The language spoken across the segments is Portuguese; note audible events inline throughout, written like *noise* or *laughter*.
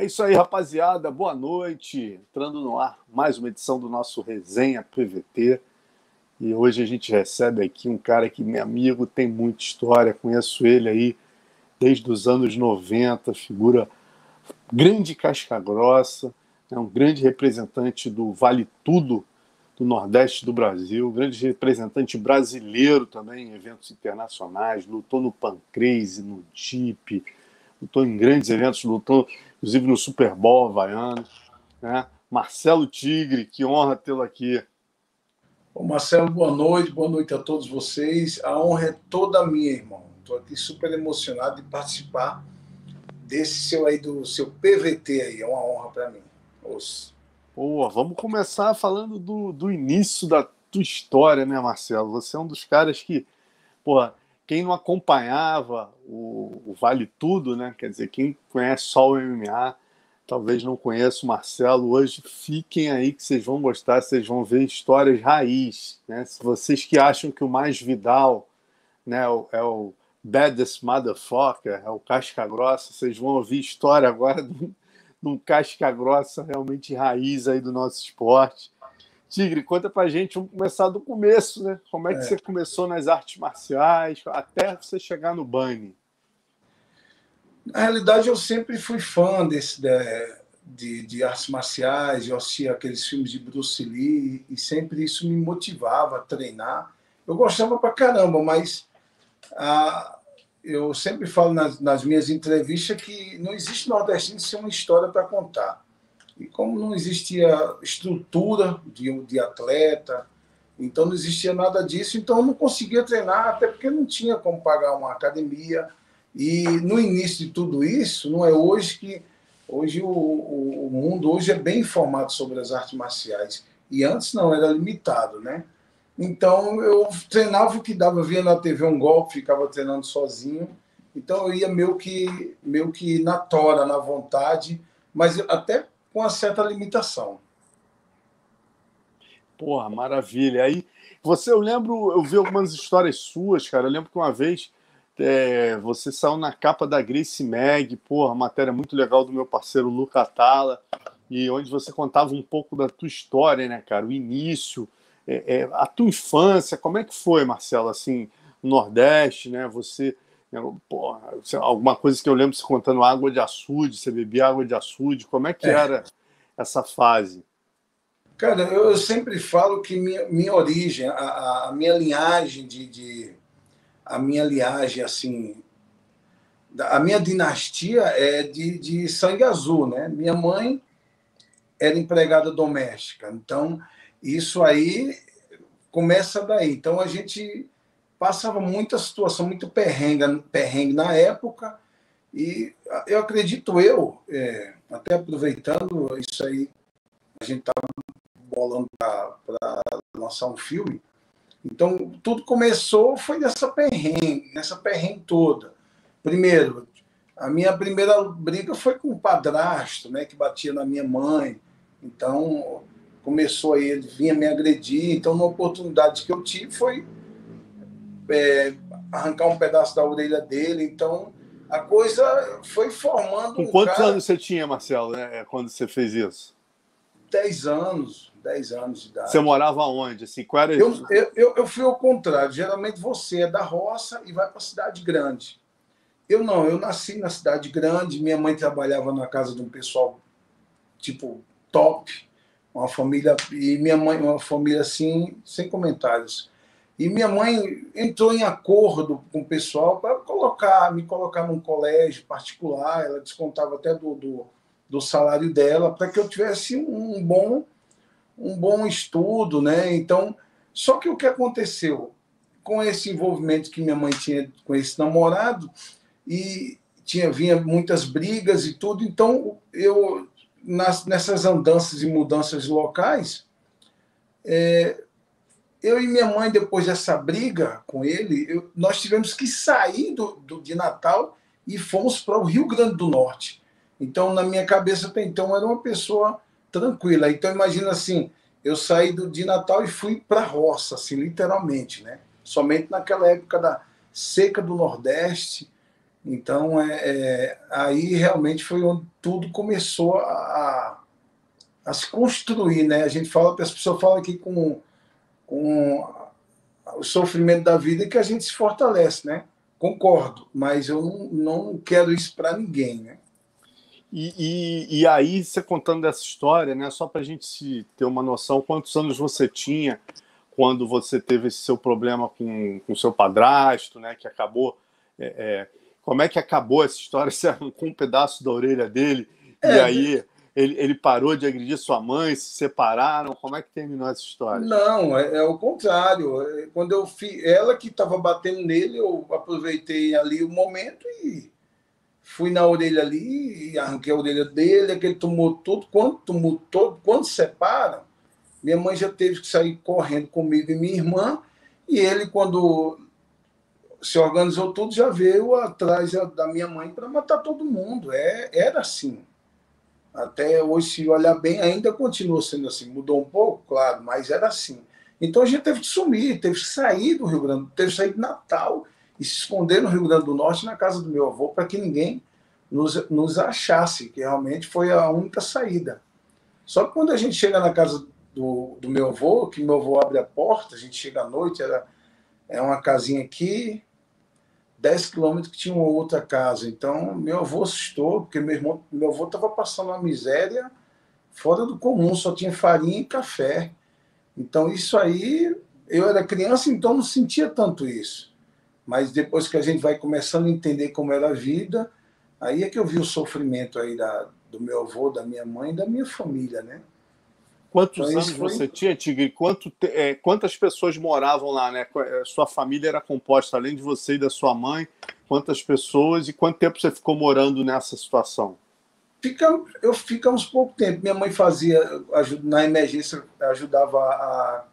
É isso aí, rapaziada. Boa noite. Entrando no ar mais uma edição do nosso Resenha PVT. E hoje a gente recebe aqui um cara que, meu amigo, tem muita história. Conheço ele aí desde os anos 90, figura grande casca grossa, é um grande representante do Vale Tudo do Nordeste do Brasil, grande representante brasileiro também em eventos internacionais, lutou no Pancrase, no DIP, lutou em grandes eventos, lutou inclusive no Super Bowl havaiano. Né? Marcelo Tigre, que honra tê-lo aqui. Ô Marcelo, boa noite, boa noite a todos vocês. A honra é toda minha, irmão. Estou aqui super emocionado de participar desse seu aí, do seu PVT aí. É uma honra para mim. Os... Boa, vamos começar falando do, do início da tua história, né, Marcelo? Você é um dos caras que, porra, quem não acompanhava o, o, Vale Tudo, né? Quer dizer, quem conhece só o MMA, talvez não conheça o Marcelo. Hoje fiquem aí que vocês vão gostar, vocês vão ver histórias raiz, né? Se vocês que acham que o mais Vidal, né, é o é baddest motherfucker, é o casca grossa, vocês vão ouvir história agora *laughs* de um, casca grossa realmente raiz aí do nosso esporte. Tigre, conta pra gente, vamos começar do começo, né? Como é que é. você começou nas artes marciais até você chegar no Bunny? Na realidade, eu sempre fui fã desse, de, de, artes marciais, eu assistia aqueles filmes de Bruce Lee e sempre isso me motivava a treinar. Eu gostava pra caramba, mas ah, eu sempre falo nas, nas minhas entrevistas que não existe nordestino sem uma história para contar. E como não existia estrutura de, de atleta, então não existia nada disso, então eu não conseguia treinar, até porque não tinha como pagar uma academia. E no início de tudo isso, não é hoje que. Hoje o, o, o mundo hoje é bem informado sobre as artes marciais. E antes não, era limitado, né? Então eu treinava o que dava, via na TV um golpe, ficava treinando sozinho. Então eu ia meio que, meio que na tora, na vontade, mas até com uma certa limitação. Porra, maravilha. Aí você, eu lembro, eu vi algumas histórias suas, cara. Eu lembro que uma vez é, você saiu na capa da Grace Mag, porra, matéria muito legal do meu parceiro Luca Tala, e onde você contava um pouco da tua história, né, cara? O início, é, é, a tua infância, como é que foi, Marcelo, assim, no Nordeste, né? Você Porra, alguma coisa que eu lembro você contando água de açude, você bebia água de açude, como é que é. era essa fase? Cara, eu sempre falo que minha, minha origem, a, a minha linhagem de, de, a minha linhagem assim, a minha dinastia é de, de sangue azul, né? Minha mãe era empregada doméstica, então isso aí começa daí. Então a gente passava muita situação, muito perrengue, perrengue na época, e eu acredito eu, é, até aproveitando isso aí, a gente estava bolando para lançar um filme, então tudo começou, foi dessa perrengue, nessa perrengue toda. Primeiro, a minha primeira briga foi com o padrasto, né, que batia na minha mãe, então começou aí, ele vinha me agredir, então uma oportunidade que eu tive foi é, arrancar um pedaço da orelha dele. Então, a coisa foi formando. Com um quantos cara... anos você tinha, Marcelo, né, quando você fez isso? Dez anos. Dez anos de idade. Você morava onde? Assim, qual era... eu, eu, eu fui ao contrário. Geralmente você é da roça e vai para a cidade grande. Eu não, eu nasci na cidade grande. Minha mãe trabalhava na casa de um pessoal tipo top, uma família e minha mãe uma família assim sem comentários. E minha mãe entrou em acordo com o pessoal para colocar, me colocar num colégio particular. Ela descontava até do, do, do salário dela para que eu tivesse um bom um bom estudo, né? Então, só que o que aconteceu com esse envolvimento que minha mãe tinha com esse namorado e tinha vinha muitas brigas e tudo, então eu nas, nessas andanças e mudanças locais é, eu e minha mãe, depois dessa briga com ele, eu, nós tivemos que sair do, do, de Natal e fomos para o Rio Grande do Norte. Então, na minha cabeça, até então, era uma pessoa tranquila. Então, imagina assim, eu saí do, de Natal e fui para a roça, assim, literalmente, né? Somente naquela época da seca do Nordeste, Então, é, é, aí realmente foi onde tudo começou a, a se construir, né? A gente fala, as pessoas falam aqui com, com o sofrimento da vida que a gente se fortalece, né? Concordo, mas eu não, não quero isso para ninguém, né? E, e, e, aí, você contando dessa história, né, só para a gente se ter uma noção, quantos anos você tinha quando você teve esse seu problema com o seu padrasto, né, que acabou. É, é, como é que acabou essa história? *laughs* Você arrancou um pedaço da orelha dele é, e aí ele, ele, parou de agredir sua mãe, se separaram? Como é que terminou essa história? Não, é, é o contrário. É, quando eu fiz, ela que estava batendo nele, eu aproveitei ali o momento e fui na orelha ali arranquei a orelha dele, aquele tumor todo. Quando tumor todo, quando separam, minha mãe já teve que sair correndo comigo e minha irmã, e ele, quando se organizou tudo, já veio atrás da minha mãe para matar todo mundo. É, era assim. Até hoje, se olhar bem, ainda continua sendo assim. Mudou um pouco, claro, mas era assim. Então a gente teve que sumir, teve que sair do Rio Grande, teve que sair de Natal e se esconder no Rio Grande do Norte, na casa do meu avô, para que ninguém nos, nos achasse, que realmente foi a única saída. Só que quando a gente chega na casa do, do meu avô, que meu avô abre a porta, a gente chega à noite, era é uma casinha aqui, 10 quilômetros que tinha uma outra casa. Então, meu avô assustou, porque meu irmão, meu avô estava passando uma miséria fora do comum, só tinha farinha e café. Então, isso aí, eu era criança, então não sentia tanto isso. Mas depois que a gente vai começando a entender como era a vida, aí é que eu vi o sofrimento aí da, do meu avô, da minha mãe da minha família, né? Quantos então, anos foi... você tinha, Tigre? Quanto, é, quantas pessoas moravam lá, né? É, sua família era composta, além de você e da sua mãe, quantas pessoas e quanto tempo você ficou morando nessa situação? Ficamos, eu ficamos pouco tempo. Minha mãe fazia, na emergência, ajudava a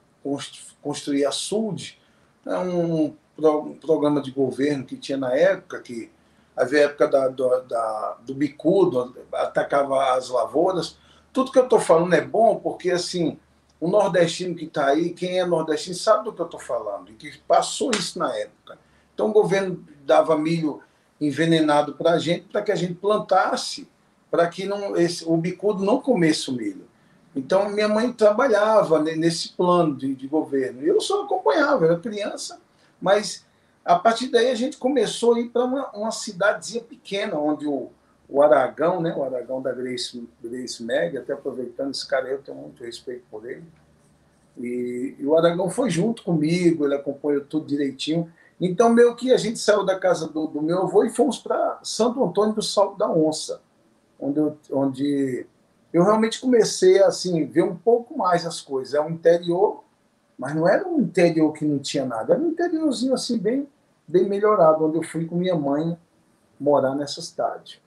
construir a SUD, né? um, um programa de governo que tinha na época, que havia a época da, do, da, do bicudo, atacava as lavouras tudo que eu estou falando é bom porque, assim, o nordestino que está aí, quem é nordestino sabe do que eu estou falando, e que passou isso na época. Então, o governo dava milho envenenado para a gente, para que a gente plantasse, para que não, esse, o bicudo não comesse o milho. Então, minha mãe trabalhava nesse plano de, de governo. Eu só acompanhava, era criança, mas a partir daí a gente começou a ir para uma, uma cidadezinha pequena, onde o, o Aragão, né, o Aragão da Grace, Grace Meg, até aproveitando esse cara, eu tenho muito respeito por ele. E, e, o Aragão foi junto comigo, ele acompanhou tudo direitinho. Então, meio que a gente saiu da casa do, do meu avô e fomos para Santo Antônio do Salto da Onça, onde eu, onde eu realmente comecei assim, ver um pouco mais as coisas. É um interior, mas não era um interior que não tinha nada, era um interiorzinho assim, bem, bem melhorado, onde eu fui com minha mãe morar nessa cidade.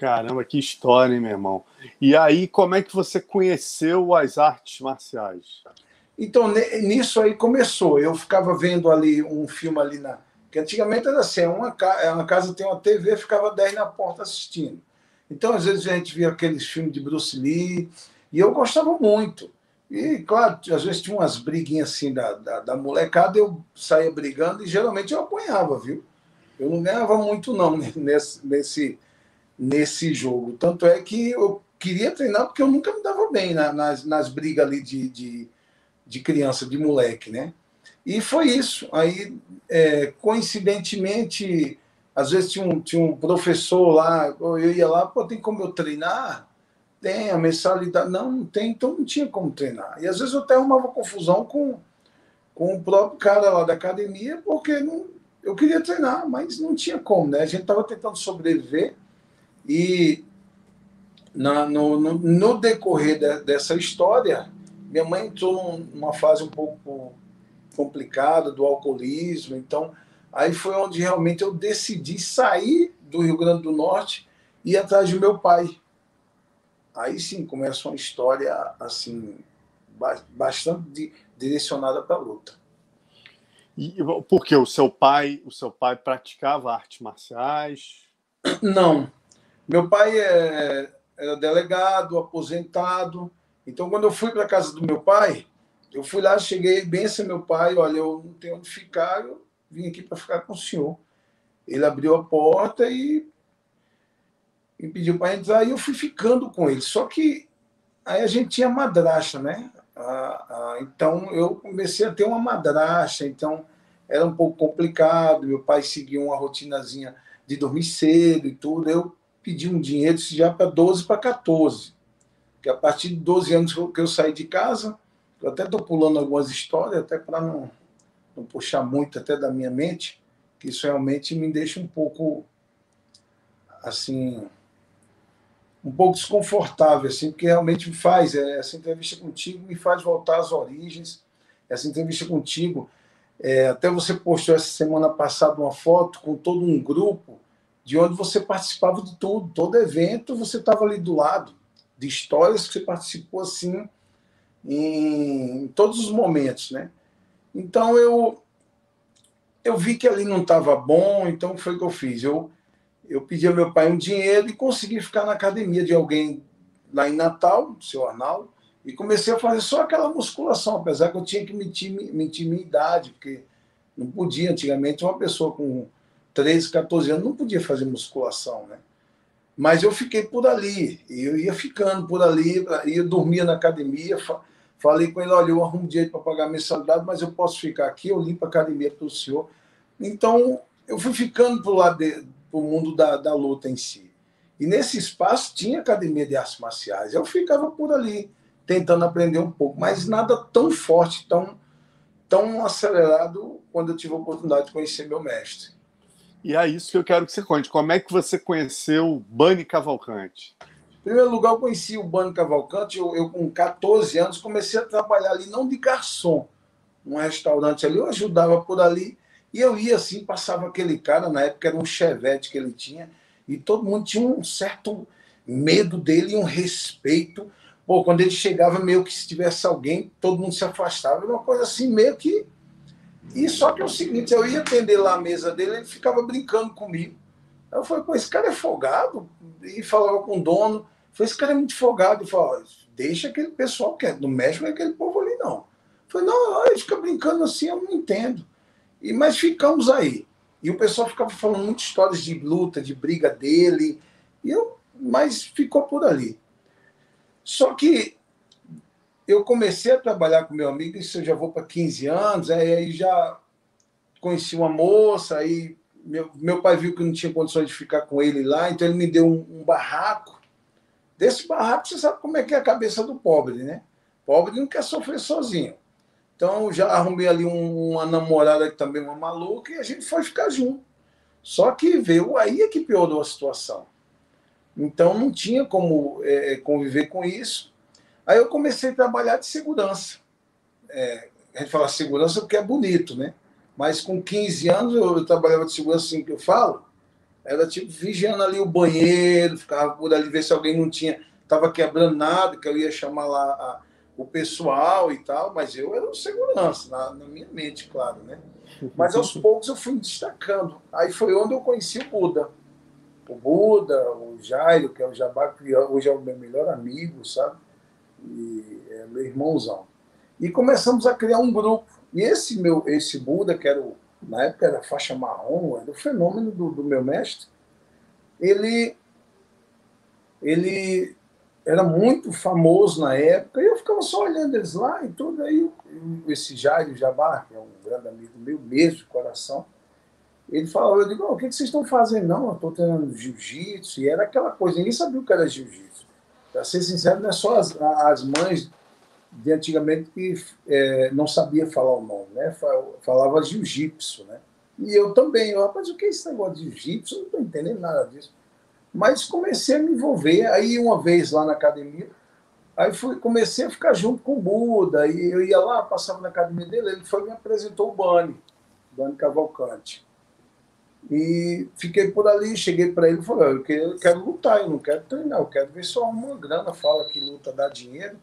Caramba, que história, hein, meu irmão? E aí, como é que você conheceu as artes marciais? Então, nisso aí começou. Eu ficava vendo ali um filme ali na. Que antigamente era assim: uma, é uma casa tem uma TV, ficava 10 na porta assistindo. Então, às vezes, a gente via aqueles filmes de Bruce Lee, e eu gostava muito. E, claro, às vezes tinha umas briguinhas assim da, da, da molecada, eu saía brigando e geralmente eu apanhava, viu? Eu não ganhava muito, não, *laughs* nesse, nesse nesse jogo. Tanto é que eu queria treinar porque eu nunca me dava bem na, nas, nas brigas ali de, de, de, criança, de moleque, né? E foi isso. Aí, é, coincidentemente, às vezes tinha um, tinha um professor lá, eu ia lá, pô, tem como eu treinar? Tem, a mensalidade. Não, não tem, então não tinha como treinar. E às vezes eu até arrumava confusão com, com o próprio cara lá da academia, porque não, eu queria treinar, mas não tinha como, né? A gente estava tentando sobreviver e na, no, no, no, decorrer de, dessa história, minha mãe entrou numa fase um pouco complicada do alcoolismo. Então, aí foi onde realmente eu decidi sair do Rio Grande do Norte e ir atrás do meu pai. Aí sim começa uma história assim bastante direcionada para a luta. E porque o seu pai, o seu pai praticava artes marciais? Não, meu pai é, era delegado, aposentado. Então, quando eu fui para casa do meu pai, eu fui lá, cheguei bem sem meu pai, olha, eu não tenho onde ficar, eu vim aqui para ficar com o senhor. Ele abriu a porta e, e pediu para entrar e eu fui ficando com ele. Só que aí a gente tinha madracha, né? Ah, ah, então eu comecei a ter uma madracha, então era um pouco complicado. Meu pai seguia uma rotinazinha de dormir cedo e tudo. Eu pedi um dinheiro já para 12 para 14. Que a partir de 12 anos que eu saí de casa, eu até estou pulando algumas histórias, até para não, não puxar muito até da minha mente, que isso realmente me deixa um pouco assim um pouco desconfortável assim porque realmente me faz é, essa entrevista contigo me faz voltar às origens essa entrevista contigo é, até você postou essa semana passada uma foto com todo um grupo de onde você participava de tudo todo evento você estava ali do lado de histórias que você participou assim em, em todos os momentos né então eu eu vi que ali não estava bom, então foi o que eu fiz. Eu, eu pedi ao meu pai um dinheiro e consegui ficar na academia de alguém lá em Natal, seu Arnaldo, e comecei a fazer só aquela musculação, apesar que eu tinha que mentir, mentir minha idade, porque não podia. Antigamente, uma pessoa com 13, 14 anos não podia fazer musculação, né? Mas eu fiquei por ali, e eu ia ficando por ali, eu dormia na academia, Falei com ele, olha, eu arrumo dinheiro para pagar mensalidade, mas eu posso ficar aqui, eu limpo a academia para o senhor. Então, eu fui ficando para o lado do mundo da, da luta em si. E nesse espaço tinha academia de artes marciais. Eu ficava por ali, tentando aprender um pouco, mas nada tão forte, tão, tão acelerado quando eu tive a oportunidade de conhecer meu mestre. E é isso que eu quero que você conte. Como é que você conheceu Bani Cavalcante? Em primeiro lugar, eu conheci o Bano Cavalcante. Eu, eu, com 14 anos, comecei a trabalhar ali, não de garçom, num restaurante ali. Eu ajudava por ali. E eu ia assim, passava aquele cara, na época era um chevette que ele tinha, e todo mundo tinha um certo medo dele e um respeito. Pô, quando ele chegava, meio que se tivesse alguém, todo mundo se afastava. Era uma coisa assim, meio que. E só que é o seguinte, eu ia atender lá a mesa dele, ele ficava brincando comigo. Eu falei, pô, esse cara é folgado. E falava com o dono. Falei, esse cara é muito folgado. E falava, deixa aquele pessoal quieto, não mexe com aquele povo ali, não. Eu falei, não, ele fica brincando assim, eu não entendo. E, mas ficamos aí. E o pessoal ficava falando muitas histórias de luta, de briga dele. E eu, mas ficou por ali. Só que eu comecei a trabalhar com meu amigo, isso eu já vou para 15 anos, aí já conheci uma moça, aí meu, meu pai viu que não tinha condições de ficar com ele lá, então ele me deu um, um barraco. Desse barraco, você sabe como é que é a cabeça do pobre, né? Pobre não quer sofrer sozinho. Então, já arrumei ali um, uma namorada que também é uma maluca e a gente foi ficar junto. Só que veio aí é que piorou a situação. Então, não tinha como é, conviver com isso. Aí eu comecei a trabalhar de segurança. É, a gente fala segurança porque é bonito, né? Mas com 15 anos eu, eu trabalhava de segurança, assim que eu falo, era tipo vigiando ali o banheiro, ficava por ali ver se alguém não tinha, estava quebrando nada, que eu ia chamar lá a, o pessoal e tal, mas eu era um segurança, na, na, minha mente, claro, né? Mas aos *laughs* poucos eu fui me destacando. Aí foi onde eu conheci o Buda. O Buda, o Jairo, que é o Jabá, que hoje é o meu melhor amigo, sabe? E é meu irmãozão. E começamos a criar um grupo e esse meu, esse Buda, que era o, na época era faixa marrom, era o fenômeno do, do meu mestre, ele, ele era muito famoso na época, e eu ficava só olhando eles lá e tudo. Aí esse Jairo Jabá, que é um grande amigo meu mesmo, de coração, ele falou, eu digo, oh, o que vocês estão fazendo? Não, eu estou treinando jiu-jitsu, e era aquela coisa, ninguém sabia o que era jiu-jitsu. Para ser sincero, não é só as, as mães de antigamente que é, não sabia falar o nome, né? Falava jiu-jitsu, né? E eu também, eu, rapaz, o que é esse negócio de jiu-jitsu? Não estou entendendo nada disso. Mas comecei a me envolver. Aí, uma vez lá na academia, aí fui, comecei a ficar junto com o Buda. E eu ia lá, passava na academia dele, ele foi me apresentou o Bani, Bani Cavalcante. E fiquei por ali, cheguei para ele e falei: eu quero, eu quero lutar, eu não quero treinar, eu quero ver só uma grana. Fala que luta dá dinheiro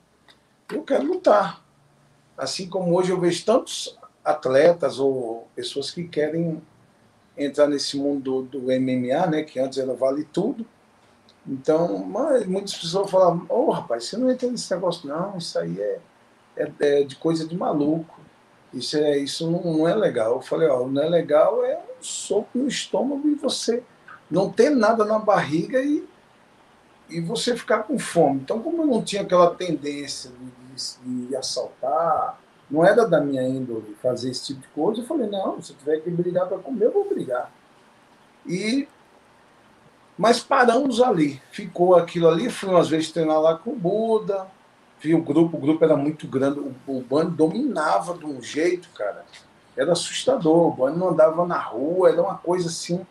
eu quero lutar. Assim como hoje eu vejo tantos atletas ou pessoas que querem entrar nesse mundo do, do MMA, né, que antes era vale tudo. Então, mas muitas pessoas falam, ô oh, rapaz, você não entra nesse negócio, não, isso aí é, é, é, de coisa de maluco. Isso, é, isso não, não é legal. Eu falei, ó, não é legal é soco no estômago e você não ter nada na barriga e, e você ficar com fome. Então, como eu não tinha aquela tendência de, de, de assaltar, não era da minha índole fazer esse tipo de coisa, eu falei, não, se tiver que brigar para comer, eu vou brigar. E mas paramos ali, ficou aquilo ali, fui umas vezes treinar lá com o Buda, vi o grupo, o grupo era muito grande, o, o bando dominava de um jeito, cara, era assustador, o bando não andava na rua, era uma coisa assim,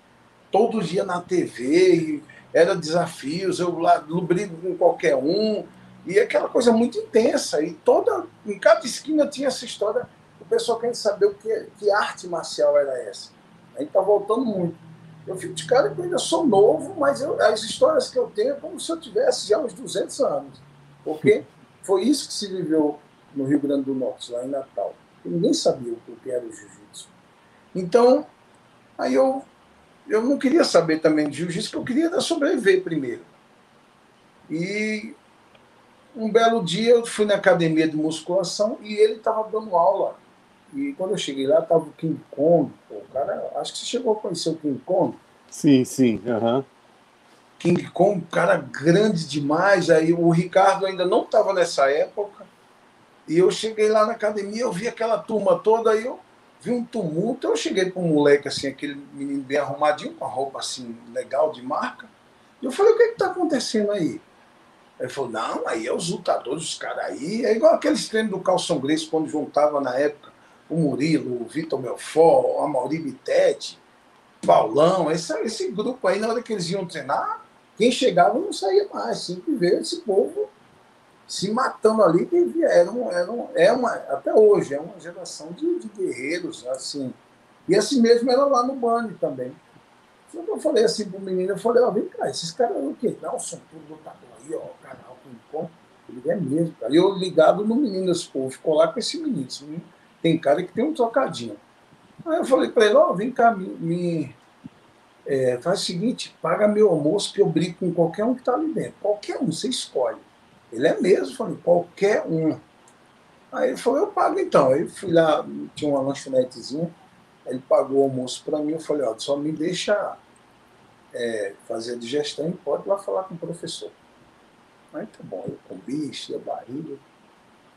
todo dia na TV, era desafios, eu lá brigo com qualquer um, e aquela coisa muito intensa, e toda, em cada esquina tinha essa história, o pessoal querendo saber o que, que arte marcial era essa. A gente está voltando muito. Eu fico de cara que eu ainda sou novo, mas eu, as histórias que eu tenho é como se eu tivesse já uns 200 anos. Porque *laughs* foi isso que se viveu no Rio Grande do Norte, lá em Natal. Ninguém sabia o que era o jiu-jitsu. Então, aí eu, eu não queria saber também de jiu-jitsu, porque eu queria sobreviver primeiro. E um belo dia eu fui na academia de musculação e ele estava dando aula e quando eu cheguei lá, tava o King Kong. Pô, o cara, acho que você chegou a conhecer o King Kong. Sim, sim. Uhum. King Kong, cara grande demais. Aí o Ricardo ainda não estava nessa época. E eu cheguei lá na academia, eu vi aquela turma toda, aí eu vi um tumulto. Eu cheguei para um moleque assim, aquele menino bem arrumadinho, com a roupa assim, legal de marca. E eu falei, o que está acontecendo aí? Ele falou, não, aí é os lutadores, os caras aí. É igual aqueles treinos do Calção Grace, quando juntava na época o Murilo, o Vitor Belfort, a Mauri Bittetti, Paulão, esse, esse grupo aí, na hora que eles iam treinar, quem chegava não saía mais, sempre ver esse povo se matando ali, que era, um, era um, é uma, até hoje, é uma geração de, de, guerreiros, assim. E assim mesmo era lá no Bani também. Eu falei assim pro menino, eu falei, ó, vem cá, esses caras o quê? Não, são tudo lutador aí, ó, canal, com Ele é mesmo, cara. Eu ligado no menino, esse povo, ficou lá com esse menino. Esse menino tem cara que tem um trocadinho. Aí eu falei para ele, ó, vem cá, me, me é, faz o seguinte, paga meu almoço que eu brigo com qualquer um que está ali dentro. Qualquer um, você escolhe. Ele é mesmo, falei, qualquer um. Aí ele falou, eu pago então. Aí eu fui lá, tinha uma lanchonetezinha, ele pagou o almoço para mim, eu falei, ó, só me deixa é, fazer a digestão e pode lá falar com o professor. Aí tá bom, eu comi, enchi a barriga,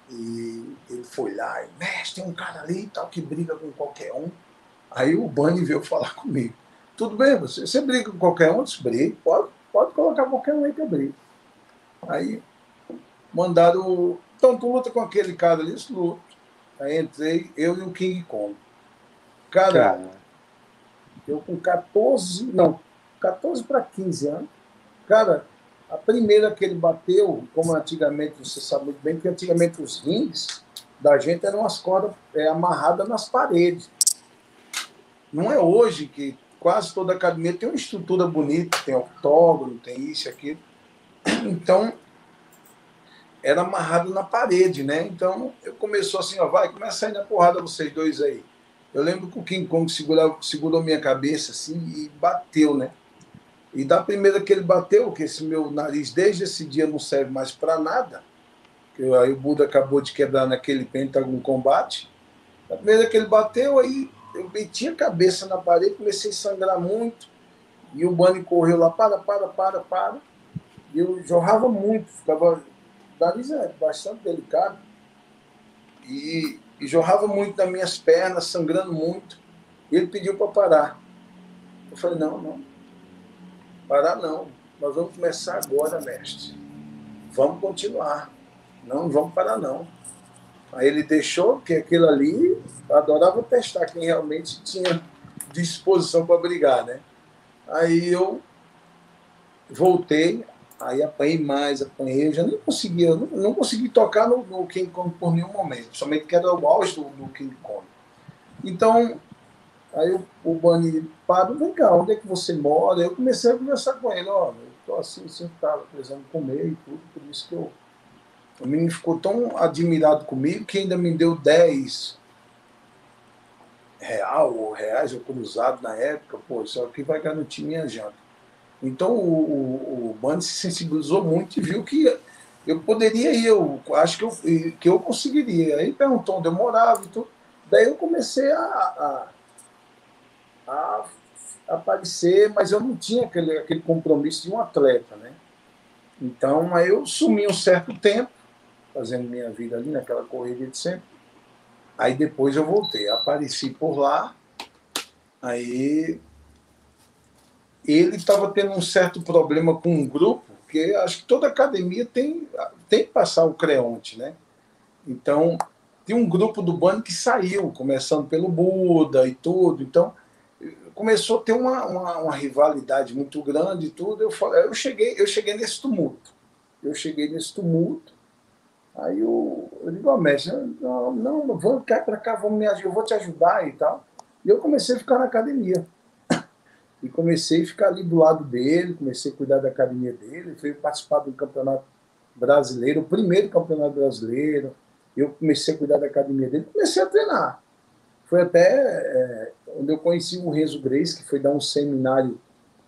e ele foi lá, e, mestre, tem um cara ali tal que briga com qualquer um. Aí o Bani veio falar comigo. Tudo bem, você, você briga com qualquer um? Eu disse, briga, pode, pode colocar qualquer um aí que eu brigo. Aí mandaram. Então tu luta com aquele cara ali, isso luta. Aí entrei, eu e o King Kong. Cara, cara. eu com 14, não, 14 para 15 anos, cara, a primeira que ele bateu, como antigamente, você sabe muito bem, que antigamente os rings da gente eram as cordas é, amarradas nas paredes. Não é hoje que quase toda academia tem uma estrutura bonita, tem octógono, tem isso, aquilo. Então, era amarrado na parede, né? Então, eu começou assim, ó, vai, começa a ir na porrada vocês dois aí. Eu lembro que o King Kong segurou, segurou minha cabeça assim e bateu, né? E da primeira que ele bateu, que esse meu nariz desde esse dia não serve mais para nada, que aí o Buda acabou de quebrar naquele Pentagon combate. Da primeira que ele bateu, aí eu meti a cabeça na parede, comecei a sangrar muito. E o Bunny correu lá, para, para, para, para. E eu jorrava muito, ficava. Nariz é bastante delicado. E, e jorrava muito nas minhas pernas, sangrando muito. E ele pediu para parar. Eu falei, não, não, Parar não. Nós vamos começar agora, mestre. Vamos continuar. Não vamos parar não. Aí ele deixou que aquilo ali adorava testar quem realmente tinha disposição para brigar, né? Aí eu voltei, aí apanhei mais, apanhei, eu já nem conseguia, não, não consegui tocar no, no, King Kong por nenhum momento, somente que era o auge do, do King Kong. Então, Aí o, o Bani parou, vem cá, onde é que você mora? Eu comecei a conversar com ele, ó, eu tô assim, assim, tava precisando comer e tudo, por isso que eu. O menino ficou tão admirado comigo que ainda me deu 10 real ou reais ou cruzado na época, pô, isso aqui vai garantir minha janta. Então o, o, o Bani se sensibilizou muito e viu que eu poderia ir, eu acho que eu, que eu conseguiria. Aí perguntou onde eu morava e tudo. Daí eu comecei a, a, a, aparecer, mas eu não tinha aquele, aquele compromisso de um atleta, né? Então, aí eu sumi um certo tempo, fazendo minha vida ali naquela corrida de sempre. Aí depois eu voltei, apareci por lá, aí ele estava tendo um certo problema com um grupo, porque acho que toda academia tem, tem que passar o creonte, né? Então, tem um grupo do bando que saiu, começando pelo Buda e tudo. Então, começou a ter uma, uma, uma rivalidade muito grande e tudo. Eu, falei, eu, cheguei, eu cheguei nesse tumulto. Eu cheguei nesse tumulto. Aí eu, eu digo, oh, mestre, não, não, vamos cá para cá, vamos me eu vou te ajudar e tal. E eu comecei a ficar na academia. E comecei a ficar ali do lado dele, comecei a cuidar da academia dele, fui participar do campeonato brasileiro, o primeiro campeonato brasileiro. Eu comecei a cuidar da academia dele, comecei a treinar. Foi até é, onde eu conheci o Renzo Grace, que foi dar um seminário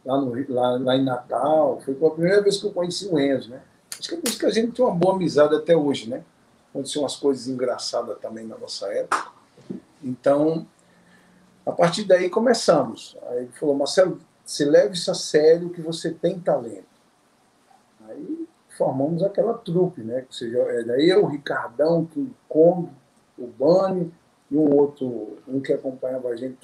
lá, no, lá, lá em Natal. Foi a primeira vez que eu conheci o Renzo, né? Acho que é por isso que a gente tem uma boa amizade até hoje, né? Aconteceu umas coisas engraçadas também na nossa época. Então, a partir daí começamos. Aí ele falou, Marcelo, se leve isso a sério que você tem talento. Aí formamos aquela trupe, né? Que seja, era eu, o Ricardão, o Conde, o Bani, e um outro, um que acompanhava a gente,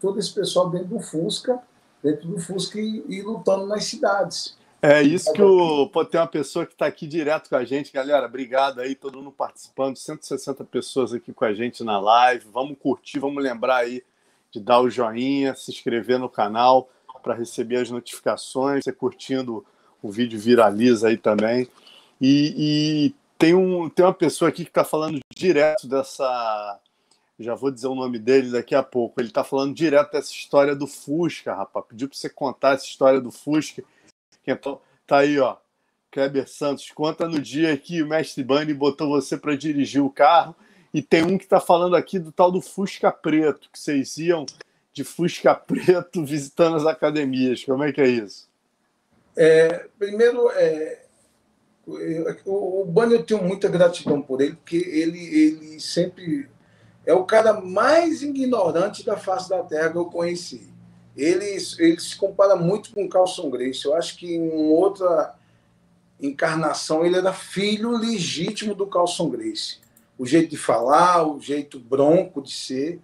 todo esse pessoal dentro do Fusca, dentro do Fusca e, e lutando nas cidades. É isso que o. Pô, tem uma pessoa que está aqui direto com a gente, galera. Obrigado aí, todo mundo participando. 160 pessoas aqui com a gente na live. Vamos curtir, vamos lembrar aí de dar o joinha, se inscrever no canal para receber as notificações. Você curtindo o vídeo viraliza aí também. E, e tem, um, tem uma pessoa aqui que está falando direto dessa já vou dizer o nome dele daqui a pouco. Ele está falando direto dessa história do Fusca, rapaz. Pediu para você contar essa história do Fusca. Então, tá aí, ó. Kleber Santos, conta no dia que o mestre Bani botou você para dirigir o carro. E tem um que está falando aqui do tal do Fusca Preto, que vocês iam de Fusca Preto visitando as academias. Como é que é isso? É, primeiro, é, o, o eu tenho muita gratidão por ele, porque ele, ele sempre é o cara mais ignorante da face da Terra que eu conheci. Ele, ele se compara muito com Carlson Grace. Eu acho que em outra encarnação ele era filho legítimo do Carlson Grace. O jeito de falar, o jeito bronco de ser.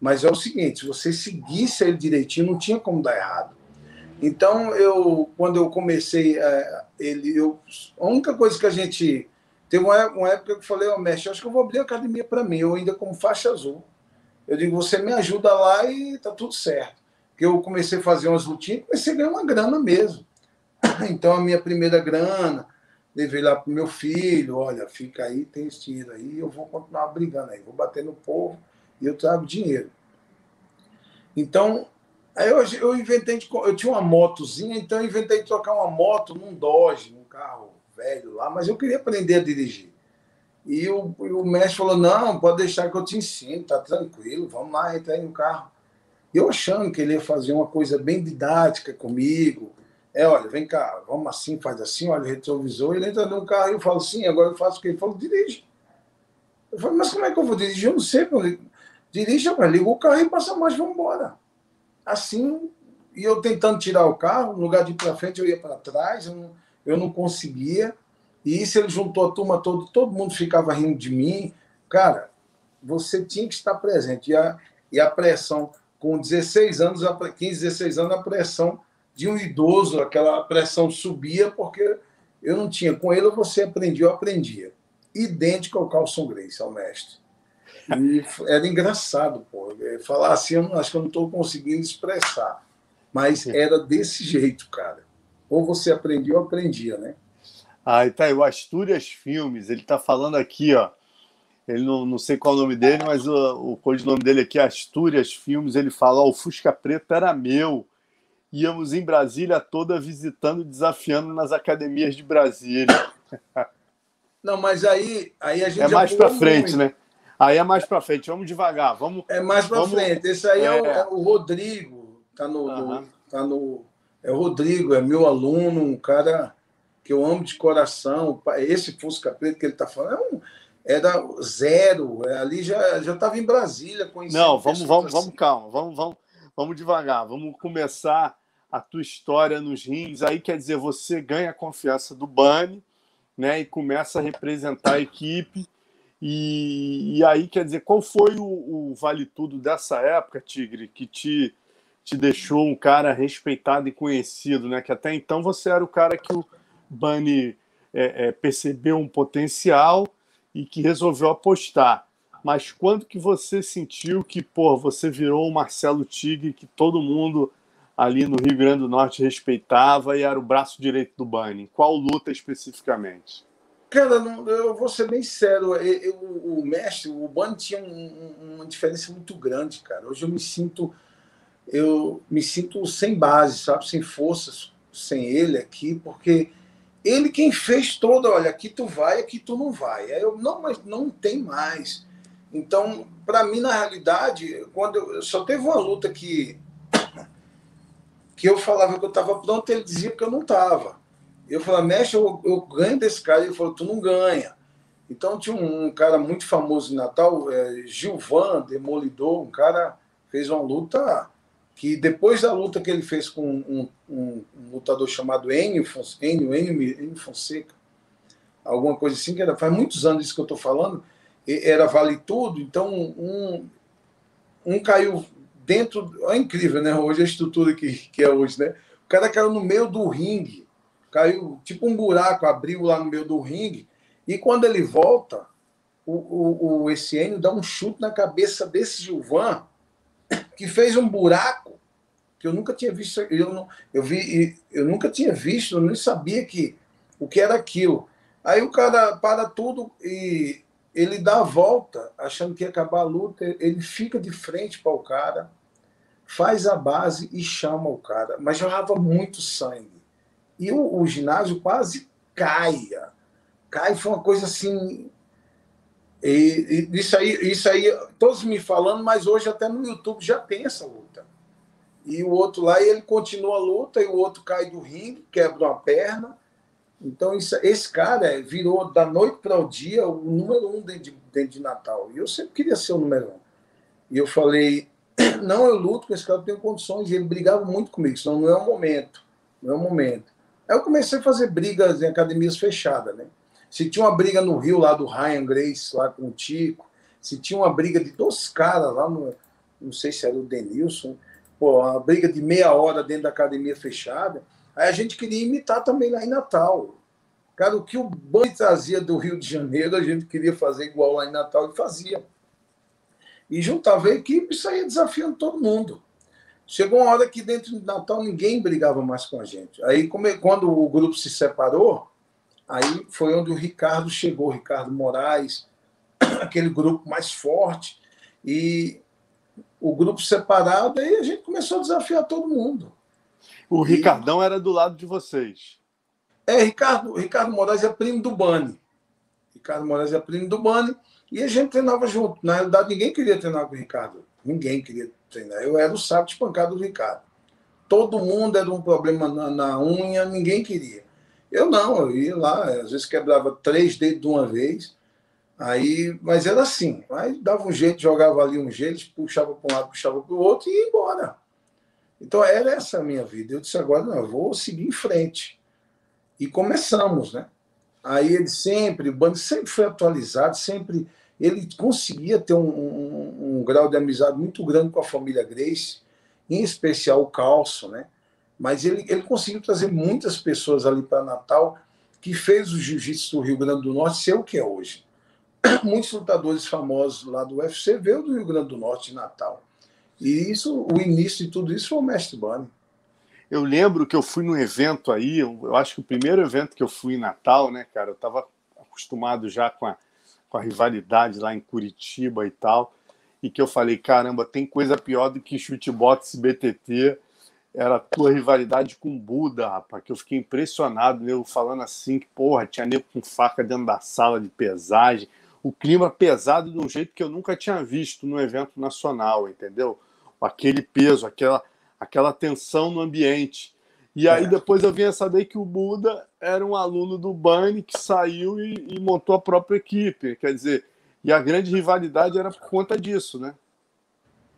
Mas é o seguinte, se você seguisse ele direitinho, não tinha como dar errado. Então, eu, quando eu comecei, é, ele, eu, a única coisa que a gente Teve uma, época que eu falei, ó, oh, mestre, acho que eu vou abrir a academia para mim, eu ainda como faixa azul. Eu digo, você me ajuda lá e tá tudo certo. Porque eu comecei a fazer umas lutinhas comecei a ganhar uma grana mesmo. Então, a minha primeira grana, levei lá pro meu filho, olha, fica aí, tem esse dinheiro aí, eu vou continuar brigando aí, vou bater no povo e eu trago dinheiro. Então, aí eu, eu inventei, de, eu tinha uma motozinha, então eu inventei de trocar uma moto num Dodge, num carro velho lá, mas eu queria aprender a dirigir. E o, o mestre falou: não, pode deixar que eu te ensino, tá tranquilo, vamos lá, entra aí no carro. Eu achando que ele ia fazer uma coisa bem didática comigo. É, olha, vem cá, vamos assim, faz assim, olha o retrovisor. Ele entra no carro e eu falo assim, agora eu faço o que ele falou, dirige. Eu falei, mas como é que eu vou dirigir? Eu não sei. Dirige, eu ligo o carro e passa mais, vamos embora. Assim, e eu tentando tirar o carro, no lugar de ir para frente, eu ia para trás. Eu não, eu não conseguia. E isso ele juntou a turma toda, todo mundo ficava rindo de mim. Cara, você tinha que estar presente. E a, e a pressão, com 16 anos, 15, 16 anos, a pressão de um idoso, aquela pressão subia, porque eu não tinha. Com ele, você aprendia, eu aprendia. Idêntico ao Carlson Grace, ao mestre. E era engraçado, pô. Falar assim, eu não, acho que eu não estou conseguindo expressar. Mas era desse jeito, cara ou você aprendia ou aprendia, né? Ah, e tá aí, o Astúrias Filmes, ele tá falando aqui, ó. Ele não, não sei qual é o nome dele, mas o, o codinome dele aqui é Astúrias Filmes. Ele fala: ó, o Fusca Preto era meu. Íamos em Brasília toda visitando, desafiando nas academias de Brasília. *laughs* Não, mas aí, aí a gente. É mais para frente, muito. né? Aí é mais para frente. Vamos devagar. Vamos. É mais para vamos... frente. Esse aí é, é, o, é o, Rodrigo. Tá no, no, tá no é o Rodrigo, é meu aluno, um cara que eu amo de coração. Esse Fusca Preto que ele está falando é um, era zero. É, ali já já estava em Brasília conhecendo. Não, vamos vamos assim. vamos calma, vamos vamos vamos devagar, vamos começar a tua história nos rings. Aí quer dizer você ganha a confiança do Bani, né? E começa a representar a equipe. E, e aí quer dizer qual foi o, o vale tudo dessa época, Tigre, que te te deixou um cara respeitado e conhecido, né? Que até então você era o cara que o Bani é, é, percebeu um potencial e que resolveu apostar. Mas quando que você sentiu que, pô, você virou o Marcelo Tigre, que todo mundo ali no Rio Grande do Norte respeitava e era o braço direito do Bani? Qual luta especificamente? Cara, não, eu vou ser bem sério. Eu, eu, o mestre, o Bani tinha um, uma diferença muito grande, cara. Hoje eu me sinto, eu me sinto sem base, sabe, sem forças, sem ele aqui, porque ele quem fez todo, olha, aqui tu vai, aqui tu não vai. Aí eu, não, mas não tem mais. Então, para mim, na realidade, quando eu, só teve uma luta que que eu falava que eu estava pronto, ele dizia que eu não estava. Eu falava, mexe, eu, eu, ganho desse cara. Ele falou, tu não ganha. Então tinha um, um cara muito famoso em Natal, é, Gilvan, Demolidor, um cara fez uma luta que depois da luta que ele fez com um, um, um lutador chamado Enio, Enio, Enio, Enio Fonseca, alguma coisa assim, que era, faz muitos anos isso que eu estou falando, era vale tudo, então um, um caiu dentro, é incrível, né? Hoje a estrutura que, que é hoje, né? O cara caiu no meio do ringue, caiu tipo um buraco, abriu lá no meio do ringue, e quando ele volta, o, o, o esse Enio dá um chute na cabeça desse Gilvan, que fez um buraco que eu nunca tinha visto. Eu, não, eu, vi, eu nunca tinha visto, eu nem sabia que, o que era aquilo. Aí o cara para tudo e ele dá a volta, achando que ia acabar a luta, ele fica de frente para o cara, faz a base e chama o cara. Mas jorrava muito sangue. E o, o ginásio quase caia. Cai, foi uma coisa assim e, e, isso, aí, isso aí, todos me falando, mas hoje até no YouTube já tem essa luta. E o outro lá, ele continua a luta, e o outro cai do ringue, quebra uma perna. Então, isso, esse cara virou da noite para o dia o número um dentro de, dentro de Natal. E eu sempre queria ser o número um. E eu falei: *clears throat* não, eu luto com esse cara, eu tenho condições. E ele brigava muito comigo, senão não é o momento. Não é o momento. Aí eu comecei a fazer brigas em academias fechadas, né? Se tinha uma briga no Rio lá do Ryan Grace, lá com o Tico, se tinha uma briga de dois caras lá no. Não sei se era o Denilson, pô, uma briga de meia hora dentro da academia fechada. Aí a gente queria imitar também lá em Natal. Cara, o que o Boi trazia do Rio de Janeiro, a gente queria fazer igual lá em Natal e fazia. E juntava a equipe e saía desafiando todo mundo. Chegou uma hora que dentro de Natal ninguém brigava mais com a gente. Aí, quando o grupo se separou, Aí foi onde o Ricardo chegou, Ricardo Moraes, *clears throat* aquele grupo mais forte, e o grupo separado, aí a gente começou a desafiar todo mundo. O e... Ricardão era do lado de vocês. É, Ricardo, Ricardo Moraes é primo do Bani. Ricardo Moraes é primo do Bani, e a gente treinava junto. Na realidade, ninguém queria treinar com o Ricardo. Ninguém queria treinar. Eu era o saco de pancada do Ricardo. Todo mundo era um problema na, na unha, ninguém queria. Eu não, eu ia lá, às vezes quebrava três dedos de uma vez, aí, mas era assim, aí dava um jeito, jogava ali um jeito, puxava para um lado, puxava para o outro e ia embora. Então era essa a minha vida. Eu disse agora, não, eu vou seguir em frente. E começamos, né? Aí ele sempre, o bando sempre foi atualizado, sempre ele conseguia ter um, um, um, grau de amizade muito grande com a família Grace, em especial o Calço, né? mas ele, ele conseguiu trazer muitas pessoas ali para Natal, que fez o jiu-jitsu do Rio Grande do Norte ser o que é hoje. *clears throat* Muitos lutadores famosos lá do UFC veio do Rio Grande do Norte, de Natal. E isso, o início de tudo isso foi o Mestre Bani. Eu lembro que eu fui num evento aí, eu acho que o primeiro evento que eu fui em Natal, né, cara, eu estava acostumado já com a, com a rivalidade lá em Curitiba e tal, e que eu falei, caramba, tem coisa pior do que chute boxe BTT era a tua rivalidade com Buda, rapaz, que eu fiquei impressionado, eu falando assim, que porra, tinha nego com faca dentro da sala de pesagem, o clima pesado de um jeito que eu nunca tinha visto no evento nacional, entendeu? Aquele peso, aquela, aquela tensão no ambiente. E aí é. depois eu vinha saber que o Buda era um aluno do Bani que saiu e, e, montou a própria equipe. Quer dizer, e a grande rivalidade era por conta disso, né?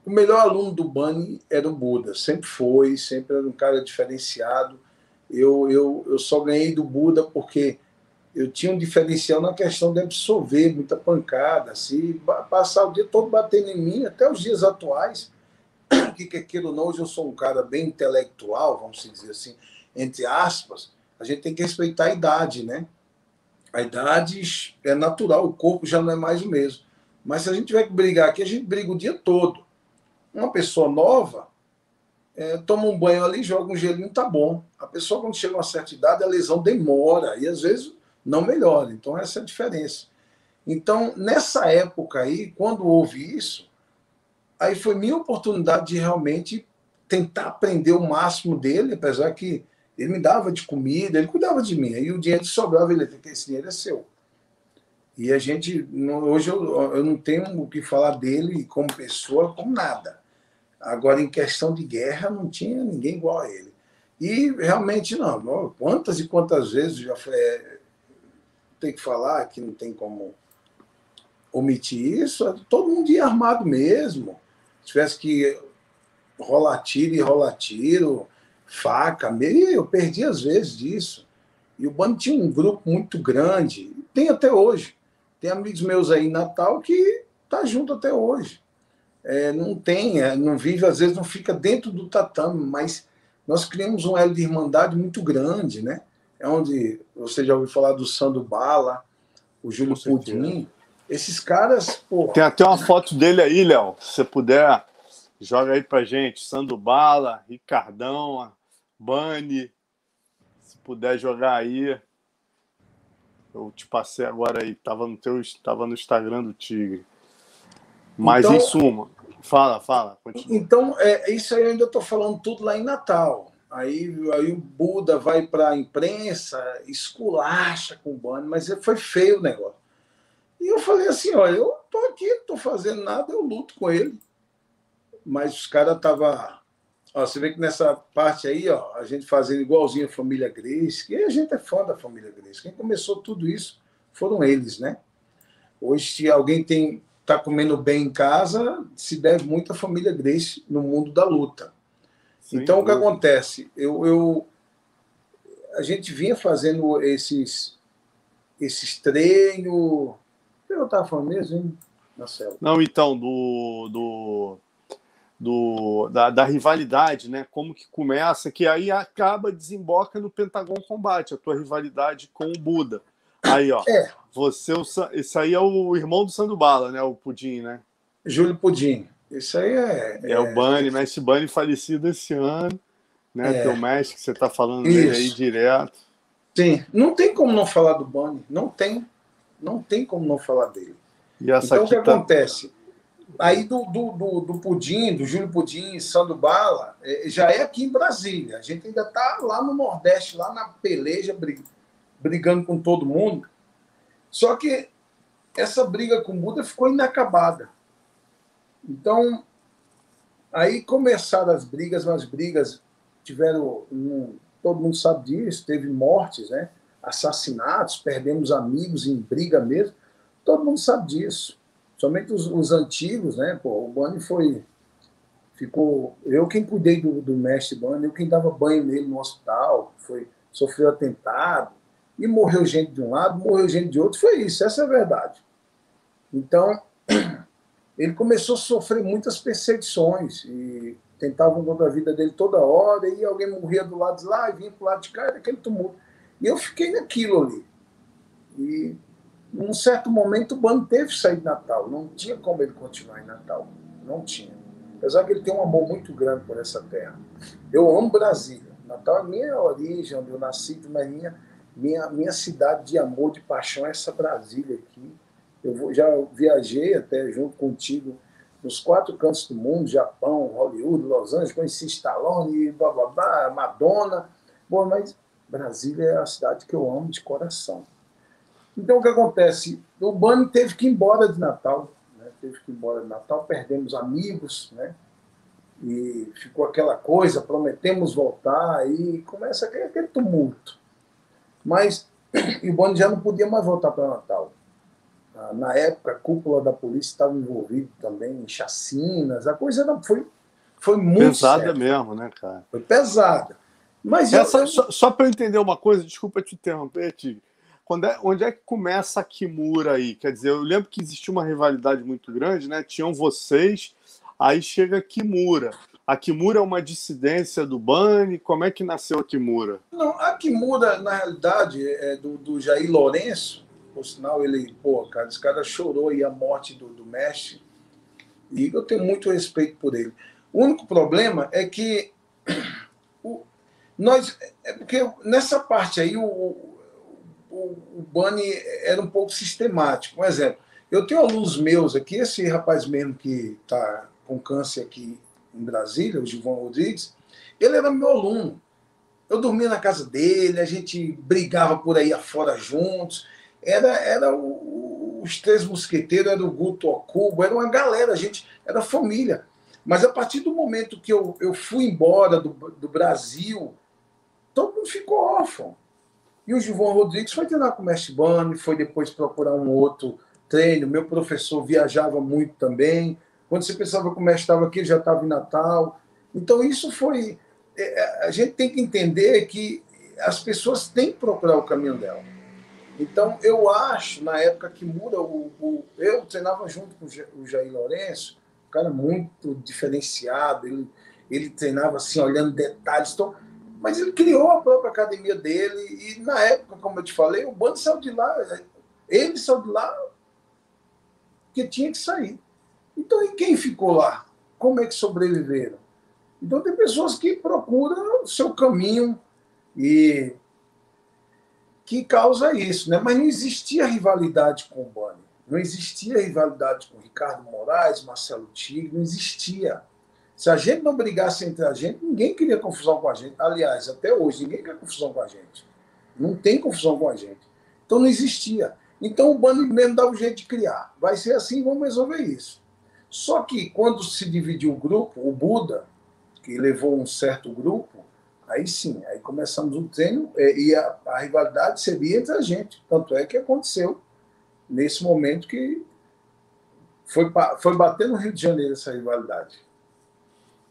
O melhor aluno do Bani era o Buda, sempre foi, sempre era um cara diferenciado. Eu, eu, eu só ganhei do Buda porque eu tinha um diferencial na questão de absorver muita pancada, se passar o dia todo batendo em mim, até os dias atuais, que aquilo não, hoje eu sou um cara bem intelectual, vamos dizer assim, entre aspas, a gente tem que respeitar a idade, né? A idade é natural, o corpo já não é mais o mesmo. Mas se a gente tiver que brigar aqui, a gente briga o dia todo. Uma pessoa nova é, toma um banho ali, joga um gelinho, tá bom. A pessoa, quando chega a uma certa idade, a lesão demora e às vezes não melhora. Então, essa é a diferença. Então, nessa época aí, quando houve isso, aí foi minha oportunidade de realmente tentar aprender o máximo dele, apesar que ele me dava de comida, ele cuidava de mim. Aí o dinheiro que sobrava, ele que esse dinheiro é seu. E a gente, hoje eu, eu não tenho o que falar dele como pessoa, como nada. Agora, em questão de guerra, não tinha ninguém igual a ele. E realmente não. Quantas e quantas vezes já foi, é, tem que falar que não tem como omitir isso, todo mundo ia armado mesmo. Se tivesse que rolar tiro e rolar tiro, faca, meio, eu perdi às vezes disso. E o bando tinha um grupo muito grande, tem até hoje. Tem amigos meus aí em Natal que tá junto até hoje. É, não tem, é, não vive, às vezes não fica dentro do tatame, mas nós criamos um elo de irmandade muito grande, né? É onde você já ouviu falar do Sandro Bala, o Júlio Pudim. Esses caras, pô. Tem até uma foto dele aí, Léo. Se você puder, joga aí pra gente. Sandro Bala, Ricardão, Bani. Se puder jogar aí. Eu te passei agora aí, tava no teu, tava no Instagram do Tigre. Mas então, em suma, fala, fala. Continua. Então, é, isso aí eu ainda estou falando tudo lá em Natal. Aí, aí o Buda vai para a imprensa, esculacha com o Bani, mas foi feio o negócio. E eu falei assim: olha, eu tô aqui, não tô fazendo nada, eu luto com ele. Mas os caras estavam. Você vê que nessa parte aí, ó, a gente fazendo igualzinho a família Grace, que a gente é fã da família Grace. Quem começou tudo isso foram eles, né? Hoje, se alguém tem está comendo bem em casa, se deve muito à família Grace no mundo da luta. Sim, então, o que acontece? Eu, eu, a gente vinha fazendo esses, esses treinos. Que eu estava falando mesmo, hein, Marcelo? Não, então, do, do, do, da, da, rivalidade, né? Como que começa, que aí acaba, desemboca no Pentagon Combate, a tua rivalidade com o Buda. Aí, ó. É. Você, esse aí é o irmão do Sandubala, né? O Pudim, né? Júlio Pudim. Isso aí é. É, é o Bunny, Mestre Bunny falecido esse ano, né? É. Teu mestre que você tá falando dele aí direto. Sim, não tem como não falar do Bunny. Não tem. Não tem como não falar dele. então, o que tá... acontece? Aí do, do, do, do, Pudim, do Júlio Pudim, Sandro Bala, é, já é aqui em Brasília. A gente ainda está lá no Nordeste, lá na peleja, brigando com todo mundo. Só que essa briga com o Buda ficou inacabada. Então, aí começaram as brigas, mas brigas tiveram. Todo mundo sabe disso, teve mortes, né? Assassinatos, perdemos amigos em briga mesmo. Todo mundo sabe disso. Somente os, os antigos, né? Pô, o Bani foi. Ficou. Eu quem cuidei do, do mestre Bani, eu quem dava banho nele no hospital, foi, sofreu atentado e morreu gente de um lado, morreu gente de outro. Foi isso, essa é a verdade. Então, *clears throat* ele começou a sofrer muitas perseguições e tentavam contra a vida dele toda hora, e alguém morria do lado de lá e vinha para o lado de cá, era aquele tumulto. E eu fiquei naquilo ali. E, num certo momento, o bando teve que sair de Natal. Não tinha como ele continuar em Natal. Não tinha. Apesar que ele tem um amor muito grande por essa terra. Eu amo Brasília. Natal é minha origem, onde eu nasci, mas minha minha, minha cidade de amor, de paixão é essa Brasília aqui. Eu vou, já viajei até junto contigo nos quatro cantos do mundo, Japão, Hollywood, Los Angeles, conheci Stallone, blá, blá, blá, Madonna. Bom, mas Brasília é a cidade que eu amo de coração. Então, o que acontece? O Bani teve que ir embora de Natal. Né? Teve que ir embora de Natal, perdemos amigos, né? e ficou aquela coisa, prometemos voltar, e começa aquele, tumulto. Mas *clears throat* o Boni já não podia mais voltar para Natal. Ah, na época, a cúpula da polícia estava envolvida também em chacinas, a coisa não foi, foi muito pesada séria. mesmo, né, cara? Foi pesada. Mas Essa, eu... só, só para eu entender uma coisa, desculpa te interromper, Tigre. Quando é, onde é que começa a Kimura aí? Quer dizer, eu lembro que existia uma rivalidade muito grande, né? Tinham vocês, aí chega Kimura. A Kimura é uma dissidência do Bani? Como é que nasceu a Kimura? Não, a Kimura, na realidade, é do, do Jair Lourenço. Por sinal, ele, pô, cara, esse cara chorou aí a morte do, do Mestre. E eu tenho muito respeito por ele. O único problema é que nós. É porque nessa parte aí, o, o, o Bani era um pouco sistemático. Um exemplo, eu tenho alunos meus aqui, esse rapaz mesmo que está com câncer aqui em Brasília, o Gilvão Rodrigues, ele era meu aluno. Eu dormia na casa dele, a gente brigava por aí afora juntos. Era, era o, os três mosqueteiros, era o Guto Ocubo, era uma galera, a gente era família. Mas a partir do momento que eu, eu fui embora do, do Brasil, todo mundo ficou órfão. E o Gilvão Rodrigues foi treinar com o Mestre Bani, foi depois procurar um outro treino. Meu professor viajava muito também. Quando você pensava que o mestre estava aqui, ele já estava em Natal. Então, isso foi. É, é, a gente tem que entender que as pessoas têm que procurar o caminho dela. Então, eu acho, na época que muda, o, o eu treinava junto com o Jair Lourenço, um cara muito diferenciado, ele, ele treinava assim, olhando detalhes. Então, mas ele criou a própria academia dele, e na época, como eu te falei, o bando saiu de lá, ele saiu de lá que tinha que sair. Então, e quem ficou lá? Como é que sobreviveram? Então, tem pessoas que procuram o seu caminho e que causa isso, né? Mas não existia rivalidade com o Bani, não existia rivalidade com Ricardo Moraes, Marcelo Tigre, não existia. Se a gente não brigasse entre a gente, ninguém queria confusão com a gente. Aliás, até hoje, ninguém quer confusão com a gente. Não tem confusão com a gente. Então não existia. Então o Bani mesmo dá um jeito de criar. Vai ser assim, vamos resolver isso. Só que quando se dividiu o grupo, o Buda, que levou um certo grupo, aí sim, aí começamos o treino é, e a, a rivalidade seria entre a gente. Tanto é que aconteceu nesse momento que foi, foi bater no Rio de Janeiro essa rivalidade.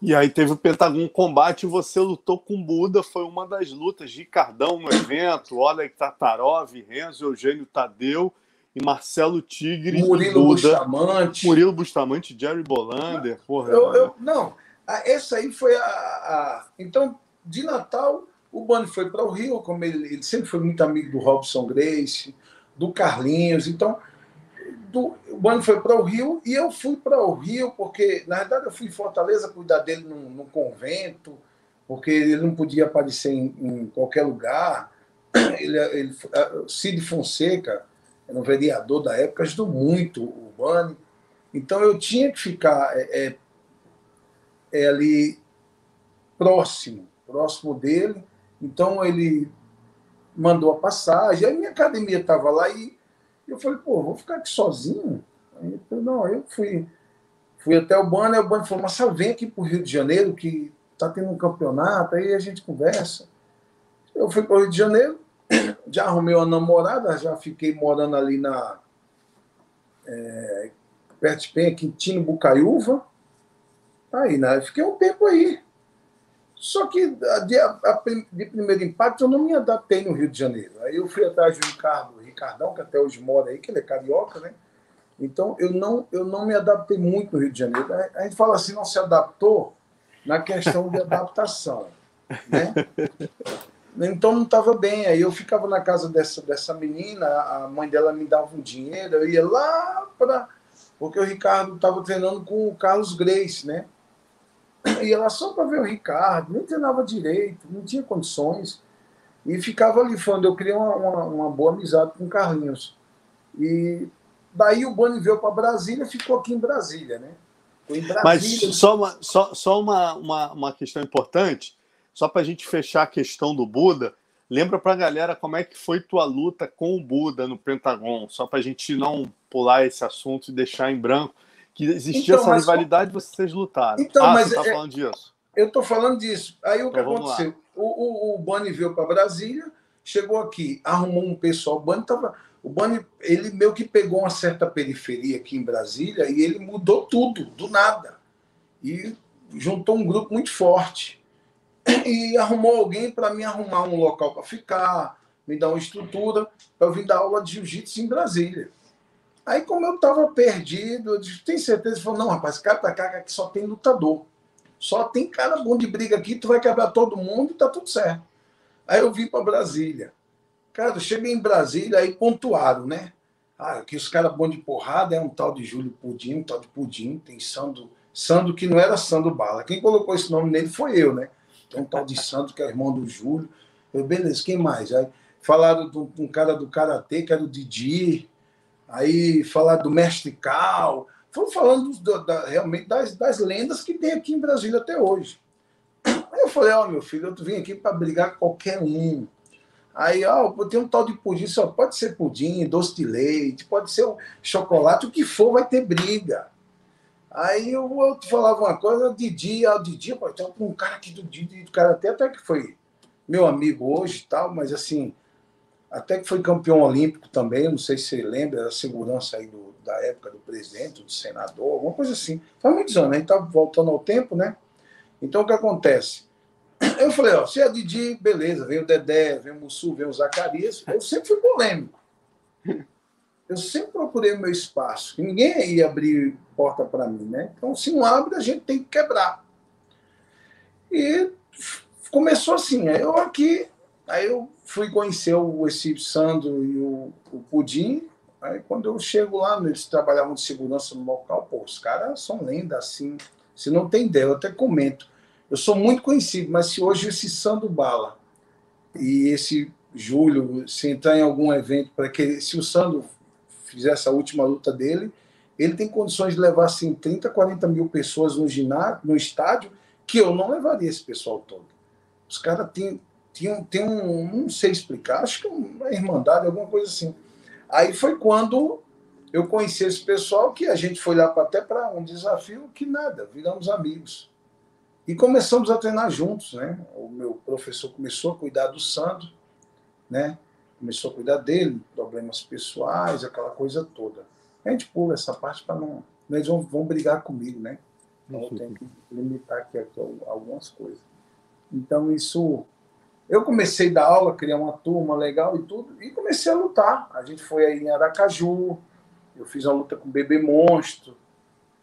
E aí teve o Pentagon Combate, você lutou com Buda, foi uma das lutas de Cardão no evento, Oleg Tatarov, Renzo, Eugênio Tadeu e Marcelo Tigre. Murilo Bustamante. Murilo Bustamante, Jerry Bolander. Porra, eu, eu, não, essa aí foi a, a, Então, de Natal, o Bani foi para o Rio, como ele, ele, sempre foi muito amigo do Robson Grace, do Carlinhos. Então, do, o Bani foi para o Rio e eu fui para o Rio porque, na verdade, eu fui em Fortaleza cuidar dele no, no convento, porque ele não podia aparecer em, em qualquer lugar. *clears throat* Ele, ele, Cid Fonseca era um vereador da época, ajudou muito o Bani. Então eu tinha que ficar é, é, é, ali próximo, próximo dele. Então ele mandou a passagem, a minha academia estava lá e eu falei, pô, vou ficar aqui sozinho? Aí, não, eu fui, fui até o Bani, o Bani falou, você vem aqui para o Rio de Janeiro, que está tendo um campeonato, aí a gente conversa. Eu fui para o Rio de Janeiro, *clears throat* já arrumei uma namorada, já fiquei morando ali na. É, perto de Penha, Quintino Bucaiúva. Aí, né? Fiquei um tempo aí. Só que de, de primeiro impacto eu não me adaptei no Rio de Janeiro. Aí eu fui atrás do Ricardo, Ricardão, que até hoje mora aí, que ele é carioca, né? Então eu não, eu não me adaptei muito no Rio de Janeiro. A gente fala assim, não se adaptou na questão de adaptação. *laughs* Né? Então não estava bem. Aí eu ficava na casa dessa, dessa menina, a mãe dela me dava um dinheiro, eu ia lá para. Porque o Ricardo estava treinando com o Carlos Grace, né? Ia lá só para ver o Ricardo, nem treinava direito, não tinha condições. E ficava ali falando. Eu criei uma, uma, uma boa amizade com o Carlinhos. E daí o Boni veio para Brasília, ficou aqui em Brasília, né? Brasília, Mas só uma, só, só uma, uma, uma questão importante só para a gente fechar a questão do Buda, lembra para a galera como é que foi tua luta com o Buda no Pentagon, só para a gente não pular esse assunto e deixar em branco, que existia então, essa rivalidade e vocês lutaram. Então, ah, mas você tá é, falando disso. Eu estou falando disso. Aí o que então, aconteceu? O, o, o Bani veio para Brasília, chegou aqui, arrumou um pessoal. O Bani tava, o Bani, ele meio que pegou uma certa periferia aqui em Brasília e ele mudou tudo, do nada. E juntou um grupo muito forte. E arrumou alguém para me arrumar um local para ficar, me dar uma estrutura para eu vir dar aula de jiu-jitsu em Brasília. Aí, como eu estava perdido, eu disse, tem certeza? Ele falou, não, rapaz, cara pra cá que só tem lutador. Só tem cara bom de briga aqui, tu vai quebrar todo mundo e tá tudo certo. Aí eu vim para Brasília. Cara, eu cheguei em Brasília, aí pontuaram, né? Ah, que os caras bons de porrada é um tal de Júlio Pudim, um tal de Pudim, tem Sandro, Sandro que não era Sandro Bala. Quem colocou esse nome nele foi eu, né? Tem um tal de Sandro, que é irmão do Júlio. Eu, beleza, quem mais? Aí falaram de um cara do Karatê, que era o Didi, aí falar do Mestre Cal, foram falando do, da, realmente das, das lendas que tem aqui em Brasília até hoje. Aí eu falei, ó, oh, meu filho, eu vim aqui para brigar com qualquer um. Aí, ó, tem um tal de pudim, só pode ser pudim, doce de leite, pode ser um chocolate, o que for vai ter briga. Aí o outro falava uma coisa, Didi, ó, Didi, pô, tem um cara aqui do Didi, do cara até, até que foi meu amigo hoje e tal, mas assim, até que foi campeão olímpico também, não sei se você lembra, a segurança aí do, da época do presidente, do senador, alguma coisa assim. Faz muitos anos, a gente está voltando ao tempo, né? Então o que acontece? Eu falei, ó, se é Didi, beleza, vem o Dedé, vem o Mussu, vem o Zacarias, eu sempre fui polêmico. Eu sempre procurei o meu espaço, ninguém ia abrir porta para mim, né? Então, se não abre, a gente tem que quebrar. E começou assim, eu aqui, aí eu fui conhecer o, esse Sandro e o, o Pudim. Aí quando eu chego lá, eles trabalhavam de segurança no local, pô, os caras são lenda assim. Se não tem ideia, eu até comento. Eu sou muito conhecido, mas se hoje esse Sandro Bala e esse Júlio, se entrar em algum evento, para que se o Sandro fizer essa última luta dele, ele tem condições de levar assim 30, 40 mil pessoas no ginásio, no estádio, que eu não levaria esse pessoal todo. Os caras têm tinha, tem um, não sei explicar, acho que uma irmandade, alguma coisa assim. Aí foi quando eu conheci esse pessoal que a gente foi lá até para um desafio que nada, viramos amigos. E começamos a treinar juntos, né? O meu professor começou a cuidar do Sandro, né? Começou a cuidar dele, problemas pessoais, aquela coisa toda. A gente pula essa parte para não. Eles vão, vão brigar comigo, né? Então eu tenho que limitar aqui, aqui algumas coisas. Então isso eu comecei a dar aula, criar uma turma legal e tudo, e comecei a lutar. A gente foi aí em Aracaju, eu fiz uma luta com o Bebê Monstro,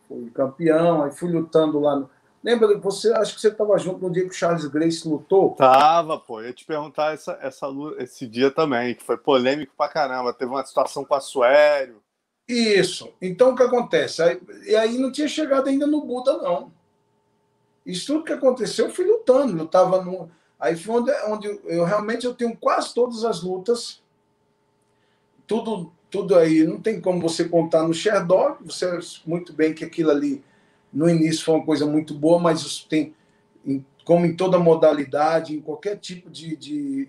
fui campeão, aí fui lutando lá no... Lembra, você, acho que você estava junto no dia que o Charles Grace lutou? Tava, pô. Eu ia te perguntar essa, essa, esse dia também, que foi polêmico pra caramba. Teve uma situação com a Suério. Isso. Então, o que acontece? Aí, e aí não tinha chegado ainda no Buda, não. Isso tudo que aconteceu, eu fui lutando. Lutava no, Aí foi onde, onde eu realmente eu tenho quase todas as lutas. Tudo, tudo aí, não tem como você contar no Sherdog, você muito bem que aquilo ali no início foi uma coisa muito boa, mas tem, como em toda modalidade, em qualquer tipo de, de,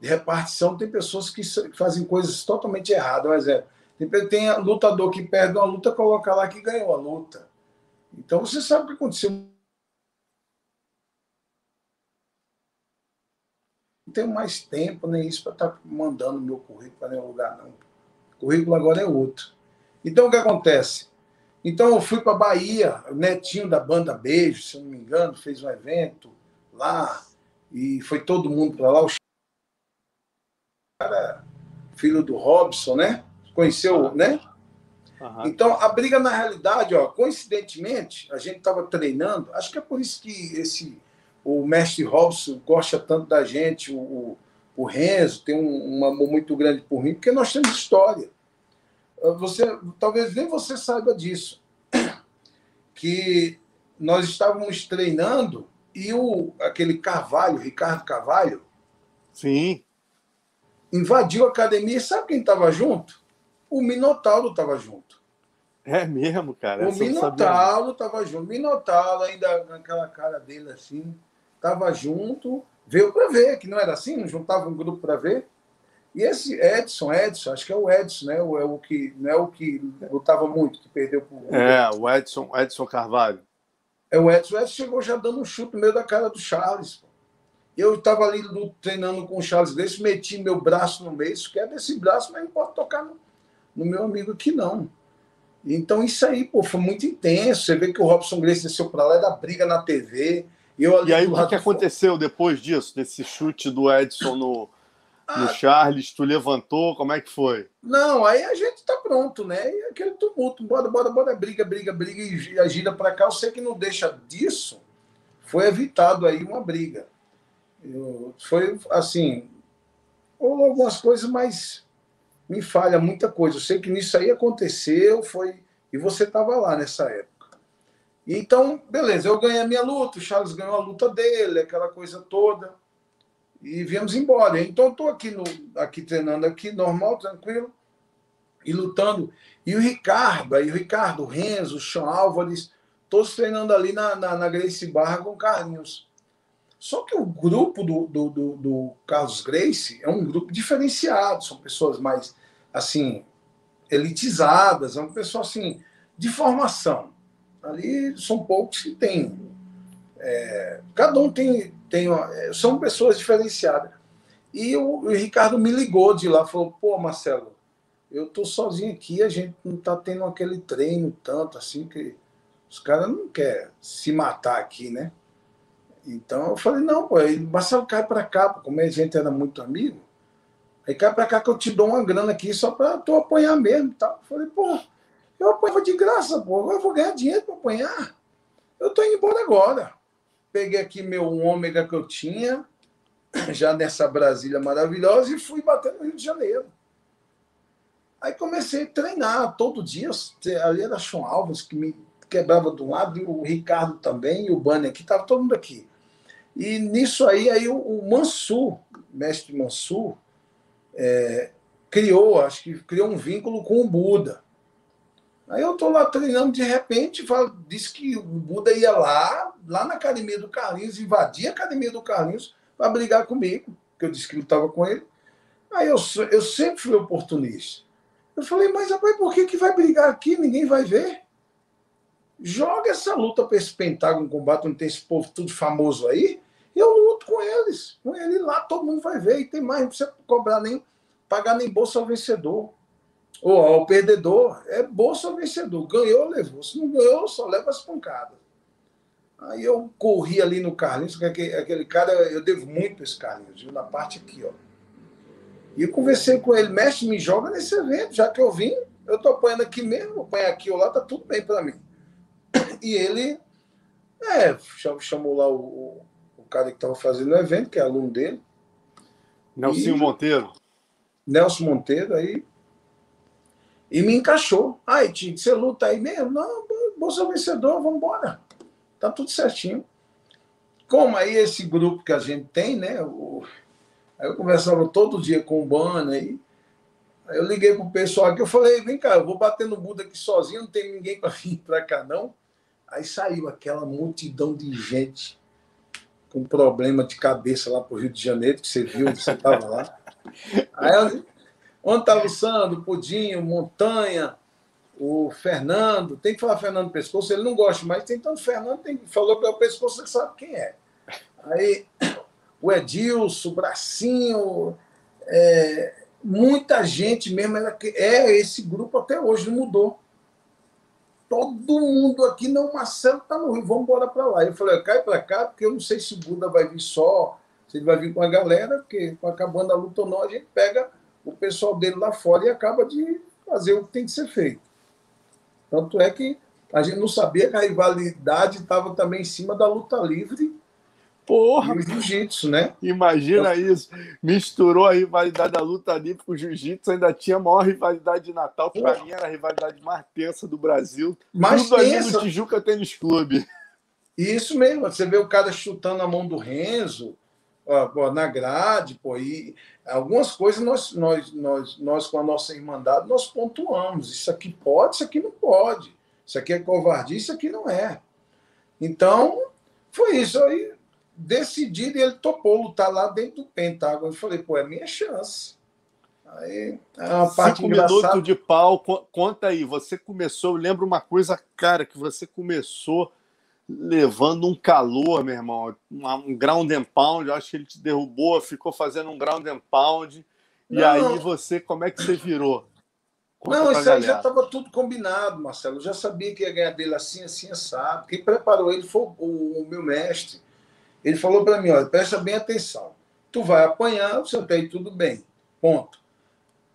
de repartição, tem pessoas que fazem coisas totalmente erradas. Mas é, tem, tem lutador que perde uma luta, coloca lá que ganhou a luta. Então você sabe o que aconteceu não tenho mais tempo nem isso para estar tá mandando meu currículo para nenhum lugar, não. O currículo agora é outro. Então, o que acontece? Então, eu fui para Bahia, o netinho da banda Beijo, se não me engano, fez um evento lá, e foi todo mundo para lá. O cara, filho do Robson, né? Conheceu, né? Uhum. Então, a briga, na realidade, ó, coincidentemente, a gente estava treinando, acho que é por isso que esse o mestre Robson gosta tanto da gente, o, o Renzo tem um, um amor muito grande por mim, porque nós temos história. Você, talvez nem você saiba disso, *coughs* que nós estávamos treinando e o, aquele Carvalho, Ricardo Carvalho, sim, invadiu a academia e sabe quem estava junto? O Minotauro estava junto. É mesmo, cara. O Minotauro estava junto. O Minotauro ainda naquela cara dele assim, estava junto, veio para ver, que não era assim, não juntava um grupo para ver. E esse Edson, Edson, acho que é o Edson, né? O, é o que, não é o que lutava muito, que perdeu por. É, o Edson, Edson Carvalho. É o Edson. O Edson chegou já dando um chute no meio da cara do Charles. Eu estava ali treinando com o Charles desse, meti meu braço no meio, isso quer desse braço, mas não pode tocar no, no, meu amigo aqui, não. Então, isso aí, pô, foi muito intenso. Você vê que o Robson Grace desceu para lá, da briga na TV. Eu, e aí, o que, aconteceu depois disso, desse chute do Edson no, no ah. Charles, tu levantou, como é que foi? Não, aí a gente tá pronto, né? E aquele tumulto, bora, bora, bora, briga, briga, briga e a gira para cá. Eu sei que não deixa disso, foi evitado aí uma briga. Eu, foi assim, ou algumas coisas, mas me falha muita coisa. Eu sei que nisso aí aconteceu, foi e você estava lá nessa época. Então, beleza, eu ganhei a minha luta, o Charles ganhou a luta dele, aquela coisa toda e viemos embora. Então, estou aqui, aqui treinando aqui, normal, tranquilo, e lutando. E o Ricardo, aí o Ricardo, o Renzo, o Sean Álvares, todos treinando ali na, na, na Grace Barra com Carlinhos. Só que o grupo do, do, do, do, Carlos Grace é um grupo diferenciado, são pessoas mais, assim, elitizadas, é uma pessoa, assim, de formação. Ali são poucos que têm. É, cada um tem, tenho, é, são pessoas diferenciadas. E o, o, Ricardo me ligou de lá, falou: pô, Marcelo, eu tô sozinho aqui, a gente não tá tendo aquele treino tanto assim, que os caras não querem se matar aqui, né? Então eu falei: não, pô, aí, Marcelo, cai para cá, como a gente era muito amigo, aí cai para cá que eu te dou uma grana aqui só para tu apanhar mesmo. Tá? Eu falei: pô, eu apanho de graça, pô, eu vou ganhar dinheiro para apanhar. Eu tô indo embora agora peguei aqui meu ômega que eu tinha, já nessa Brasília maravilhosa, e fui bater no Rio de Janeiro. Aí comecei a treinar todo dia. Ali era Sean Alves, que me quebrava de um lado, e o Ricardo também, e o Banner aqui, estava todo mundo aqui. E nisso aí, aí o, o Mansur, mestre Mansur, é, criou, acho que criou um vínculo com o Buda. Aí eu tô lá treinando, de repente, fala, disse que o Buda ia lá, lá na academia do Carlinhos, invadir a academia do Carlinhos para brigar comigo, que eu disse que lutava com ele. Aí eu, eu sempre fui oportunista. Eu falei, mas rapaz, por que, que vai brigar aqui? Ninguém vai ver. Joga essa luta para esse Pentágono Combate, onde tem esse povo tudo famoso aí. Eu luto com eles. Com ele lá, todo mundo vai ver. E tem mais, não precisa cobrar nem, pagar nem bolsa ao vencedor ou ao perdedor, é bolsa ao vencedor. Ganhou, levou. Se não ganhou, só leva as pancadas. Aí eu corri ali no Carlinhos, aquele, aquele cara, eu devo muito esse Carlinhos, viu? Na parte aqui, ó. E eu conversei com ele, mestre, me joga nesse evento, já que eu vim, eu tô apanhando aqui mesmo, apanhar aqui ou lá, tá tudo bem para mim. *clears throat* E ele, é, chamou lá o, o cara que tava fazendo o evento, que é aluno dele. Nelson Monteiro. Nelson Monteiro, aí e me encaixou. Aí, Tite, você luta aí mesmo? Não, bolsa vencedor, vamos embora. Tá tudo certinho. Como aí esse grupo que a gente tem, né? O... Aí eu conversava todo dia com o Bana aí. Aí eu liguei pro pessoal aqui, eu falei, vem cá, eu vou bater no Buda aqui sozinho, não tem ninguém para vir para cá, não. Aí saiu aquela multidão de gente com problema de cabeça lá pro Rio de Janeiro, que você viu, você estava lá. Aí eu, Onde está o Sandro, Pudinho, Montanha, o Fernando? Tem que falar Fernando Pescoço, ele não gosta, mas tem tanto Fernando, tem, falou que é o Pescoço, você sabe quem é. Aí o Edilson, o Bracinho, é, muita gente mesmo, ela, é esse grupo até hoje, não mudou. Todo mundo aqui, não, Marcelo está no Rio, vamos embora para lá. Eu falei, cai para cá, porque eu não sei se o Buda vai vir só, se ele vai vir com a galera, porque acabando a luta ou não, a gente pega o pessoal dele lá fora e acaba de fazer o que tem que ser feito. Tanto é que a gente não sabia que a rivalidade estava também em cima da luta livre Porra! E o jiu-jitsu, né? Imagina então, isso. Misturou a rivalidade da luta livre com o jiu-jitsu, ainda tinha a maior rivalidade de Natal. Para mim era a rivalidade mais tensa do Brasil. Mais Tudo tensa. ali no Tijuca Tênis Clube. Isso mesmo. Você vê o cara chutando a mão do Renzo, ó, na grade, pô, e algumas coisas nós, nós, nós, nós, com a nossa irmandade, nós pontuamos. Isso aqui pode, isso aqui não pode. Isso aqui é covardia, isso aqui não é. Então, foi isso. Aí, decidido, ele topou lutar lá dentro do Pentágono. Eu falei, pô, é minha chance. Aí é uma parte Cinco engraçada. minutos de pau, conta aí. Você começou, eu lembro uma coisa, cara, que você começou levando um calor, meu irmão, um ground and pound. Eu acho que ele te derrubou, ficou fazendo um ground and pound. E não, aí você, como é que você virou? Conta não, isso aí já estava tudo combinado, Marcelo. Eu já sabia que ia ganhar dele assim, assim, assado. Quem preparou ele foi o, o meu mestre. Ele falou para mim: olha, presta bem atenção. Tu vai apanhar, o seu tem tudo bem. Ponto.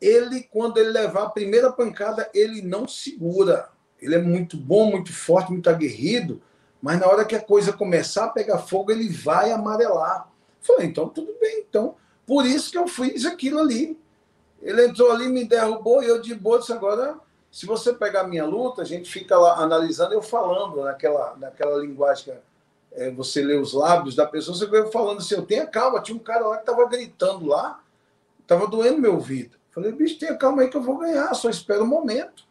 Ele, quando ele levar a primeira pancada, ele não segura. Ele é muito bom, muito forte, muito aguerrido, mas na hora que a coisa começar a pegar fogo, ele vai amarelar. falei, então tudo bem. Então, por isso que eu fiz aquilo ali. Ele entrou ali, me derrubou e eu de boa disse, agora, se você pegar a minha luta, a gente fica lá analisando, eu falando naquela, naquela linguagem que é, você lê os lábios da pessoa, você vai falando assim, eu tenha calma, tinha um cara lá que estava gritando lá, estava doendo meu ouvido. Falei, bicho, tenha calma aí que eu vou ganhar, só espera o um momento.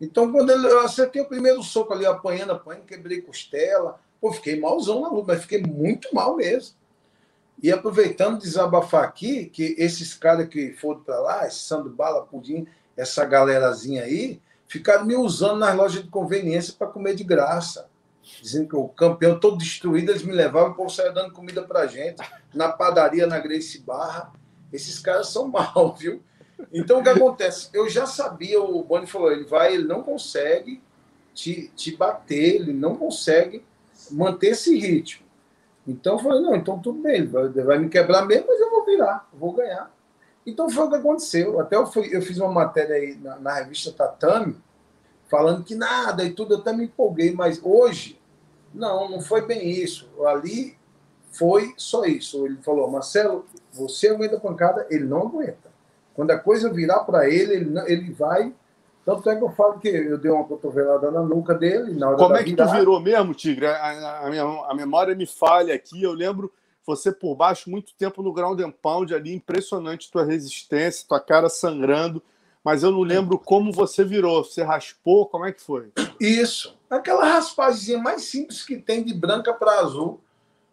Então, quando ele, eu acertei o primeiro soco ali, apanhando, apanhando, quebrei costela, pô, fiquei malzão na luta, mas fiquei muito mal mesmo. E aproveitando desabafar aqui, que esses caras que foram para lá, esse Sandro Bala, Pudim, essa galerazinha aí, ficaram me usando nas lojas de conveniência para comer de graça. Dizendo que o campeão todo destruído, eles me levavam e o povo saia dando comida para gente. Na padaria, na Grace Barra. Esses caras são *laughs* mal, viu? Então, o que acontece? Eu já sabia, o Boni falou, ele vai, ele não consegue te, te bater, ele não consegue manter esse ritmo. Então, eu falei, não, então tudo bem, ele vai, vai me quebrar mesmo, mas eu vou virar, eu vou ganhar. Então, foi o que aconteceu. Até eu, fui, eu fiz uma matéria aí na, na revista Tatame, falando que nada e tudo, eu até me empolguei, mas hoje, não, não foi bem isso. Ali foi só isso. Ele falou, Marcelo, você aguenta a pancada, ele não aguenta. Quando a coisa virar para ele, ele, ele vai. Tanto é que eu falo que eu dei uma cotovelada na nuca dele. Na Como é que tu virou mesmo, Tigre? A, a, minha, a memória me falha aqui. Eu lembro você por baixo muito tempo no ground and pound ali, impressionante tua resistência, tua cara sangrando, mas eu não lembro como você virou. Você raspou? Como é que foi? Isso. Aquela raspazinha mais simples que tem de branca para azul.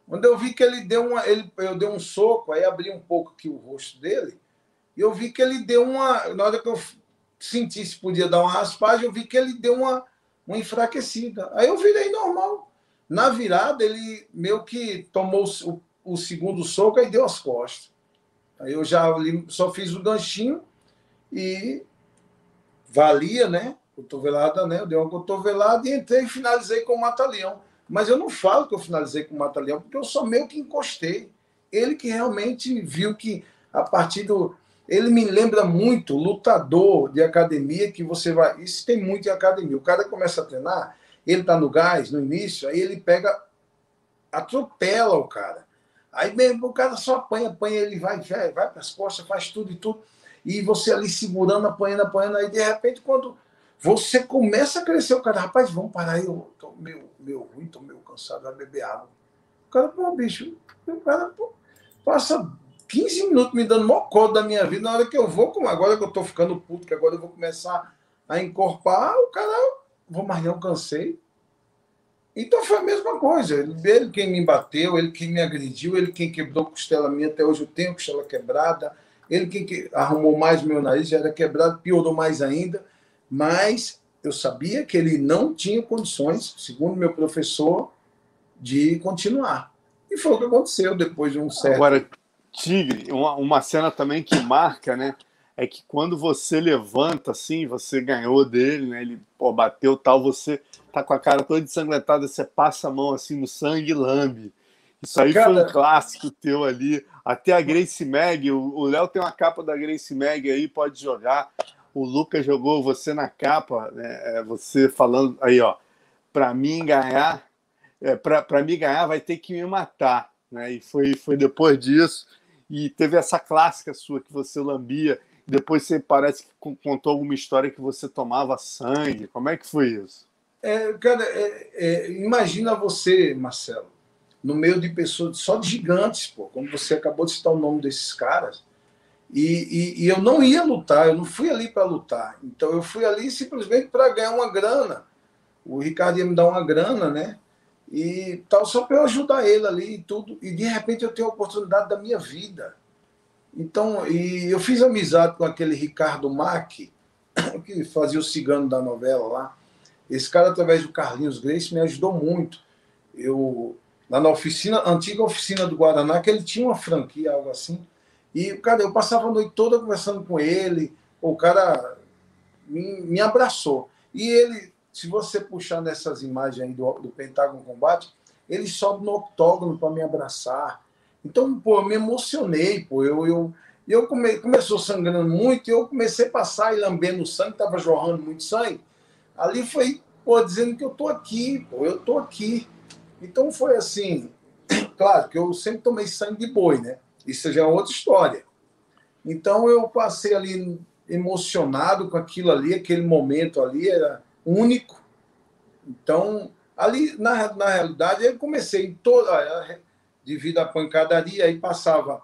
Quando eu vi que ele deu uma. Ele, eu dei um soco, aí abri um pouco aqui o rosto dele. E eu vi que ele deu uma. Na hora que eu senti se podia dar uma raspagem, eu vi que ele deu uma, uma enfraquecida. Aí eu virei normal. Na virada, ele meio que tomou o, o segundo soco e deu as costas. Aí eu já só fiz o ganchinho e valia, né? Cotovelada, né? Eu dei uma cotovelada e entrei e finalizei com o Mata-Leão. Mas eu não falo que eu finalizei com o Mata-Leão, porque eu só meio que encostei. Ele que realmente viu que a partir do ele me lembra muito lutador de academia que você vai. Isso tem muito em academia. O cara começa a treinar, ele tá no gás no início, aí ele pega, atropela o cara. Aí mesmo o cara só apanha, apanha, ele vai, vai, vai para as costas, faz tudo e tudo. E você ali segurando, apanhando, apanhando. Aí de repente, quando você começa a crescer, o cara, rapaz, vamos parar aí, eu tô meio, meio ruim, tô meio cansado, vai beber água. O cara, pô, bicho, o cara pô, passa 15 minutos me dando mocó da minha vida. Na hora que eu vou, como agora que eu tô ficando puto, que agora eu vou começar a encorpar, o cara, vou, mais não cansei. Então foi a mesma coisa. Ele quem me bateu, ele quem me agrediu, ele quem quebrou costela minha, até hoje eu tenho costela quebrada. Ele quem arrumou mais meu nariz, já era quebrado, piorou mais ainda. Mas eu sabia que ele não tinha condições, segundo meu professor, de continuar. E foi o que aconteceu depois de um certo. Agora, Tigre, uma, uma cena também que marca, né? É que quando você levanta assim, você ganhou dele, né? Ele pô, bateu tal, você tá com a cara toda ensangrentada, você passa a mão assim no sangue e lambe. Isso aí cara... foi um clássico teu ali. Até a Grace Mag, o Léo tem uma capa da Grace Mag aí, pode jogar. O Lucas jogou você na capa, né? É, você falando aí, ó. Para mim ganhar, é, para mim ganhar vai ter que me matar, né? E foi, foi depois disso e teve essa clássica sua que você lambia, depois você parece que contou alguma história que você tomava sangue. Como é que foi isso? É, cara, é, é, imagina você, Marcelo, no meio de pessoas só de gigantes, pô, como você acabou de citar o nome desses caras. E, e, e eu não ia lutar, eu não fui ali para lutar. Então eu fui ali simplesmente para ganhar uma grana. O Ricardo ia me dar uma grana, né? E tal, só para eu ajudar ele ali e tudo. E de repente eu tenho a oportunidade da minha vida. Então, e eu fiz amizade com aquele Ricardo Mack, *coughs* que fazia o cigano da novela lá. Esse cara, através do Carlinhos Grace, me ajudou muito. Eu, lá na oficina, antiga oficina do Guaraná, que ele tinha uma franquia, algo assim. E, cara, eu passava a noite toda conversando com ele. O cara me, me abraçou. E ele, se você puxar nessas imagens aí do, do Pentágono Combate, ele sobe no octógono para me abraçar. Então, pô, eu me emocionei, pô. Eu, eu, eu come, começou sangrando muito, e eu comecei a passar e lambendo sangue, estava jorrando muito sangue. Ali foi, pô, dizendo que eu tô aqui, pô, eu tô aqui. Então foi assim, *clears throat* claro que eu sempre tomei sangue de boi, né? Isso já é outra história. Então eu passei ali emocionado com aquilo ali, aquele momento ali era único. Então, ali, na, na realidade, eu comecei em toda devido à pancadaria, aí passava,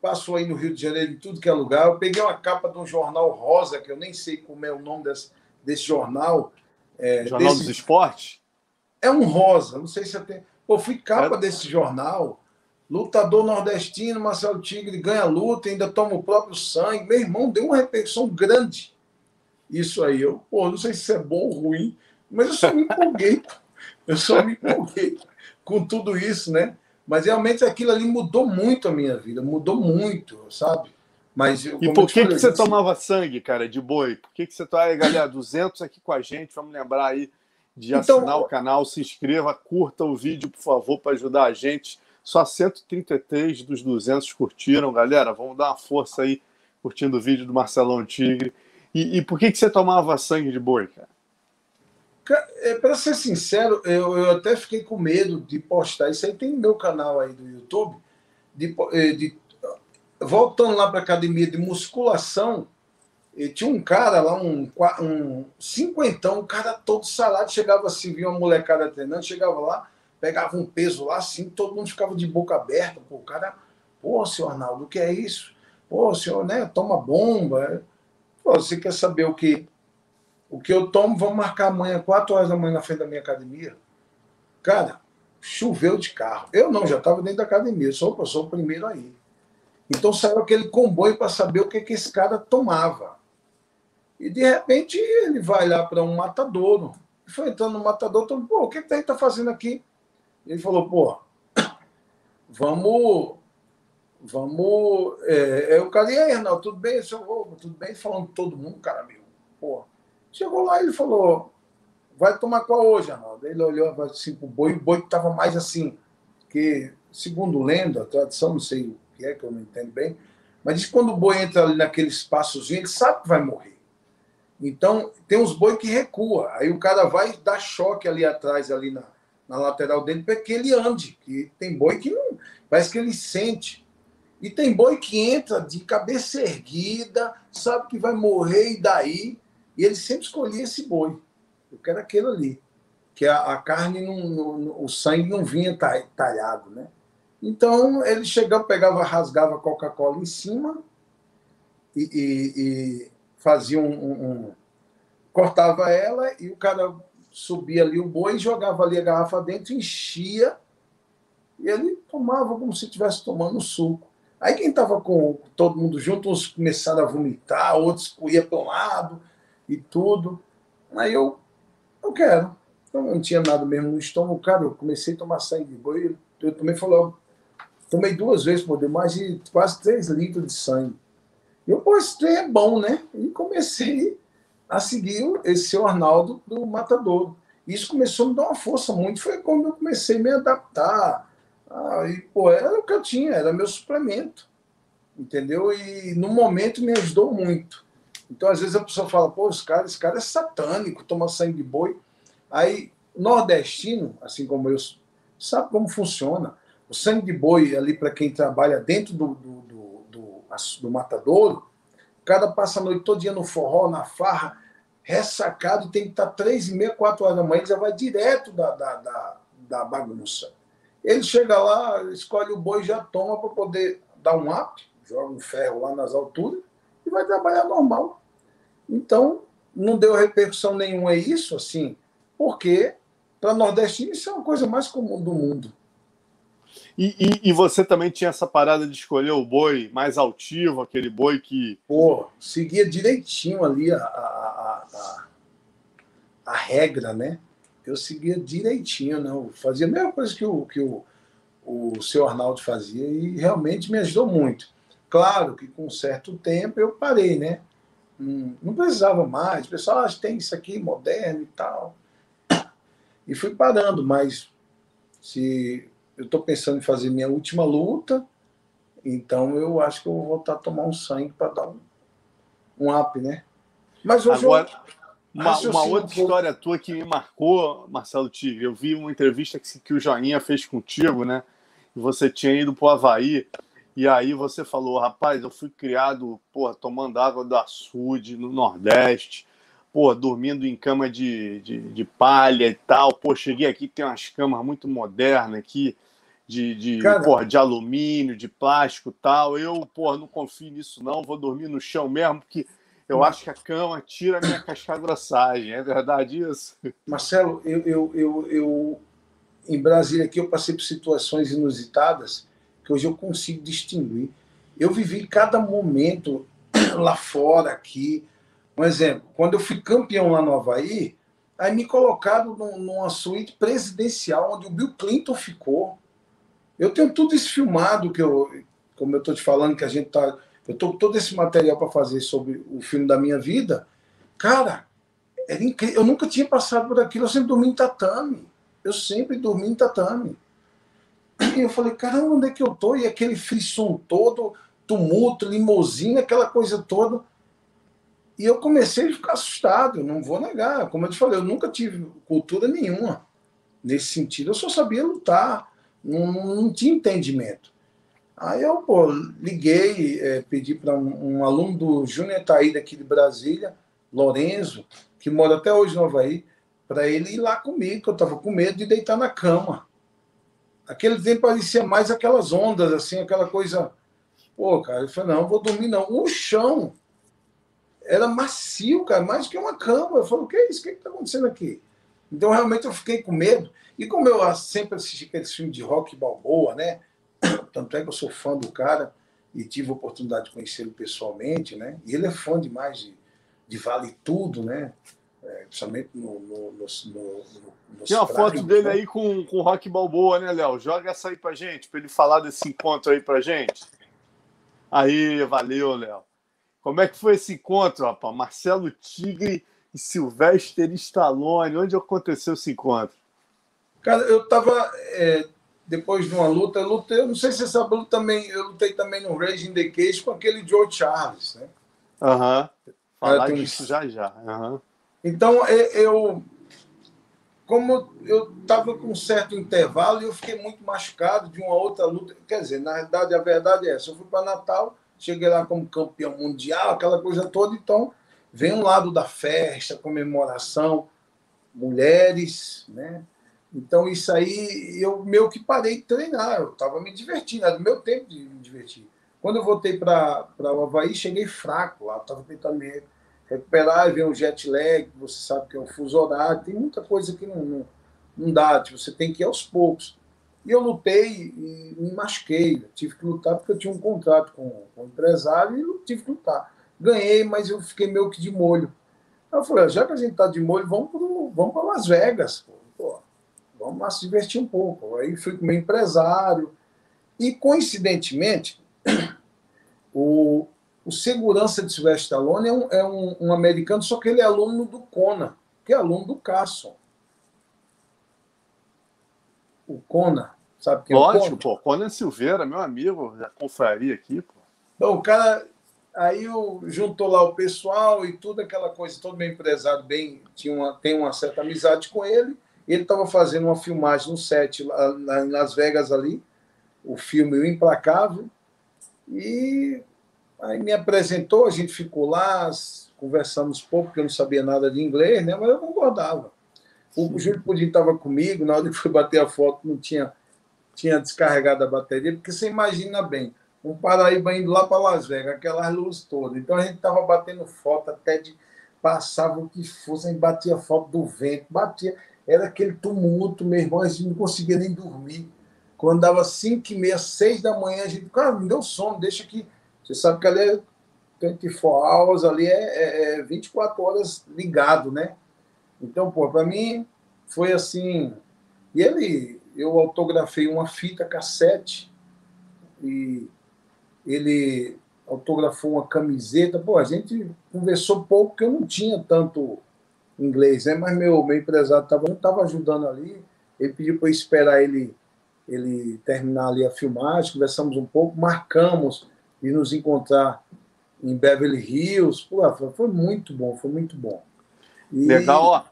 passou aí no Rio de Janeiro, em tudo que é lugar. Eu peguei uma capa de um jornal rosa, que eu nem sei como é o nome desse, desse jornal. É, jornal desse... dos Esportes? É um rosa, não sei se eu tenho. Pô, fui capa é... desse jornal. Lutador nordestino, Marcelo Tigre ganha luta, ainda toma o próprio sangue. Meu irmão, deu uma repercussão grande. Isso aí, eu, pô, não sei se é bom ou ruim, mas eu só me empolguei. *laughs* Eu só me empolguei com tudo isso, né? Mas realmente aquilo ali mudou muito a minha vida, mudou muito, sabe? Mas, e por que, que você assim, tomava sangue, cara, de boi? Por que, que você tá aí, galera, 200 aqui com a gente? Vamos lembrar aí de então, assinar o canal, se inscreva, curta o vídeo, por favor, para ajudar a gente. Só 133 dos 200 curtiram, galera. Vamos dar uma força aí, curtindo o vídeo do Marcelão Tigre. E, e por que, que você tomava sangue de boi, cara? É, para ser sincero, eu, eu até fiquei com medo de postar. Isso aí tem meu canal aí do YouTube. De, eh, de voltando lá para a academia de musculação, tinha um cara lá, um, um cinquentão, um cara todo salado, chegava assim, via uma molecada treinando, chegava lá, pegava um peso lá, assim, todo mundo ficava de boca aberta. Pô, o cara, pô, senhor Arnaldo, o que é isso? Pô, senhor, né, toma bomba. Você quer saber o que o que eu tomo, vamos marcar amanhã, 4 horas da manhã, na frente da minha academia. Cara, choveu de carro. Eu não, já estava dentro da academia, sou, sou o primeiro aí. Então saiu aquele comboio para saber o que, que esse cara tomava. E de repente ele vai lá para um matadouro. Foi entrando no matador, então, pô, o que, que ele está fazendo aqui? Ele falou, pô, *coughs* vamos. Vamos. É, é o cara, e aí, Arnaldo, tudo bem? Senhor, tudo bem? Falando todo mundo, cara, meu. Pô, Chegou lá e ele falou: vai tomar qual hoje, Arnaldo? Ele olhou assim pro boi, o boi estava mais assim, que, segundo lenda, a tradição, não sei o que é, que eu não entendo bem, mas diz que quando o boi entra ali naquele espaçozinho, ele sabe que vai morrer. Então, tem uns boi que recua. Aí o cara vai dar choque ali atrás, ali na, na lateral dele, para que ele ande. Que tem boi que não. Parece que ele sente. E tem boi que entra de cabeça erguida, sabe que vai morrer e daí. E ele sempre escolhia esse boi. Eu quero aquele ali. Que a, a carne, não, o sangue não vinha talhado, né? Então, ele chegava, pegava, rasgava a Coca-Cola em cima e, e, e fazia um, um, um, Cortava ela e o cara subia ali o boi, jogava ali a garrafa dentro, enchia e ele tomava como se estivesse tomando suco. Aí quem estava com todo mundo junto, uns começaram a vomitar, outros corriam para um lado, e tudo. Aí eu, eu quero. Então não tinha nada mesmo no estômago. Cara, eu comecei a tomar sangue de boi. Eu também falei, tomei duas vezes, por deu mais de quase três litros de sangue. E eu, pô, esse trem é bom, né? E comecei a seguir esse seu Arnaldo do Matador. Isso começou a me dar uma força muito. Foi quando eu comecei a me adaptar. Ah, pô, era o que eu tinha, era meu suplemento. Entendeu? E no momento me ajudou muito. Então, às vezes, a pessoa fala, pô, esse cara, esse cara é satânico, toma sangue de boi. Aí, nordestino, assim como eu, sabe como funciona. O sangue de boi, ali, para quem trabalha dentro do, do, do, do, do matadouro, o cara passa a noite todo no forró, na farra, ressacado, tem que estar três e meia, quatro horas da manhã, ele já vai direto da, da, da, da bagunça. Ele chega lá, escolhe o boi, já toma para poder dar um up, joga um ferro lá nas alturas, e vai trabalhar normal. Então, não deu repercussão nenhuma isso, assim, porque para nordestino isso é uma coisa mais comum do mundo. E, e, e, você também tinha essa parada de escolher o boi mais altivo, aquele boi que. Pô, seguia direitinho ali a, a, a, a regra, né? Eu seguia direitinho, não. Né? fazia a mesma coisa que o, que o, o seu Arnaldo fazia e realmente me ajudou muito. Claro que com um certo tempo eu parei, né? Não, não precisava mais. O pessoal que tem isso aqui moderno e tal. E fui parando, mas se eu estou pensando em fazer minha última luta, então eu acho que eu vou voltar a tomar um sangue para dar um, um up, né? Mas hoje Agora, eu, uma, uma outra história tua que me marcou, Marcelo Tigre, eu vi uma entrevista que, que o Joinha fez contigo, né? E você tinha ido para o Havaí. E aí você falou, rapaz, eu fui criado, porra, tomando água do açude no Nordeste, pô, dormindo em cama de, de, de, palha e tal. Pô, cheguei aqui, tem umas camas muito modernas aqui, de, de, porra, de alumínio, de plástico e tal. Eu, porra, não confio nisso não, vou dormir no chão mesmo, porque eu acho que a cama tira a minha casca-grossagem. É verdade isso? Marcelo, eu, eu, eu, eu, em Brasília aqui eu passei por situações inusitadas que hoje eu consigo distinguir. Eu vivi cada momento *coughs* lá fora, aqui. Um exemplo, quando eu fui campeão lá no Havaí, aí me colocaram numa suíte presidencial onde o Bill Clinton ficou. Eu tenho tudo isso filmado, que eu, como eu estou te falando, que a gente tá. Eu estou todo esse material para fazer sobre o filme da minha vida. Cara, era incrível. Eu nunca tinha passado por aquilo, eu sempre dormi em tatame. Eu sempre dormi em tatame. E eu falei, caramba, onde é que eu tô? E aquele frisson todo, tumulto, limousine, aquela coisa toda. E eu comecei a ficar assustado, não vou negar. Como eu te falei, eu nunca tive cultura nenhuma nesse sentido. Eu só sabia lutar, não, não tinha entendimento. Aí eu pô, liguei, é, pedi para um, um, aluno do Júnior Taída aqui de Brasília, Lorenzo, que mora até hoje no Havaí, para ele ir lá comigo, que eu estava com medo de deitar na cama. Aquele tempo parecia mais aquelas ondas, assim, aquela coisa. Pô, cara, eu falei, não, vou dormir não. O chão era macio, cara, mais que uma cama. Eu falei, o que é isso? O que é está acontecendo aqui? Então, realmente, eu fiquei com medo. E como eu sempre assisti aqueles filmes de rock balboa, né? Tanto é que eu sou fã do cara e tive a oportunidade de conhecê-lo pessoalmente, né? E ele é fã demais de, de Vale Tudo, né? É, principalmente no, no, no, no Tem uma foto dele né? aí com, com o Rock Balboa, né, Léo? Joga essa aí pra gente, para ele falar desse encontro aí pra gente. Aí, valeu, Léo. Como é que foi esse encontro, rapaz? Marcelo Tigre e Sylvester Stallone. Onde aconteceu esse encontro? Cara, eu tava. É, depois de uma luta, eu lutei, eu não sei se você sabe, eu também, eu lutei também no Raging the Cage com aquele Joe Charles, né? Aham. Uhum. Falar disso já já. Uhum. Então, eu, como eu estava com um certo intervalo, eu fiquei muito machucado de uma outra luta. Quer dizer, na verdade, a verdade é essa. Eu fui para Natal, cheguei lá como campeão mundial, aquela coisa toda. Então, vem um lado da festa, comemoração, mulheres, né? Então, isso aí, eu meio que parei de treinar. Eu estava me divertindo, era o meu tempo de me divertir. Quando eu voltei para o Havaí, cheguei fraco lá, estava tentando me recuperar, vem um jet lag, você sabe que é um fuso horário, tem muita coisa que não, não, não dá, tipo, você tem que ir aos poucos. E eu lutei e me machuquei, tive que lutar porque eu tinha um contrato com, com o empresário e eu tive que lutar. Ganhei, mas eu fiquei meio que de molho. eu falei, já que a gente está de molho, vamos para vamos Las Vegas, pô. Vamos se divertir um pouco. Aí fui com o meu empresário e, coincidentemente, o, o segurança de Sylvester Stallone é, um, é um, um, americano, só que ele é aluno do Kona, que é aluno do Carson. O Kona, sabe quem Lógico, é o Kona? pô. Conan Silveira, meu amigo, já confraria aqui, pô. Então, o cara. Aí eu, juntou lá o pessoal e tudo, aquela coisa, todo meu empresário bem, tinha uma, tem uma certa amizade com ele. Ele estava fazendo uma filmagem no set lá, em Las Vegas ali, o filme O Implacável. E Aí me apresentou, a gente ficou lá, conversamos pouco, porque eu não sabia nada de inglês, né? mas eu concordava. O Júlio Pudim estava comigo, na hora que fui bater a foto, não tinha, tinha descarregado a bateria, porque você imagina bem, um Paraíba indo lá para Las Vegas, aquelas luzes todas. Então a gente estava batendo foto até de. Passava o que fosse, a gente batia foto do vento, batia. Era aquele tumulto, meu irmão, a gente não conseguia nem dormir. Quando dava 5 e meia, 6 da manhã, a gente, cara, me deu sono, deixa aqui. Você sabe que ali é 24 hours, ali é, é, é 24 horas ligado, né? Então, pô, para mim foi assim. E ele, eu autografei uma fita cassete e ele autografou uma camiseta. Pô, a gente conversou pouco, porque eu não tinha tanto inglês, né? Mas meu, meu empresário estava tava ajudando ali. Ele pediu para esperar ele, ele terminar ali a filmagem, conversamos um pouco, marcamos de nos encontrar em Beverly Hills. Pô, foi muito bom, foi muito bom. E... Legal, ó.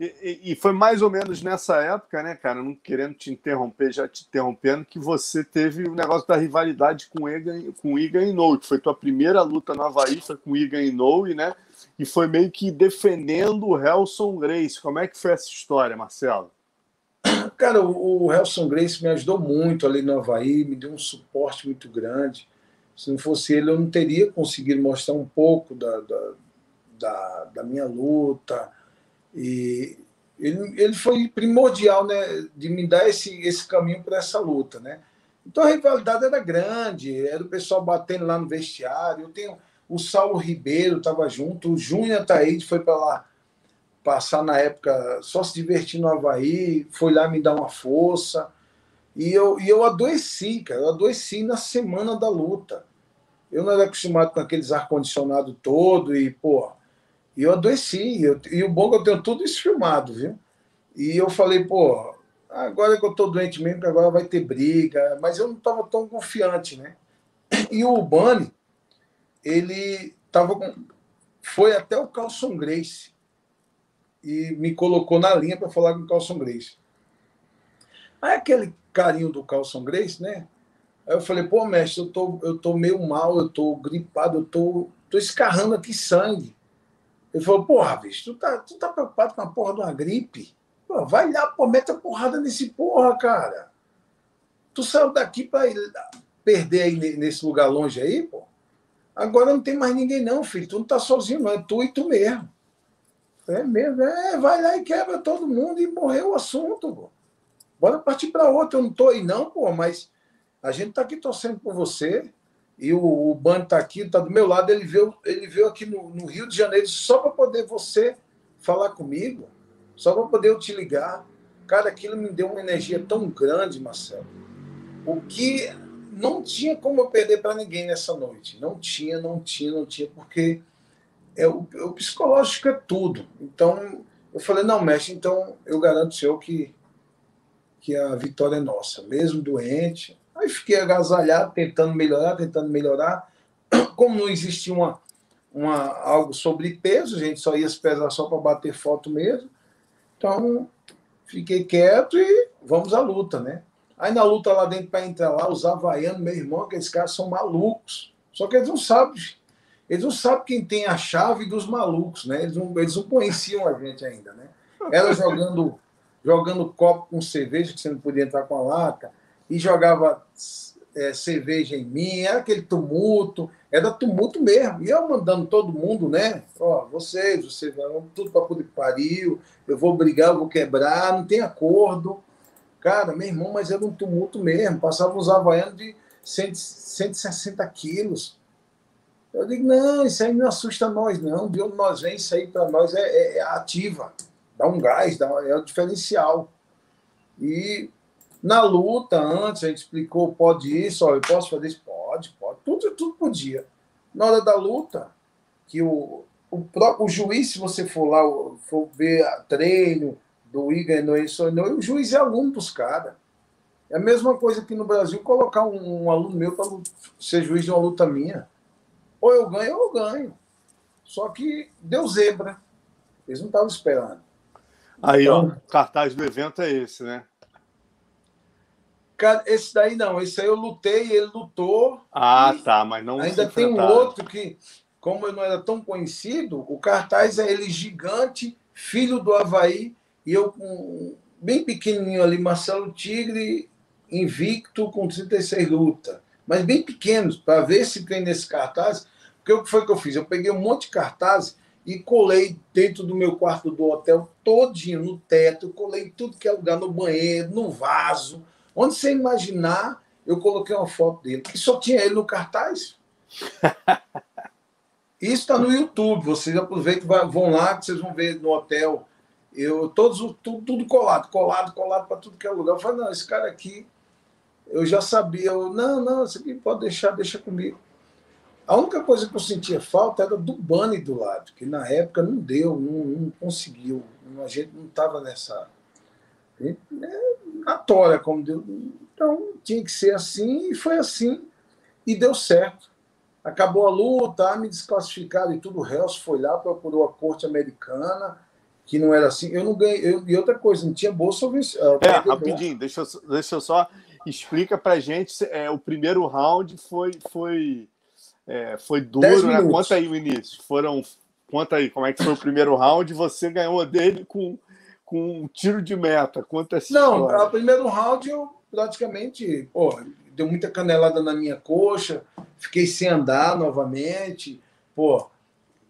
E, e, foi mais ou menos nessa época, né, cara? Não querendo te interromper, já te interrompendo, que você teve o negócio da rivalidade com o Igan, com Igan foi tua primeira luta no Havaí, foi com o Igan Inoue, né? E foi meio que defendendo o Helson Grace. Como é que foi essa história, Marcelo? Cara, o, Helson Grace me ajudou muito ali no Havaí, me deu um suporte muito grande. Se não fosse ele, eu não teria conseguido mostrar um pouco da, da, da, da minha luta, e ele, ele foi primordial, né, de me dar esse, esse caminho para essa luta, né? Então a rivalidade era grande, era o pessoal batendo lá no vestiário. Eu tenho o Saulo Ribeiro estava junto, o Júnior Taíde foi para lá passar na época só se divertir no Havaí, foi lá me dar uma força. E eu, e eu adoeci, cara, eu adoeci na semana da luta. Eu não era acostumado com aqueles ar-condicionado todo e, pô, eu adoeci. Eu, e o bom é que eu tenho tudo isso filmado, viu? E eu falei, pô, agora que eu tô doente mesmo, que agora vai ter briga. Mas eu não estava tão confiante, né? E o Urbani, ele tava com... foi até o Carlson Grace e me colocou na linha para falar com o Carlson Grace. Aí aquele carinho do Carlson Grace, né? Aí eu falei, pô, mestre, eu tô, eu tô meio mal, eu tô gripado, eu tô, tô escarrando aqui sangue. Ele falou, porra, bicho, tu tá, tu tá preocupado com a porra de uma gripe? Pô, vai lá, pô, mete a porrada nesse porra, cara. Tu saiu daqui para perder aí nesse lugar longe aí, pô. Agora não tem mais ninguém não, filho. Tu não tá sozinho, não. É tu e tu mesmo. É mesmo. É, vai lá e quebra todo mundo e morreu o assunto, pô. Bora partir para outro. Eu não tô aí não, pô, mas a gente tá aqui torcendo por você e o, o Band está aqui, está do meu lado, ele veio, ele veio aqui no, no Rio de Janeiro só para poder você falar comigo, só para poder eu te ligar. Cara, aquilo me deu uma energia tão grande, Marcelo. O que não tinha como eu perder para ninguém nessa noite. Não tinha, não tinha, não tinha, porque é, o, o psicológico é tudo. Então, eu falei, não, mestre, então eu garanto senhor que, que a vitória é nossa. Mesmo doente, Aí fiquei agasalhado, tentando melhorar, tentando melhorar. Como não existia uma, uma, algo sobre peso, a gente só ia se pesar só para bater foto mesmo. Então, fiquei quieto e vamos à luta, né? Aí na luta lá dentro, para entrar lá, os havaianos, meu irmão, aqueles caras são malucos. Só que eles não sabem, eles não sabem quem tem a chave dos malucos, né? Eles não, eles não conheciam a gente ainda, né? Ela jogando, *laughs* jogando copo com cerveja, que você não podia entrar com a lata e jogava é, cerveja em mim, era aquele tumulto, era tumulto mesmo. E eu mandando todo mundo, né? Ó, vocês, vocês vão tudo para poder pariu, eu vou brigar, eu vou quebrar, não tem acordo. Cara, meu irmão, mas era um tumulto mesmo. Passava uns havaianos de 100, 160 quilos. Eu digo, não, isso aí não assusta nós, não. De onde nós vem, isso aí para nós é, é, é, ativa. Dá um gás, dá, é o diferencial. E na luta, antes, a gente explicou, pode isso, ó, eu posso fazer isso? Pode, pode. Tudo, tudo podia. Na hora da luta, que o, o próprio o juiz, se você for lá, for ver treino do Igor o juiz é aluno dos caras. É a mesma coisa que no Brasil colocar um, um aluno meu para ser juiz de uma luta minha. Ou eu ganho ou eu ganho. Só que deu zebra. Eles não estavam esperando. Aí então, o cartaz do evento é esse, né? Esse daí não, esse aí eu lutei, ele lutou. Ah, tá, mas não. Ainda tem um outro que, como eu não era tão conhecido, o cartaz é ele gigante, filho do Havaí, e eu com bem pequenininho ali, Marcelo Tigre, invicto com 36 lutas. Mas bem pequenos, para ver se tem nesse cartaz. Porque o que foi que eu fiz? Eu peguei um monte de cartazes e colei dentro do meu quarto do hotel, todinho, no teto, colei tudo que é lugar, no banheiro, no vaso Onde você imaginar, eu coloquei uma foto dele, que só tinha ele no cartaz. *laughs* Isso está no YouTube. Vocês aproveitam, vão lá, que vocês vão ver no hotel. Eu, todos, tudo, tudo colado, colado, colado para tudo que é lugar. Eu falei, não, esse cara aqui, eu já sabia. Eu, não, não, isso aqui pode deixar, deixa comigo. A única coisa que eu sentia falta era do Bunny do lado, que na época não deu, não, não conseguiu. A gente não estava nessa. É, na tora, como deu. Então tinha que ser assim, e foi assim, e deu certo. Acabou a luta, me desclassificaram e tudo. O Hells foi lá, procurou a corte americana, que não era assim. Eu não ganhei. Eu, e outra coisa, não tinha bolsa. Eu venci, é, rapidinho, deixa eu, deixa eu só. Explica pra gente. É, o primeiro round foi. foi é, foi duro, né? Conta aí o início. Foram. Conta aí como é que foi o primeiro round. Você ganhou dele com, com um tiro de meta. Conta essa Não, o primeiro round eu praticamente. Pô, deu muita canelada na minha coxa, fiquei sem andar novamente. Pô,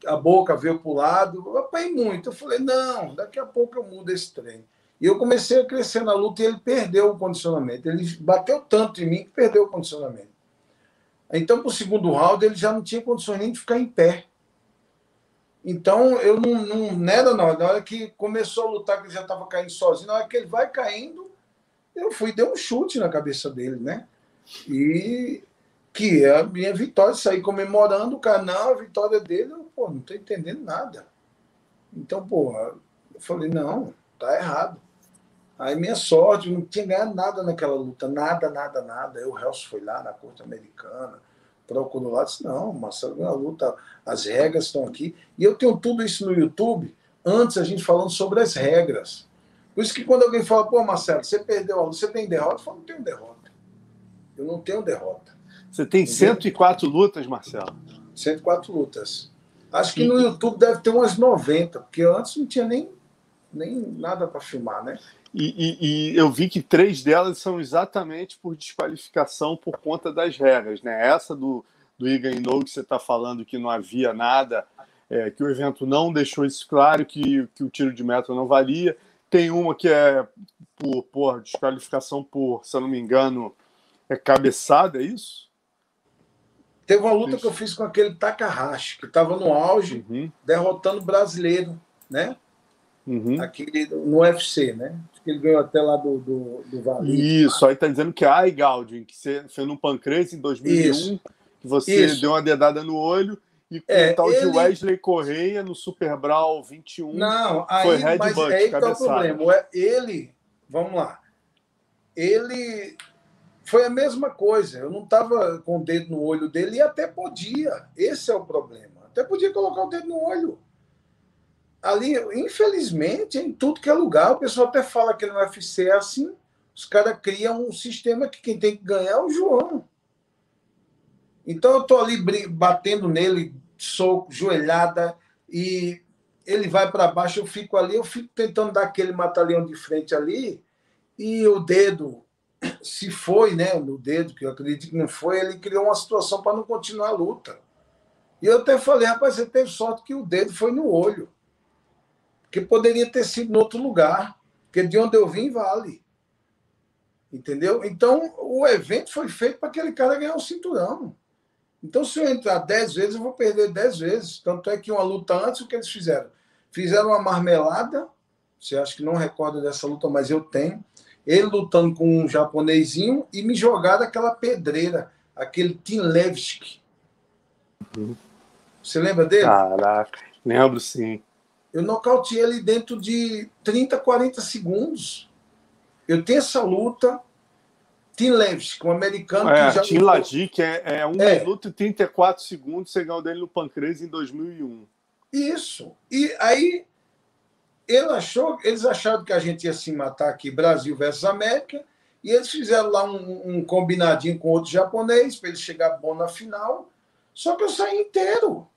a boca veio para o lado. Eu apanhei muito. Eu falei, não, daqui a pouco eu mudo esse trem. E eu comecei a crescer na luta e ele perdeu o condicionamento. Ele bateu tanto em mim que perdeu o condicionamento. Então, para o segundo round, ele já não tinha condições nem de ficar em pé. Então, eu não, não, não era hora, na hora que começou a lutar, que ele já estava caindo sozinho, na hora que ele vai caindo, eu fui dei um chute na cabeça dele, né? E que é a minha vitória, sair comemorando o canal, a vitória dele, eu, pô, não estou entendendo nada. Então, pô, eu falei, não, tá errado. Aí minha sorte, não tinha ganhado nada naquela luta, nada, nada, nada. Aí o Helso foi lá na corte americana, procurou lá, disse, não, Marcelo ganhou a luta, as regras estão aqui. E eu tenho tudo isso no YouTube, antes a gente falando sobre as regras. Por isso que quando alguém fala, pô, Marcelo, você perdeu a luta, você tem derrota? Eu falo, não tenho derrota. Eu não tenho derrota. Você tem Entendeu? 104 lutas, Marcelo? 104 lutas. Acho que no YouTube deve ter umas 90, porque antes não tinha nem, nem nada para filmar, né? E, e, e, eu vi que três delas são exatamente por desqualificação por conta das regras, né? Essa do, do Igan Inou, que você está falando que não havia nada, é, que o evento não deixou isso claro, que, que o tiro de meta não valia. Tem uma que é por, por desqualificação por, se eu não me engano, é cabeçada, é isso? Teve uma luta isso. que eu fiz com aquele Takahashi, que estava no auge, uhum. derrotando o brasileiro, né? Uhum. Aqui no UFC, né? Acho que ele ganhou até lá do, do, do Vale. Isso, aí tá dizendo que a Galdin, que você fez no Pancrase em 2001, Isso. que você Isso. deu uma dedada no olho, e com é, o tal ele... de Wesley Correia no Super Brawl 21. Não, aí, foi Red mas Butt, é aí que tá o problema. Ele, vamos lá, ele foi a mesma coisa. Eu não estava com o dedo no olho dele e até podia. Esse é o problema. Até podia colocar o dedo no olho. Ali, infelizmente, em tudo que é lugar, o pessoal até fala que no UFC é assim. Os caras criam um sistema que quem tem que ganhar é o João. Então eu tô ali batendo nele, soco, joelhada, e ele vai para baixo, eu fico ali, eu fico tentando dar aquele matalhão de frente ali, e o dedo se foi, né, no dedo, que eu acredito que não foi, ele criou uma situação para não continuar a luta. E eu até falei, rapaz, você teve sorte que o dedo foi no olho. Porque poderia ter sido em outro lugar. Porque de onde eu vim, vale. Entendeu? Então, o evento foi feito para aquele cara ganhar o cinturão. Então, se eu entrar dez vezes, eu vou perder dez vezes. Tanto é que uma luta antes, o que eles fizeram? Fizeram uma marmelada. Você acha que não recorda dessa luta, mas eu tenho ele lutando com um japonesinho e me jogar aquela pedreira, aquele Tim Levski. Uhum. Você lembra dele? Caraca, lembro sim. Eu nocauteei ele dentro de 30, 40 segundos. Eu tenho essa luta. Tim Levski, um americano é, que já. Tim Ladic é, é 1 é. minuto e 34 segundos. Você ganhou dele no Pancrase em 2001. Isso. E aí ele achou, eles acharam que a gente ia se matar aqui, Brasil versus América, e eles fizeram lá um, um combinadinho com outro japonês para ele chegar bom na final. Só que eu saí inteiro.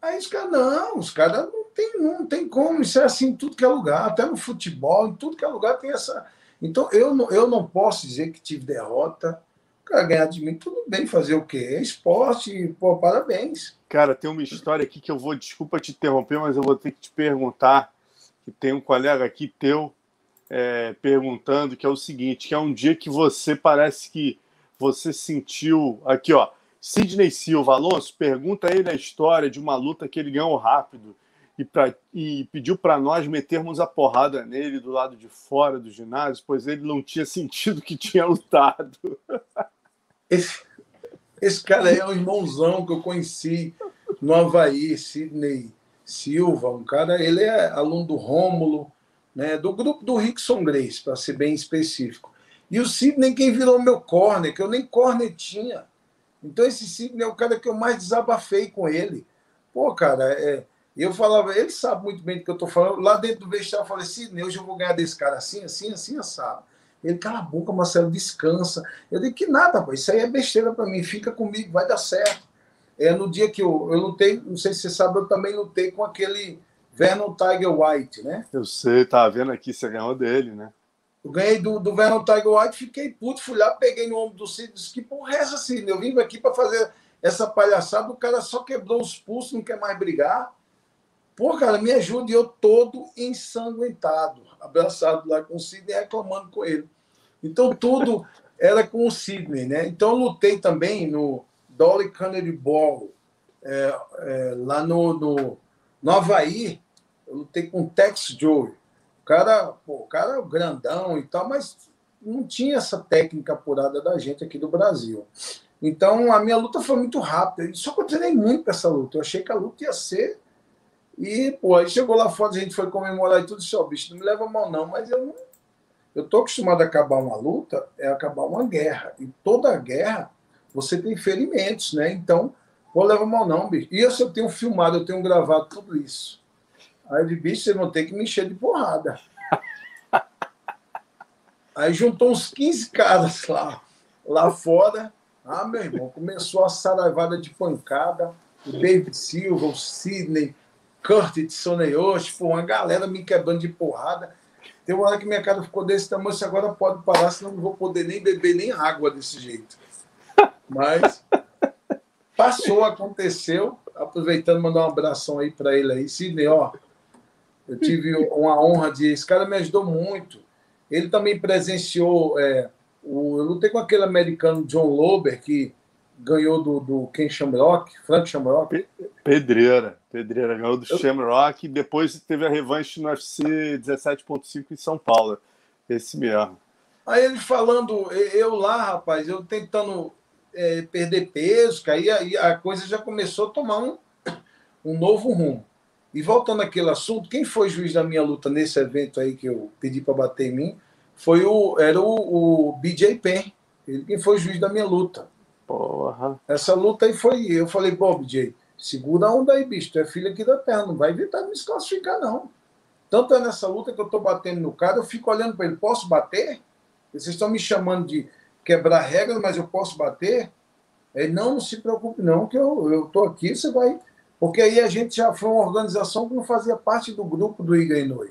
Aí os caras, não, os caras não tem, não tem como, isso é assim em tudo que é lugar, até no futebol, em tudo que é lugar tem essa. Então eu não, eu não posso dizer que tive derrota cara ganhar de mim, tudo bem, fazer o quê? É esporte, pô, parabéns. Cara, tem uma história aqui que eu vou, desculpa te interromper, mas eu vou ter que te perguntar, que tem um colega aqui teu, é, perguntando que é o seguinte, que é um dia que você parece que você sentiu aqui, ó. Sidney Silva, Alonso, pergunta ele a história de uma luta que ele ganhou rápido e, pra, e pediu para nós metermos a porrada nele do lado de fora do ginásio, pois ele não tinha *laughs* sentido que tinha lutado. Esse, esse cara é um irmãozão que eu conheci no Havaí, Sidney Silva, um cara, ele é aluno do Rômulo, né, do grupo do Rickson Grace, para ser bem específico. E o Sidney quem virou meu corner, que eu nem corner tinha. Então esse Sidney é o cara que eu mais desabafei com ele. Pô, cara, é, eu falava, ele sabe muito bem do que eu estou falando. Lá dentro do vestiário eu falei, Sidney, hoje eu vou ganhar desse cara assim, assim, assim, assado. Ele, cala a boca, Marcelo, descansa. Eu disse que nada, rapaz, isso aí é besteira para mim, fica comigo, vai dar certo. É, no dia que eu, eu lutei, não sei se você sabe, eu também lutei com aquele Vernon Tiger White, né? Eu sei, tá vendo aqui, você ganhou dele, né? Eu ganhei do, do Vernon Tiger White, fiquei puto, fui lá, peguei no ombro do Cid, disse que porra é essa, Cid? Eu vim aqui para fazer essa palhaçada, o cara só quebrou os pulsos, não quer mais brigar. Pô, cara, me ajude, eu todo ensanguentado, abraçado lá com o Sidney, reclamando com ele. Então, tudo era com o Sidney, né? Então, lutei também no Dolly Canary Ball, é, é, lá no, no, no Havaí, eu lutei com o Tex Joe. O cara, pô, o cara é grandão e tal, mas não tinha essa técnica apurada da gente aqui do Brasil. Então, a minha luta foi muito rápida. Só que eu treinei muito para essa luta. Eu achei que a luta ia ser. E, pô, aí chegou lá fora, a gente foi comemorar e tudo. Disse, ó, bicho, não me leva mal, não. Mas eu não. Eu tô acostumado a acabar uma luta, é acabar uma guerra. E toda guerra, você tem ferimentos, né? Então, vou levar mal, não, bicho. E eu, eu tenho filmado, eu tenho gravado tudo isso. Aí de bicho, você não tem que me encher de porrada. *laughs* Aí juntou uns 15 caras lá, lá fora. Ah, meu irmão, começou a saraivada de pancada. O David Silva, o Sidney, Curtis Soneyoshi, pô, uma galera me quebrando de porrada. Tem uma hora que minha cara ficou desse tamanho, você agora pode parar, senão não vou poder nem beber nem água desse jeito. *laughs* Mas passou, aconteceu. Aproveitando, mandar um abração aí para ele aí. Sidney, ó, eu tive uma honra de. Esse cara me ajudou muito. Ele também presenciou. É, o, eu lutei com aquele americano John Lober, que ganhou do, do Ken Shamrock, Frank Shamrock. Pedreira, Pedreira, ganhou do eu... Shamrock e depois teve a revanche no UFC 17.5 em São Paulo. Esse mesmo. Aí ele falando, eu lá, rapaz, eu tentando é, perder peso, que aí, aí a coisa já começou a tomar um, *coughs* um novo rumo. E voltando àquele assunto, quem foi juiz da minha luta nesse evento aí que eu pedi para bater em mim foi o era o, o BJ Penn. Ele quem foi juiz da minha luta. Porra. Essa luta aí foi eu falei, pô, BJ, segura a onda aí, bicho, tu é filho aqui da terra, não vai evitar me desclassificar não. Tanto é nessa luta que eu tô batendo no cara, eu fico olhando para ele, posso bater? Vocês estão me chamando de quebrar regras, mas eu posso bater? Ele, não, não se preocupe não, que eu, eu tô aqui, você vai porque aí a gente já foi uma organização que não fazia parte do grupo do Igrainoi.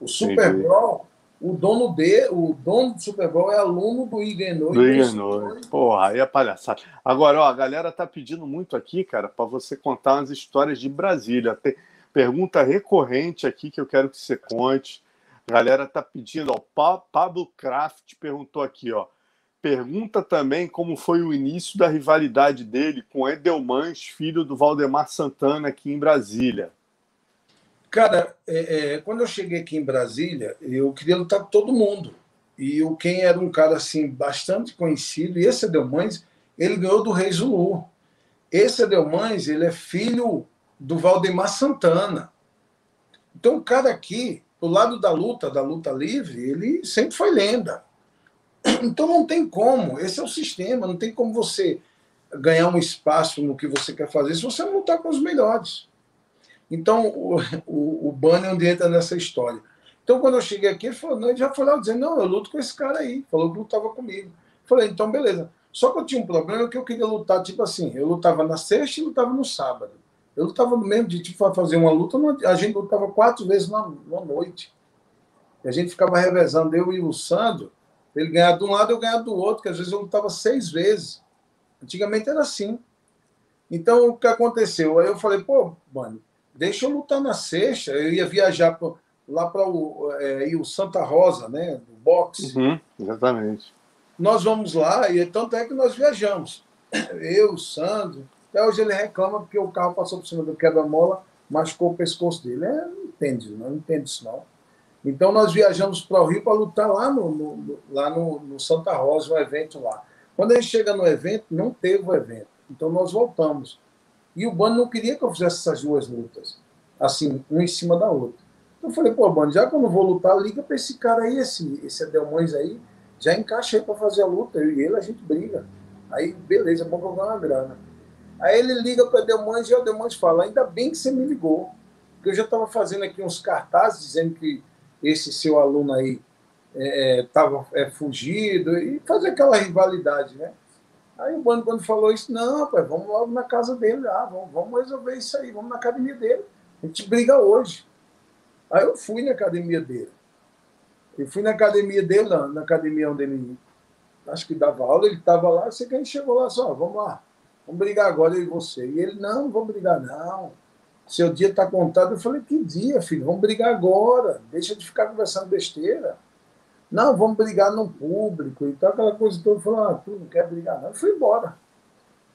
O Super Bowl, o dono de, o dono do Super Bowl é aluno do Igrainoi. Do. Porra, aí é palhaçada. Agora, ó, a galera tá pedindo muito aqui, cara, para você contar umas histórias de Brasília. Tem pergunta recorrente aqui que eu quero que você conte. A galera tá pedindo, ó, Pablo Kraft perguntou aqui, ó. Pergunta também como foi o início da rivalidade dele com Edelmans, filho do Valdemar Santana, aqui em Brasília. Cara, é, é, quando eu cheguei aqui em Brasília, eu queria lutar com todo mundo. E o quem era um cara assim bastante conhecido, e esse Edelmans, ele ganhou do Rei Zulu. Esse Edelmans, ele é filho do Valdemar Santana. Então, o cara aqui, do lado da luta, da luta livre, ele sempre foi lenda. Então não tem como, esse é o sistema, não tem como você ganhar um espaço no que você quer fazer se você não lutar com os melhores. Então o, o, o onde entra nessa história. Então quando eu cheguei aqui, ele, falou, não, ele já foi lá dizendo, não, eu luto com esse cara aí, falou que lutava comigo. Falei, então beleza. Só que eu tinha um problema que eu queria lutar, tipo assim, eu lutava na sexta e lutava no sábado. Eu lutava no mesmo dia, tipo, fazer uma luta, a gente lutava quatro vezes na, na noite. E a gente ficava revezando, eu e o Sandro, ele ganhava de um lado, eu ganhava do outro, que às vezes eu lutava seis vezes. Antigamente era assim. Então, o que aconteceu? Aí eu falei, pô, mano, deixa eu lutar na sexta. Eu ia viajar lá para o, é, o Santa Rosa, né? Do boxe. Uhum, exatamente. Nós vamos lá, e tanto é que nós viajamos. Eu, o Sandro, até hoje ele reclama porque o carro passou por cima do quebra-mola, machucou o pescoço dele. É, não entende, não, não entende isso não. Então nós viajamos para o Rio para lutar lá no, no lá no, no, Santa Rosa, um evento lá. Quando a gente chega no evento, não teve o evento. Então nós voltamos. E o Bando não queria que eu fizesse essas duas lutas, assim, uma em cima da outra. Então eu falei, pô, Bando, já que eu não vou lutar, liga para esse cara aí, esse, esse Adelmões aí, já encaixa aí para fazer a luta. Eu e ele, a gente briga. Aí, beleza, vamos jogar uma grana. Aí ele liga para o Adelmões e o Adelmões fala, ainda bem que você me ligou. Porque eu já estava fazendo aqui uns cartazes dizendo que esse seu aluno aí estava é, é, fugido, e fazer aquela rivalidade, né? Aí o Bando, quando falou isso, não, pai, vamos logo na casa dele, ah, vamos, vamos resolver isso aí, vamos na academia dele. A gente briga hoje. Aí eu fui na academia dele. Eu fui na academia dele, na academia onde ele acho que dava aula, ele estava lá, sei que ele chegou lá só, vamos lá, vamos brigar agora eu e você. E ele, não, não vamos brigar, não seu dia está contado. Eu falei, que dia, filho? Vamos brigar agora. Deixa de ficar conversando besteira. Não, vamos brigar no público e tal, aquela coisa toda. Falei, ah, tu não quer brigar, não. Eu fui embora.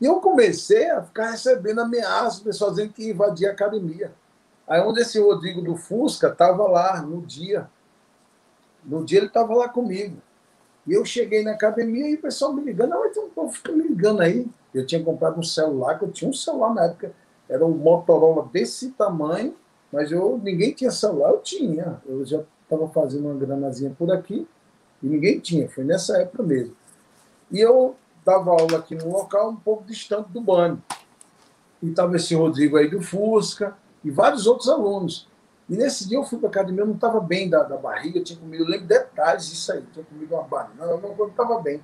E eu comecei a ficar recebendo ameaças, pessoal dizendo que ia invadir a academia. Aí onde esse Rodrigo do Fusca estava lá no dia. No dia ele estava lá comigo. E eu cheguei na academia e o pessoal me ligando, não, então um povo fica me ligando aí. Eu tinha comprado um celular, que eu tinha um celular na época era um Motorola desse tamanho, mas eu ninguém tinha celular, eu tinha. Eu já estava fazendo uma granazinha por aqui e ninguém tinha, foi nessa época mesmo. E eu dava aula aqui num local um pouco distante do banho. E estava esse Rodrigo aí do Fusca e vários outros alunos. E nesse dia eu fui para a academia, eu não estava bem da, da barriga, eu tinha comido, eu lembro detalhes disso aí, tinha comido uma banana, não estava bem.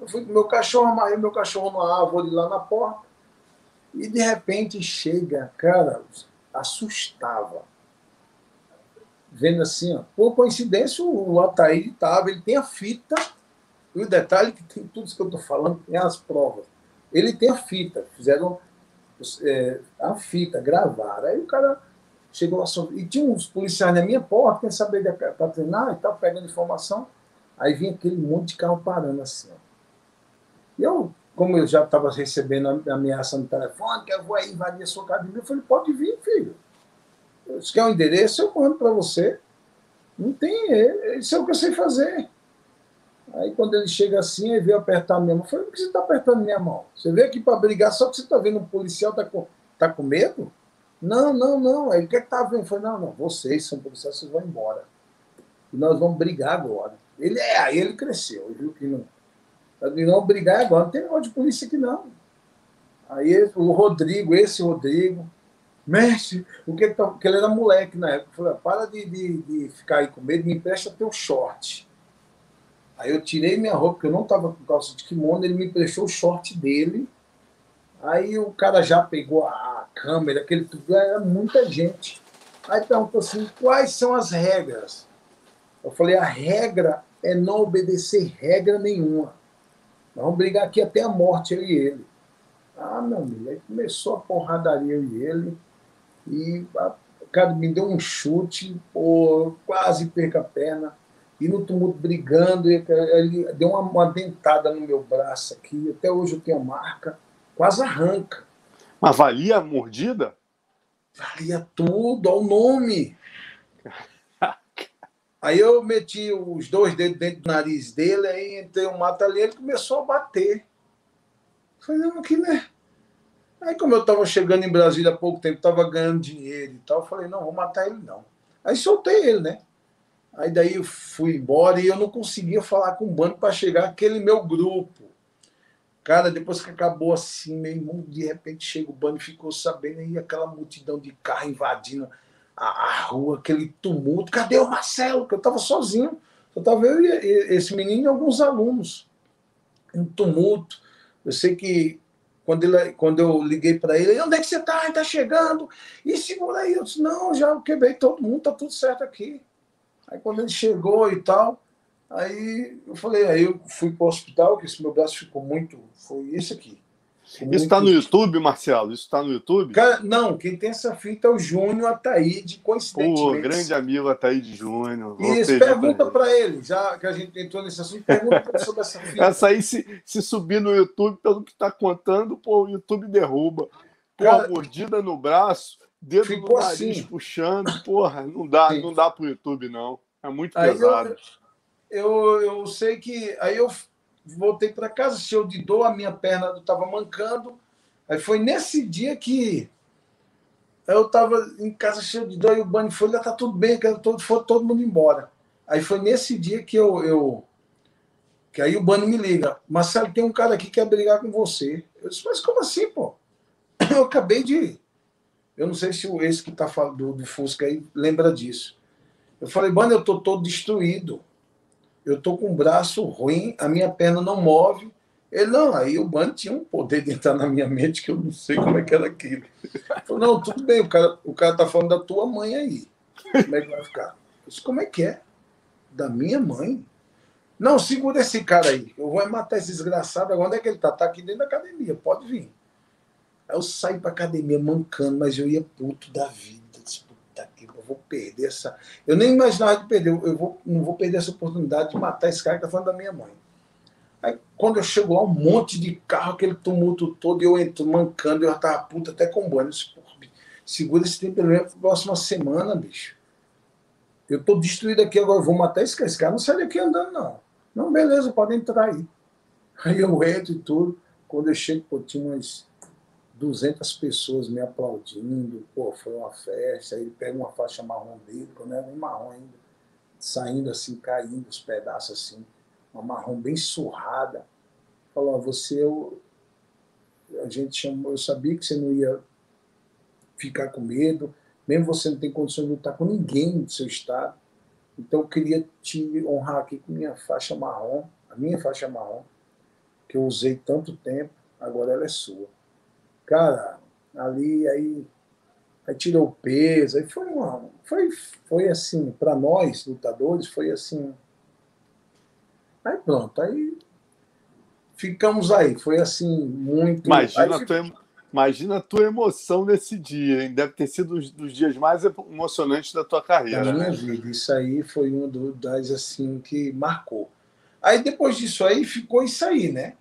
Eu fui com meu cachorro, amarrei meu cachorro numa árvore lá na porta, e de repente chega, cara, assustava. Vendo assim, ó, por coincidência, o Ataíde estava, ele tem a fita, e o detalhe é que tem tudo isso que eu estou falando, tem as provas. Ele tem a fita, fizeram é, a fita, gravaram. Aí o cara chegou lá, e tinha uns policiais na minha porta, quem saber para treinar e tal, pegando informação. Aí vinha aquele monte de carro parando assim. Ó. E eu como eu já estava recebendo a ameaça no telefone, que eu vou aí invadir a sua academia, eu falei, pode vir, filho. Se quer um endereço, eu mando para você. Não tem, é, isso é o que eu sei fazer. Aí quando ele chega assim, ele veio apertar a minha mão. Eu falei, por que você está apertando minha mão? Você veio aqui para brigar, só que você está vendo um policial, está com, tá com medo? Não, não, não. Aí o que é está vendo? Eu falei, não, não, vocês são policiais, vocês vão embora. E nós vamos brigar agora. Ele é, aí ele cresceu, viu que não de não brigar agora, não tem negócio de polícia aqui não. Aí o Rodrigo, esse Rodrigo, mestre, o que, tá. Porque ele era moleque na época. Eu falei, para de, de, de, ficar aí com medo, me empresta teu short. Aí eu tirei minha roupa, porque eu não estava com calça de kimono, ele me emprestou o short dele. Aí o cara já pegou a câmera, aquele tudo, era muita gente. Aí perguntou assim: quais são as regras? Eu falei: a regra é não obedecer regra nenhuma. Nós vamos brigar aqui até a morte, eu e ele. Ah, meu amigo, aí começou a porradaria, eu e ele. E o cara me deu um chute, pô, quase perca a perna. E no tumulto brigando, ele deu uma, uma dentada no meu braço aqui. Até hoje eu tenho a marca. Quase arranca. Mas valia a mordida? Valia tudo, ao nome. Aí eu meti os dois dedos dentro do nariz dele, aí entrei um mata ali, ele começou a bater. Falei, não, aqui né? Aí como eu estava chegando em Brasília há pouco tempo, estava ganhando dinheiro e tal, eu falei, não, vou matar ele não. Aí soltei ele, né? Aí daí eu fui embora e eu não conseguia falar com o banco para chegar aquele meu grupo. Cara, depois que acabou assim, meu irmão, de repente chega o banco e ficou sabendo aí aquela multidão de carro invadindo a, a, rua, aquele tumulto. Cadê o Marcelo? Que eu estava sozinho. Só estava eu e esse menino e alguns alunos. Um tumulto. Eu sei que quando, ele, quando eu liguei para ele, onde é que você está? Está chegando? E segura aí. Eu disse, não, já quebrei todo mundo, tá tudo certo aqui. Aí quando ele chegou e tal, aí eu falei, aí eu fui para o hospital, que esse meu braço ficou muito, foi isso aqui. Isso está no YouTube, Marcelo? Isso está no YouTube? Cara, não, quem tem essa fita é o Júnior Ataíde, coincidentemente. Pô, grande amigo Ataíde Júnior. Isso, pergunta para ele, já que a gente entrou nesse assunto, pergunta sobre essa *laughs* fita. Essa aí, se, se subir no YouTube, pelo que está contando, pô, o YouTube derruba. Pô, Cara, mordida no braço, dedo no nariz assim. puxando, porra, não dá, Sim. não dá pro YouTube, não. É muito aí pesado. Eu, eu, eu sei que. Aí eu voltei para casa, cheio de dor, a minha perna estava mancando. Aí foi nesse dia que eu estava em casa cheio de dor e o Bani foi, tá tudo bem, que todo, foi todo mundo embora. Aí foi nesse dia que eu, eu que aí o Bani me liga, Marcelo, tem um cara aqui que quer brigar com você. Eu disse, mas como assim, pô? *clears throat* Eu acabei de. Eu não sei se esse que está falando do, do Fusca aí lembra disso. Eu falei, Bani, eu tô todo destruído eu tô com o braço ruim, a minha perna não move. Ele, não, aí o Bando tinha um poder de entrar na minha mente que eu não sei como é que era aquilo. Falei, não, tudo bem, o cara, o cara tá falando da tua mãe aí. Como é que vai ficar? Eu disse, como é que é? Da minha mãe? Não, segura esse cara aí. Eu vou matar esse desgraçado. Agora onde é que ele tá? Tá aqui dentro da academia, pode vir. Aí eu saí pra academia mancando, mas eu ia puto da vida vou perder essa. Eu nem imaginava de perder, eu vou, não vou perder essa oportunidade de matar esse cara que está falando da minha mãe. Aí, quando eu chego lá, um monte de carro, aquele tumulto todo, eu entro mancando, eu já tava puta até com banho. Eu disse, segura esse tempo pelo menos próxima semana, bicho. Eu tô destruído aqui agora, eu vou matar esse cara. Esse cara não sai daqui andando, não. Não, beleza, pode entrar aí. Aí eu entro e tudo. Quando eu chego, pô, tinha umas 200 pessoas me aplaudindo, pô, foi uma festa, aí ele pega uma faixa marrom dele, quando era nem marrom ainda, saindo assim, caindo os pedaços assim, uma marrom bem surrada. Falou, você, eu, a gente chamou, eu sabia que você não ia ficar com medo, mesmo você não tem condições de lutar com ninguém do seu estado, então eu queria te honrar aqui com minha faixa marrom, a minha faixa marrom, que eu usei tanto tempo, agora ela é sua cara, ali aí, aí tirou o peso, aí foi uma, foi, foi assim, para nós lutadores, foi assim. Aí pronto, aí ficamos aí, foi assim, muito. Imagina, aí, tua, imagina a tua emoção nesse dia, hein? deve ter sido um dos dias mais emocionantes da tua carreira. Da minha né? vida, isso aí foi um das assim que marcou. Aí depois disso aí ficou isso aí, né?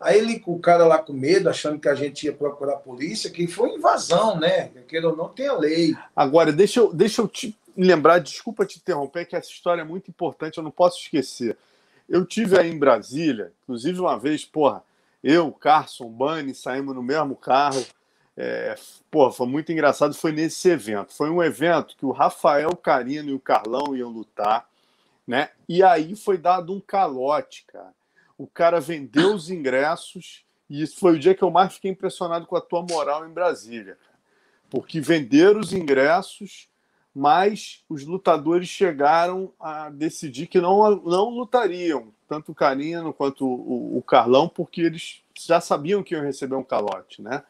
Aí ele, o cara lá com medo, achando que a gente ia procurar a polícia, que foi invasão, né? Queira ou não, tem a lei. Agora, deixa eu, deixa eu te lembrar, desculpa te interromper, que essa história é muito importante, eu não posso esquecer. Eu tive aí em Brasília, inclusive uma vez, porra, eu, Carson, Bunny, saímos no mesmo carro. É, porra, foi muito engraçado, foi nesse evento. Foi um evento que o Rafael Carino e o Carlão iam lutar, né? E aí foi dado um calote, cara o cara vendeu os ingressos e isso foi o dia que eu mais fiquei impressionado com a tua moral em Brasília. Porque venderam os ingressos, mas os lutadores chegaram a decidir que não, não lutariam, tanto o Carino quanto o, o Carlão, porque eles já sabiam que iam receber um calote, né?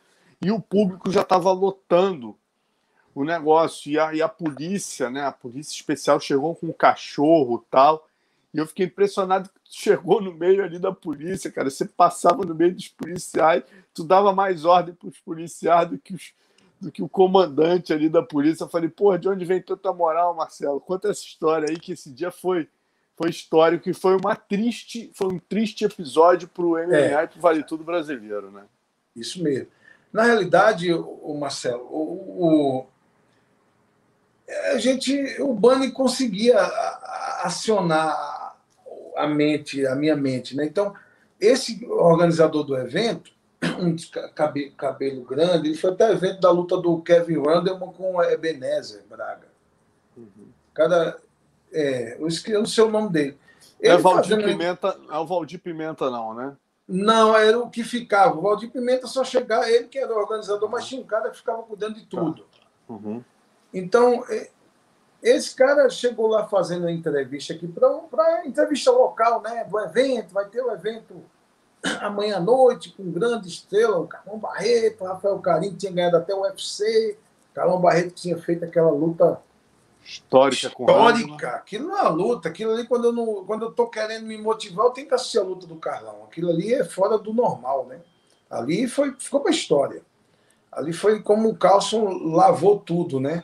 E o público já estava lotando o negócio. E a, e a polícia, né? A polícia especial chegou com um cachorro tal. E eu fiquei impressionado que tu chegou no meio ali da polícia, cara. Você passava no meio dos policiais, tu dava mais ordem para os policiais do que, os, do que o comandante ali da polícia. Eu falei, porra, de onde vem tanta moral, Marcelo? Conta essa história aí, que esse dia foi foi histórico e foi uma triste, foi um triste episódio para o MMA é. e para o Vale Tudo brasileiro, né? Isso mesmo. Na realidade, o Marcelo, o, o, a gente, o Bani conseguia acionar a mente, a minha mente. Né? Então, esse organizador do evento, *clears throat* um cabelo, cabelo grande, ele foi até o evento da luta do Kevin Randleman com o Ebenezer Braga. Uhum. Cada, é, eu esqueci, não sei o nome dele. Ele é, Valdir fazendo... Pimenta, é o Valdir Pimenta, não, né? Não, era o que ficava. O Valdir Pimenta só chegava, ele que era o organizador, mas tinha um cara que ficava cuidando de tudo. Tá. Uhum. Então, é, esse cara chegou lá fazendo uma entrevista aqui para entrevista local, né? Do evento, vai ter o um evento amanhã à noite com grande estrela, o Carlão Barreto, o Rafael Carinho tinha ganhado até o UFC, Carlão Barreto tinha feito aquela luta histórica, histórica. Aquilo não é uma luta, aquilo ali quando eu não, quando eu tô querendo me motivar, eu tenho que assistir a luta do Carlão. Aquilo ali é fora do normal, né? Ali foi, ficou para a história. Ali foi como o Carlson lavou tudo, né?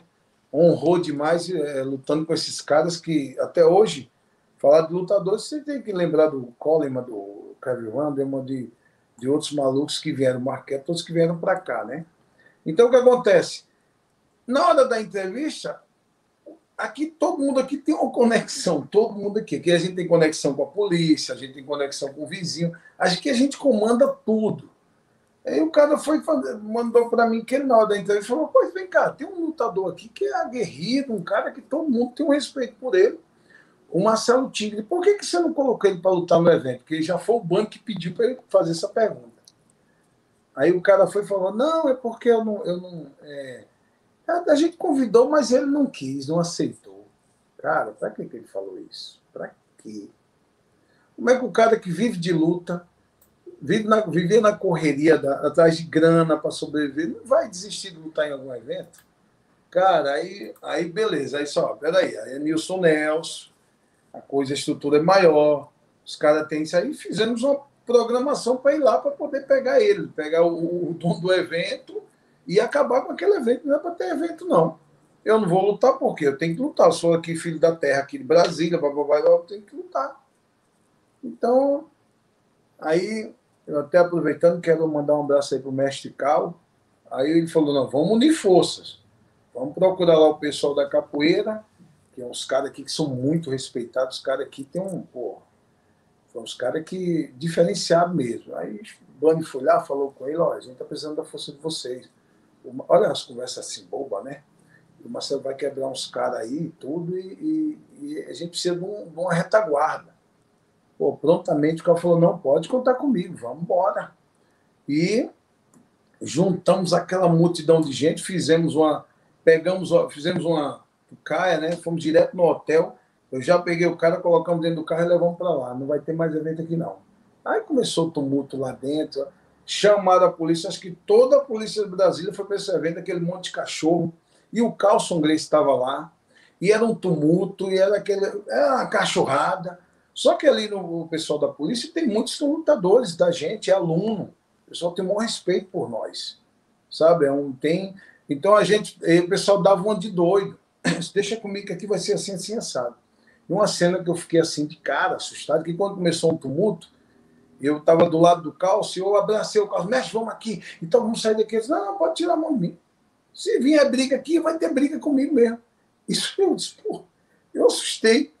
Honrou demais é, lutando com esses caras que até hoje, falar de lutadores, você tem que lembrar do Coleman, do Kevin Vanderman, de, de outros malucos que vieram, Marquete, todos que vieram para cá, né? Então o que acontece? Na hora da entrevista, aqui todo mundo aqui tem uma conexão, todo mundo aqui. Aqui a gente tem conexão com a polícia, a gente tem conexão com o vizinho, aqui a gente comanda tudo. Aí o cara foi mandou para mim que na hora da entrevista falou: Pois vem cá, tem um lutador aqui que é aguerrido, um cara que todo mundo tem um respeito por ele. O Marcelo Tigre, por que, que você não colocou ele para lutar no evento? Porque já foi o banco que pediu para ele fazer essa pergunta. Aí o cara foi e falou: Não, é porque eu não. Eu não é... A gente convidou, mas ele não quis, não aceitou. Cara, para que, que ele falou isso? Para quê? Como é que o cara que vive de luta vive na, viver na correria, da, atrás de grana para sobreviver, não vai desistir de lutar em algum evento? Cara, aí, aí beleza, aí só, peraí, aí é Nilson Nelson, a coisa, a estrutura é maior, os caras têm isso aí, fizemos uma programação para ir lá para poder pegar ele, pegar o, o, dono do evento e acabar com aquele evento, não é para ter evento, não. Eu não vou lutar porque eu tenho que lutar, eu sou aqui filho da terra, aqui de Brasília, blá, blá, blá, eu tenho que lutar. Então, aí eu até aproveitando, quero mandar um abraço aí para o mestre Cal. Aí ele falou: não, vamos unir forças. Vamos procurar lá o pessoal da capoeira, que é uns caras aqui que são muito respeitados. Os caras aqui tem um. Pô, são uns caras que. diferenciado mesmo. Aí o Bani foi lá, falou com ele: olha, a gente está precisando da força de vocês. Olha as conversas assim, boba, né? O Marcelo vai quebrar uns caras aí e tudo, e, e, a gente precisa de, um, de uma retaguarda. Pô, prontamente o cara falou: não, pode contar comigo, vamos embora. E juntamos aquela multidão de gente, fizemos uma. Pegamos, fizemos uma caia, né? Fomos direto no hotel. Eu já peguei o cara, colocamos dentro do carro e levamos para lá. Não vai ter mais evento aqui, não. Aí começou o tumulto lá dentro. Chamaram a polícia, acho que toda a polícia de Brasília foi para esse evento, aquele monte de cachorro. E o Carlson Grace estava lá. E era um tumulto, e era aquele. Era uma cachorrada. Só que ali no pessoal da polícia tem muitos lutadores da gente, é aluno. O pessoal tem um maior respeito por nós. Sabe? É um, tem. Então a gente. O pessoal dava uma de doido. *clears throat* Deixa comigo que aqui vai ser assim, assim, assado. E uma cena que eu fiquei assim de cara, assustado, que quando começou um tumulto, eu estava do lado do calço e eu abracei o calço, mestre, vamos aqui, então vamos sair daqui. Disse, não, não, pode tirar a mão de mim. Se vier briga aqui, vai ter briga comigo mesmo. Isso eu disse, pô, eu assustei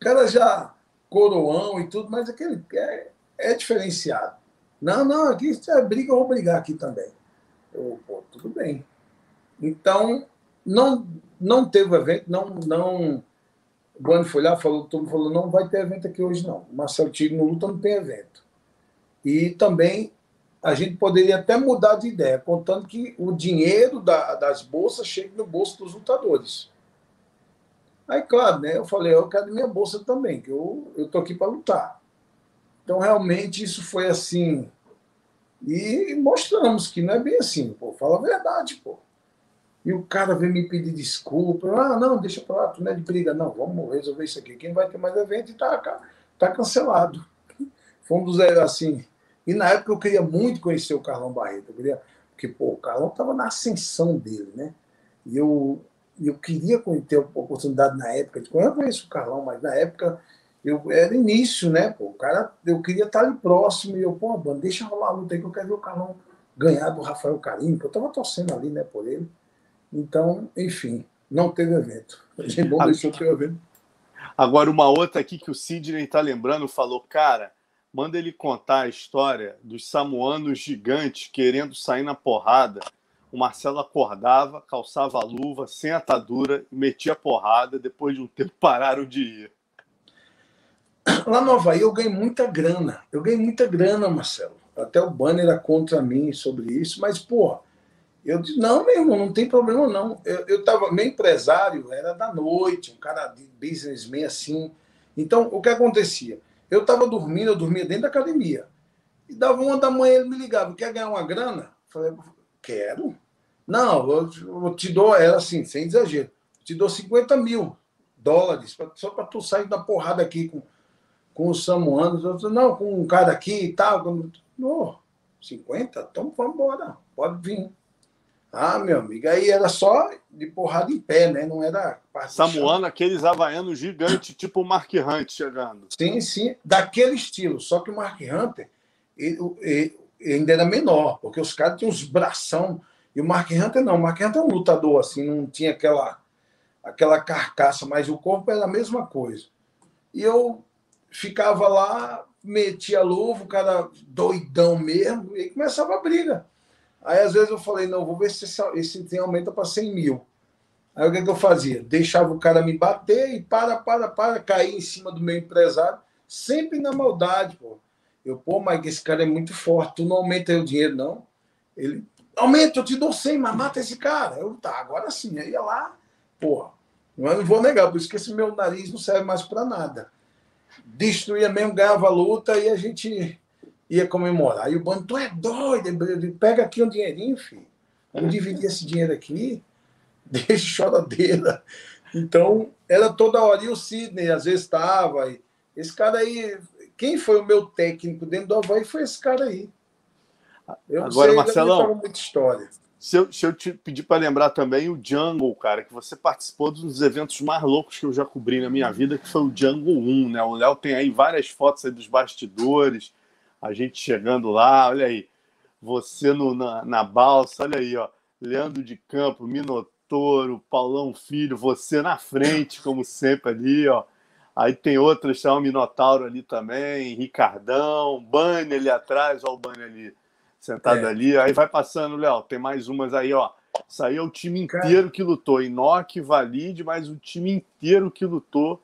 cara já coroão e tudo, mas aquele é, é diferenciado. Não, não, aqui se é briga, eu vou brigar aqui também. Eu, pô, tudo bem. Então, não, não teve evento, não, não. O Guano foi lá, falou, todo mundo falou, não vai ter evento aqui hoje, não. Marcelo Tigre no Luta não tem evento. E também a gente poderia até mudar de ideia, contando que o dinheiro da, das bolsas chegue no bolso dos lutadores. Aí, claro, né, eu falei, eu quero minha bolsa também, que eu estou aqui para lutar. Então, realmente, isso foi assim. E mostramos que não é bem assim, pô, fala a verdade, pô. E o cara veio me pedir desculpa. Ah, não, deixa para lá, tu não é de briga. Não, vamos resolver isso aqui. Quem vai ter mais evento está tá cancelado. *laughs* Fomos assim. E na época eu queria muito conhecer o Carlão Barreto. Eu queria, porque, pô, o Carlão estava na ascensão dele, né? E eu eu queria ter a oportunidade na época, de eu conheço o Carlão, mas na época eu era início, né? Pô, o cara, eu queria estar ali próximo e eu, pô, mano, deixa rolar a luta aí que eu quero ver o Carlão ganhar do Rafael Carinho, que eu tava torcendo ali, né, por ele. Então, enfim, não teve evento. A bom deixou ter evento. Agora, uma outra aqui que o Sidney tá lembrando, falou, cara, manda ele contar a história dos samoanos gigantes querendo sair na porrada o Marcelo acordava, calçava a luva, sem atadura metia porrada. Depois de um tempo, *laughs* pararam de ir. Lá no Havaí eu ganhei muita grana. Eu ganhei muita grana, Marcelo. Até o banner era contra mim sobre isso, mas, pô, eu disse, não, meu irmão, não tem problema não. Eu, eu tava, meu empresário era da noite, um cara de businessman assim. Então, o que acontecia? Eu estava dormindo, eu dormia dentro da academia. E dava uma da manhã, ele me ligava, quer ganhar uma grana? Falei, Quero. Não, eu, eu te dou, era assim, sem exagero, te dou 50 mil dólares pra, só para tu sair da porrada aqui com, com os samuanos. Eu, não, com um cara aqui e tal. Não. 50? Então vamos embora, pode vir. Ah, meu amigo, aí era só de porrada em pé, né? Não era. Samuano, aqueles havaianos gigantes, tipo o Mark Hunt chegando. Sim, sim, daquele estilo. Só que o Mark Hunter ele, ele ainda era menor, porque os caras tinham uns bração. E o Mark Hunter não, o Mark Hunter é um lutador, assim, não tinha aquela, aquela carcaça, mas o corpo era a mesma coisa. E eu ficava lá, metia a luva, o cara doidão mesmo, e começava a briga. Aí às vezes eu falei, não, vou ver se esse, esse aumenta para 100 mil. Aí o que, que eu fazia? Deixava o cara me bater e para, para, para, cair em cima do meu empresário, sempre na maldade, pô. Eu, pô, mas esse cara é muito forte, tu não aumenta o dinheiro, não. Ele, aumenta, eu te dou 100, mas mata esse cara. Eu, tá, agora sim. Aí ia lá, porra. Mas não vou negar, por isso que esse meu nariz não serve mais para nada. Destruía mesmo, ganhava a luta e a gente ia comemorar. Aí o bando, tu é doido, pega aqui um dinheirinho, filho. Vamos dividir esse dinheiro aqui, *laughs* deixa choradeira. Então, era toda hora. E o Sidney, às vezes, estava. Esse cara aí, quem foi o meu técnico dentro do Havaí foi esse cara aí. Eu Agora, sei, Marcelão, muita história. Se eu, se eu te pedir para lembrar também o Jungle, cara, que você participou dos eventos mais loucos que eu já cobri na minha vida, que foi o Jungle 1, né? O Léo tem aí várias fotos aí dos bastidores, a gente chegando lá, olha aí, você no, na, na balsa, olha aí, ó, Leandro de Campo, Minotouro, Paulão Filho, você na frente, como sempre ali, ó. Aí tem outras, tem o Minotauro ali também, Ricardão, Bunny ali atrás, ó o Bunny ali sentado é. ali. Aí vai passando, Léo, tem mais umas aí, ó. Isso aí é o time inteiro que lutou. Inoque, Valide, mas o time inteiro que lutou.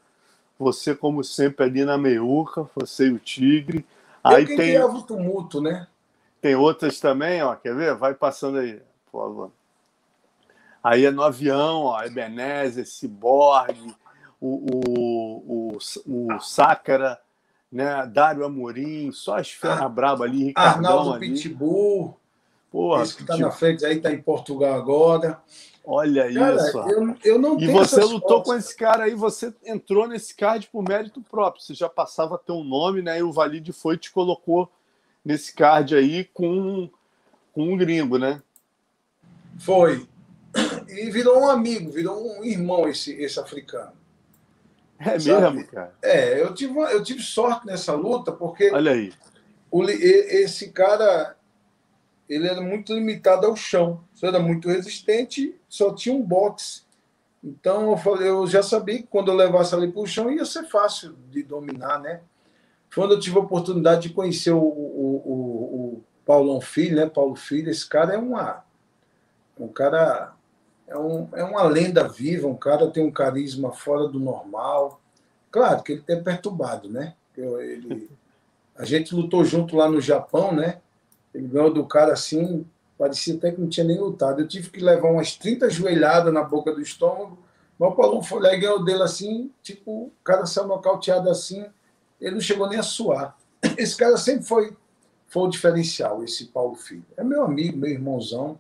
Você, como sempre, ali na meiuca, você e o Tigre. Aí Eu tem o tumulto, né? Tem outras também, ó. Quer ver? Vai passando aí, por favor. Aí é no avião, ó. Ebenezer, Ciborgue, o, o, o, o Sácara, né? Dário Amorim, só as feras ah, braba ali, Ricardão Arnaldo ali. Pitbull. Porra, esse que está na frente aí, está em Portugal agora. Olha cara, isso. Eu, eu não e você lutou com esse cara aí, você entrou nesse card por mérito próprio. Você já passava a ter um nome, né? E o Valide foi e te colocou nesse card aí com, com um gringo, né? Foi. E virou um amigo, virou um irmão esse, esse africano. É sabe? mesmo, cara? É, eu tive, eu tive sorte nessa luta, porque. Olha aí. O, esse cara ele era muito limitado ao chão. Era muito resistente, só tinha um boxe. Então eu falei, eu já sabia que quando eu levasse ali para o chão ia ser fácil de dominar, né? Quando eu tive a oportunidade de conhecer o, o, o, o Paulão Filho, né? Paulo Filho, esse cara é uma, um cara é, um, é uma lenda viva, um cara tem um carisma fora do normal. Claro que ele tem perturbado, né? Ele, a gente lutou junto lá no Japão, né? Ele ganhou do cara assim, parecia até que não tinha nem lutado. Eu tive que levar umas 30 joelhadas na boca do estômago. Mas o Paulão foi lá e ganhou dele assim, tipo, o cara saiu nocauteado assim, ele não chegou nem a suar. Esse cara sempre foi, foi o diferencial, esse Paulo Filho. É meu amigo, meu irmãozão.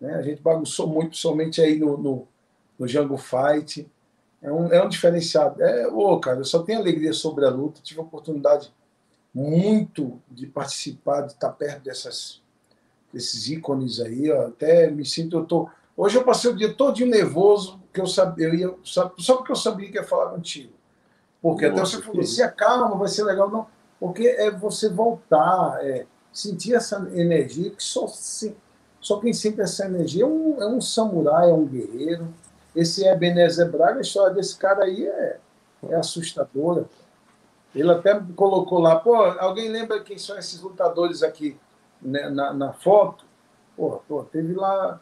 Né? A gente bagunçou muito, somente aí no, no, no Jungle Fight. É um, é um diferenciado. É, ô, cara, eu só tenho alegria sobre a luta. Tive a oportunidade muito de participar, de estar perto dessas, desses ícones aí. Ó. Até me sinto, eu tô. Hoje eu passei o dia todo nervoso, que eu sabia, eu ia, só, porque eu sabia que ia falar contigo. Porque Nossa, até você falou, se acalma, vai ser legal. Não, porque é você voltar, é, sentir essa energia, que só, só quem sente essa energia é um, é um samurai, é um guerreiro. Esse Ebenezer Braga, a história desse cara aí é, é assustadora. Ele até colocou lá, pô, alguém lembra quem são esses lutadores aqui né, na, na foto? Pô, pô, teve lá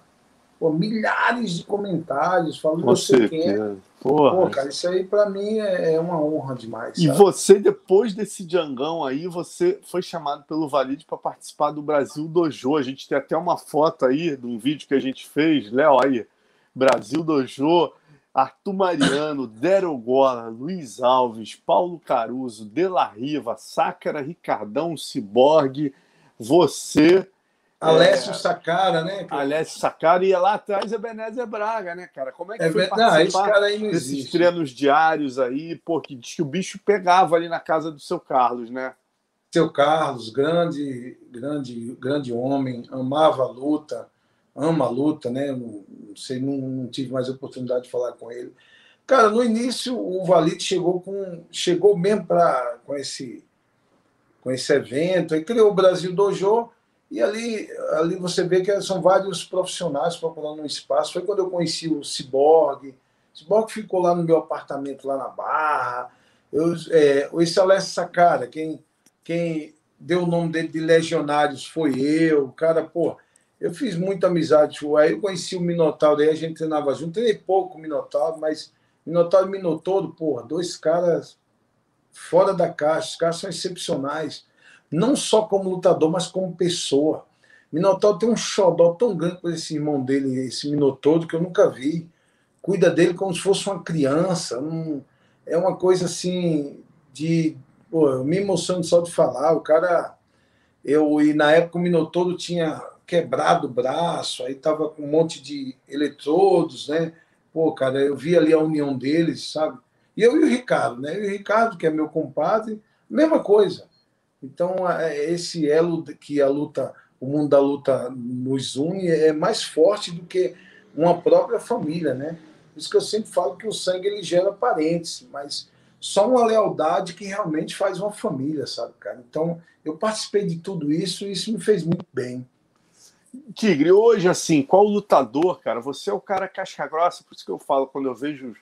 pô, milhares de comentários falando Com sei quem é. Pô, cara, isso aí para mim é, é, uma honra demais. E você, depois desse Diangão aí, você foi chamado pelo Valide para participar do Brasil Dojo. A gente tem até uma foto aí de um vídeo que a gente fez, Léo, aí, Brasil Dojo. Arthur Mariano, Dero Gola, Luiz Alves, Paulo Caruso, De La Riva, Sácara, Ricardão, Ciborgue, você. Alessio é, Sacara, né? Alessio Sacara e lá atrás é Benézia Braga, né, cara? Como é que é, foi não, esse cara aí não desses existe. treinos diários aí? Pô, que diz que o bicho pegava ali na casa do seu Carlos, né? Seu Carlos, grande, grande, grande homem, amava a luta, ama a luta, né? Não, sei, não, não tive mais oportunidade de falar com ele. Cara, no início o Valide chegou com chegou mesmo para com esse com esse evento, e criou o Brasil Dojo e ali ali você vê que são vários profissionais procurando um espaço. Foi quando eu conheci o Cyborg. O Cyborg ficou lá no meu apartamento lá na Barra. Eu, é, esse Alessio Sacara, quem quem deu o nome dele de Legionários foi eu. Cara, pô, eu fiz muita amizade. Aí eu conheci o Minotauro, aí a gente treinava junto. Treinei pouco o Minotauro, mas Minotauro e Minotouro, porra, dois caras fora da caixa. Os caras são excepcionais. Não só como lutador, mas como pessoa. Minotauro tem um xodó tão grande por esse irmão dele, esse Minotouro, que eu nunca vi. Cuida dele como se fosse uma criança. Um, é uma coisa assim de. Pô, eu me emociono só de falar. O cara. Eu, e na época o Minotouro tinha quebrado o braço, aí tava com um monte de eletrodos, né? Pô, cara, eu vi ali a união deles, sabe? E eu e o Ricardo, né? E o Ricardo, que é meu compadre, mesma coisa. Então, é, esse elo que a luta, o mundo da luta nos une é mais forte do que uma própria família, né? Por isso que eu sempre falo que o sangue ele gera parentes, mas só uma lealdade que realmente faz uma família, sabe, cara? Então, eu participei de tudo isso e isso me fez muito bem. Tigre, hoje, assim, qual lutador, cara? Você é o cara casca grossa, por isso que eu falo, quando eu vejo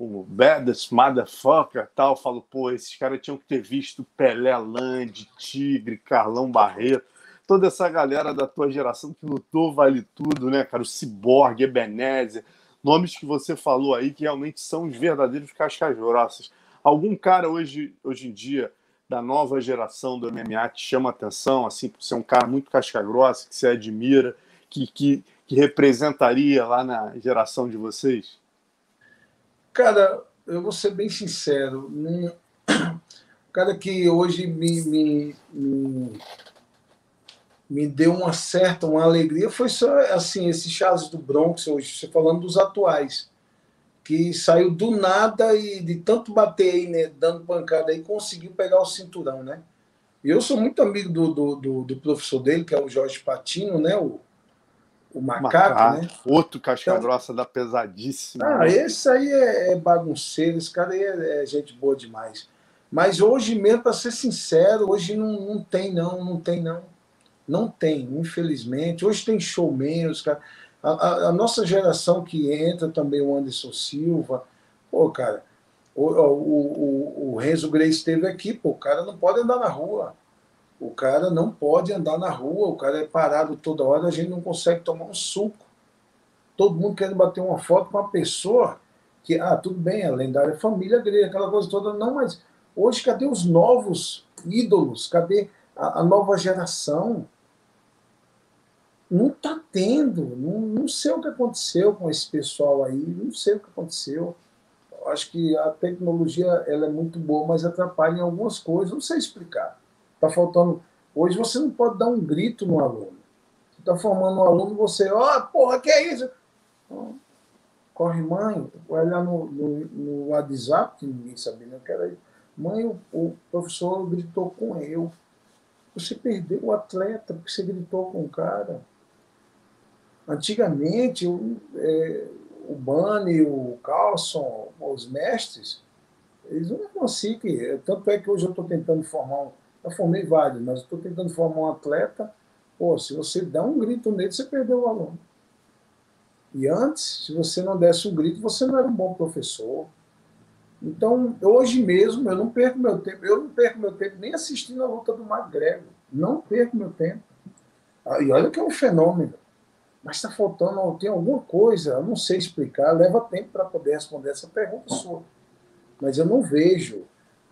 o baddest motherfucker tal, falo, pô, esses caras tinham que ter visto Pelé Land, Tigre, Carlão Barreto, toda essa galera da tua geração que lutou vale tudo, né, cara? O Cyborg, Ebenezer, nomes que você falou aí que realmente são os verdadeiros cascas grossas. Algum cara hoje, hoje em dia da nova geração do MMA te chama atenção, assim, por ser um cara muito casca-grossa, que você admira, que, que, que representaria lá na geração de vocês? Cara, eu vou ser bem sincero. Um cara que hoje me, me, me, me, deu uma certa uma alegria foi só assim esse Charles do Bronx hoje, você falando dos atuais que saiu do nada e de tanto bater aí, né, dando pancada aí, conseguiu pegar o cinturão, né? E eu sou muito amigo do, do, do, do professor dele, que é o Jorge Patino, né? O, o macaco, macaco, né? Outro casca então, grossa da pesadíssima. Ah, né? esse aí é, é, bagunceiro, esse cara aí é, é gente boa demais. Mas hoje mesmo, para ser sincero, hoje não, não tem, não, não tem, não. Não tem, infelizmente. Hoje tem showman, os caras. A, a, a, nossa geração que entra também, o Anderson Silva, pô, cara, o, o, o, o Renzo Grace esteve aqui, pô, o cara não pode andar na rua. O cara não pode andar na rua, o cara é parado toda hora, a gente não consegue tomar um suco. Todo mundo querendo bater uma foto com uma pessoa que, ah, tudo bem, a lendária família grega, aquela coisa toda, não, mas hoje cadê os novos ídolos? Cadê a, a nova geração? não está tendo. Não, não sei o que aconteceu com esse pessoal aí, não sei o que aconteceu. Eu acho que a tecnologia ela é muito boa, mas atrapalha em algumas coisas. Não sei explicar. Está faltando. Hoje você não pode dar um grito no aluno. Você está formando um aluno, você, ó, oh, porra, que é isso? corre, mãe, vai lá no, no, no, WhatsApp, que ninguém sabia nem o que era isso. Mãe, o, o professor gritou com eu. Você perdeu o atleta porque você gritou com o cara. Antigamente, o, é, o Bani, o Carlson, os mestres, eles não conseguem. Tanto é que hoje eu estou tentando formar um. Eu formei vários, mas estou tentando formar um atleta. Pô, se você dá um grito nele, você perdeu o aluno. E antes, se você não desse um grito, você não era um bom professor. Então, hoje mesmo, eu não perco meu tempo. Eu não perco meu tempo nem assistindo a luta do McGregor. Não perco meu tempo. Ah, e olha que é um fenômeno mas está faltando, tem alguma coisa, eu não sei explicar, leva tempo para poder responder essa pergunta sua. Mas eu não vejo,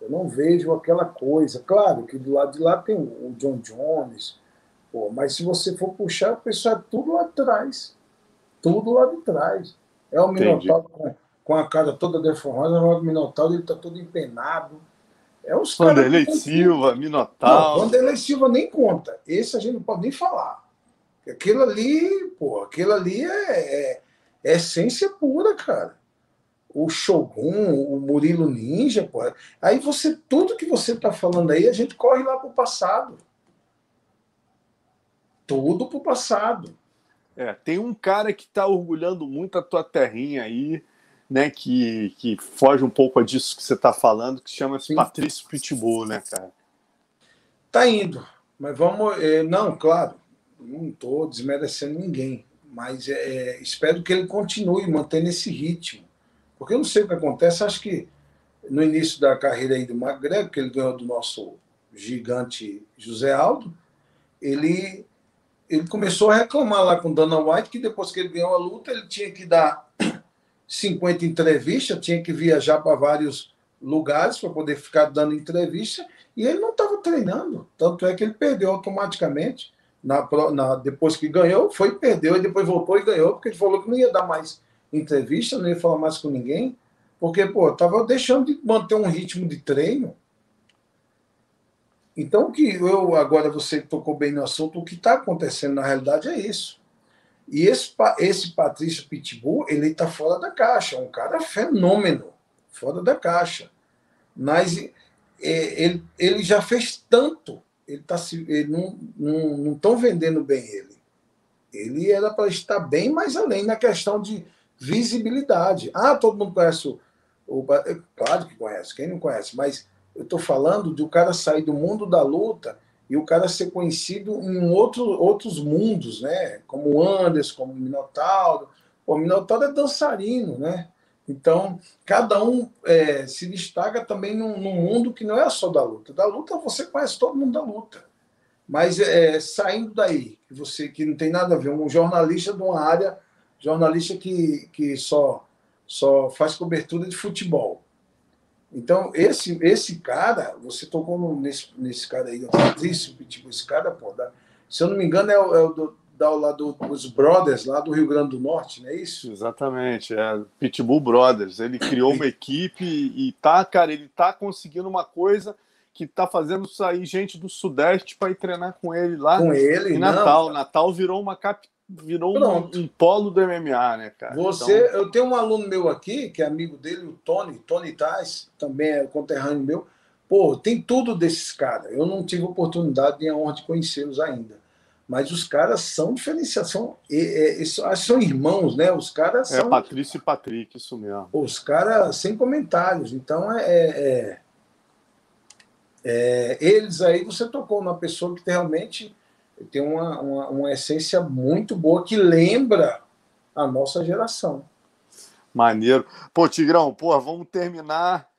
eu não vejo aquela coisa. Claro que do lado de lá tem o John Jones, pô, mas se você for puxar, o pessoal é tudo lá atrás. Tudo lá de trás. É o Minotauro com, com, a cara toda deformada, o Minotauro ele está todo empenado. É os Vanderlei Silva, Minotauro. Vanderlei Silva nem conta. Esse a gente não pode nem falar. Aquilo ali, pô, aquilo ali é, é, é essência pura, cara. O Shogun, o Murilo Ninja, pô. Aí você, tudo que você está falando aí, a gente corre lá para o passado. Tudo para o passado. É, tem um cara que está orgulhando muito a tua terrinha aí, né? Que, que foge um pouco disso que você está falando, que chama-se Patrício Pitbull, né, cara? Tá indo, mas vamos. É, não, claro, não estou desmerecendo ninguém, mas é, espero que ele continue mantendo esse ritmo porque eu não sei o que acontece, acho que no início da carreira aí do McGregor, que ele ganhou do nosso gigante José Aldo, ele, ele começou a reclamar lá com Dana White que depois que ele ganhou a luta, ele tinha que dar *clears throat* 50 entrevistas, tinha que viajar para vários lugares para poder ficar dando entrevista, e ele não estava treinando. Tanto é que ele perdeu automaticamente. Na, na, depois que ganhou, foi perdeu, e depois voltou e ganhou, porque ele falou que não ia dar mais entrevista, não ia falar mais com ninguém, porque, pô, tava deixando de manter um ritmo de treino. Então, que eu, agora você tocou bem no assunto, o que está acontecendo na realidade é isso. E esse, esse Patrício Pitbull, ele está fora da caixa, um cara fenômeno, fora da caixa. Mas é, ele, ele já fez tanto, ele, tá, ele não estão vendendo bem ele. Ele era para estar bem mais além na questão de visibilidade. Ah, todo mundo conhece o, o. Claro que conhece, quem não conhece, mas eu estou falando de o cara sair do mundo da luta e o cara ser conhecido em outro, outros mundos, né? Como o Anderson, como o Minotauro. O Minotauro é dançarino, né? Então, cada um é, se destaca também num, num, mundo que não é só da luta. Da luta você conhece todo mundo da luta. Mas é, saindo daí, que você que não tem nada a ver, um jornalista de uma área jornalista que, que só, só faz cobertura de futebol. Então, esse, esse cara, você tocou no, nesse, nesse cara aí, Patrício, tipo, esse cara, pô, da, se eu não me engano, é o, é o do, da, lá do, dos Brothers, lá do Rio Grande do Norte, não é isso? Exatamente, é Pitbull Brothers. Ele criou uma equipe e tá, cara, ele tá conseguindo uma coisa que tá fazendo sair gente do Sudeste para ir treinar com ele lá. Com ele, em Natal. Não, Natal virou uma capital virou um, um, polo do MMA, né, cara? Você, então... eu tenho um aluno meu aqui, que é amigo dele, o Tony, Tony Tais, também é conterrâneo meu. Pô, tem tudo desses caras. Eu não tive oportunidade nem a honra de conhecê-los ainda. Mas os caras são diferenciação. É, é, são irmãos, né? Os caras é são. É Patrício e Patrick, isso mesmo. Os caras sem comentários. Então, é, é, é, eles aí, você tocou na pessoa que realmente tem uma, uma, uma essência muito boa que lembra a nossa geração. Maneiro. Pô, Tigrão, pô, vamos terminar.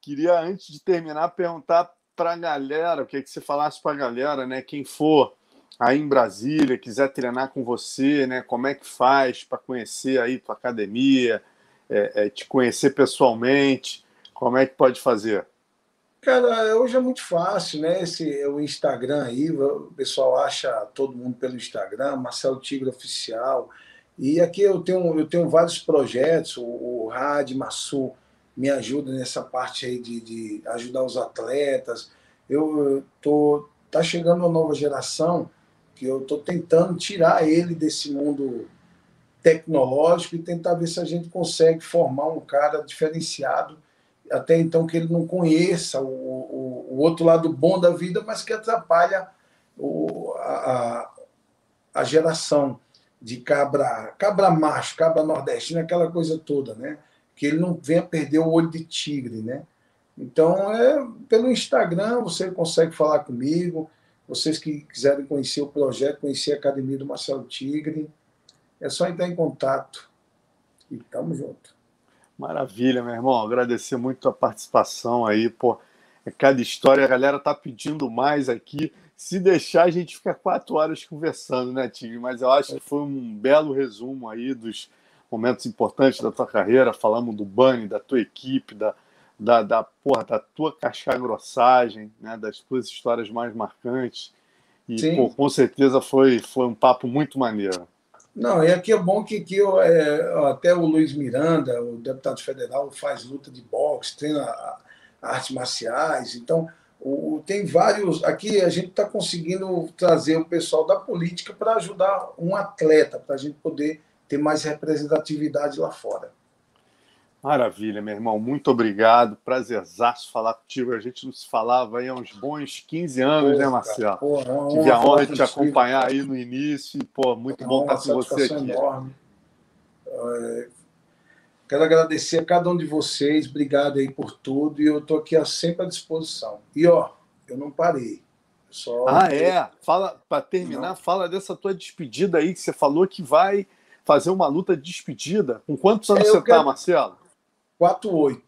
Queria, antes de terminar, perguntar para a galera, o que, que você falasse para a galera, né? Quem for aí em Brasília, quiser treinar com você, né? Como é que faz para conhecer aí tua academia, é, é, te conhecer pessoalmente, como é que pode fazer? Cara, hoje é muito fácil, né? Esse, o Instagram aí, o pessoal acha todo mundo pelo Instagram, Marcelo Tigre Oficial. E aqui eu tenho, eu tenho vários projetos, o, o Rad Massu me ajuda nessa parte aí de, de ajudar os atletas. Eu tô tá chegando uma nova geração que eu tô tentando tirar ele desse mundo tecnológico e tentar ver se a gente consegue formar um cara diferenciado até então que ele não conheça o, o, o outro lado bom da vida, mas que atrapalha o, a, a geração de cabra, cabra macho, cabra nordestino, aquela coisa toda, né? Que ele não venha perder o olho de tigre, né? Então, é, pelo Instagram você consegue falar comigo. Vocês que quiserem conhecer o projeto, conhecer a Academia do Marcelo Tigre, é só entrar em contato. E tamo junto. Maravilha, meu irmão. Agradecer muito a participação aí, pô. É cada história, a galera tá pedindo mais aqui. Se deixar, a gente fica quatro horas conversando, né, Tigre? Mas eu acho que foi um belo resumo aí dos momentos importantes da tua carreira. Falamos do Bunny, da tua equipe, da, da, da, porra, da tua casca-grossagem, né, das tuas histórias mais marcantes. E, pô, com certeza foi, foi um papo muito maneiro. Não, e aqui é bom que, que é, até o Luiz Miranda, o deputado federal, faz luta de boxe, treina artes marciais. Então, o, tem vários. Aqui a gente está conseguindo trazer o pessoal da política para ajudar um atleta, para a gente poder ter mais representatividade lá fora. Maravilha, meu irmão. Muito obrigado. Prazerzaço falar contigo. A gente não se falava aí há uns bons 15 anos, pô, né, Marcelo? Pô, Tive a honra de te acompanhar aí no início. E, pô, muito bom estar com você aqui. Enorme. É, quero agradecer a cada um de vocês. Obrigado aí por tudo. E eu estou aqui sempre à disposição. E, ó, eu não parei. Só... Ah, é? Fala, para terminar, não. fala dessa tua despedida aí que você falou que vai fazer uma luta de despedida. Com quantos anos é, você está, quero... Marcelo? 4-8.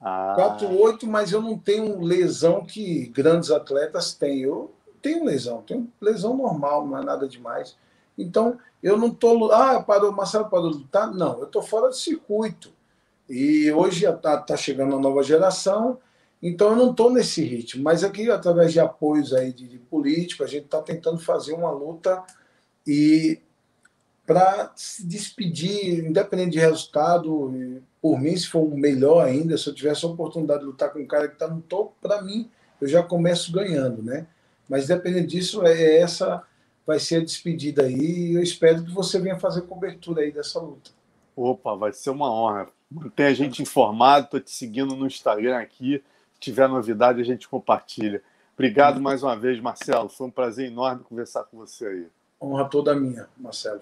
Ah. 4-8, mas eu não tenho lesão que grandes atletas têm. Eu tenho lesão, tenho lesão normal, não é nada demais. Então, eu não estou. Ah, parou, Marcelo parou de lutar? Não, eu estou fora do circuito. E hoje está tá chegando a nova geração, então eu não estou nesse ritmo. Mas aqui, através de apoios aí de, de político, a gente está tentando fazer uma luta e para se despedir, independente de resultado, por mim, se for o melhor ainda, se eu tivesse a oportunidade de lutar com um cara que está no topo, para mim, eu já começo ganhando, né? Mas dependendo disso, é, é essa vai ser a despedida aí e eu espero que você venha fazer cobertura aí dessa luta. Opa, vai ser uma honra. Mantém a gente informado, estou te seguindo no Instagram aqui. Se tiver novidade, a gente compartilha. Obrigado mais uma vez, Marcelo. Foi um prazer enorme conversar com você aí. Honra toda minha, Marcelo.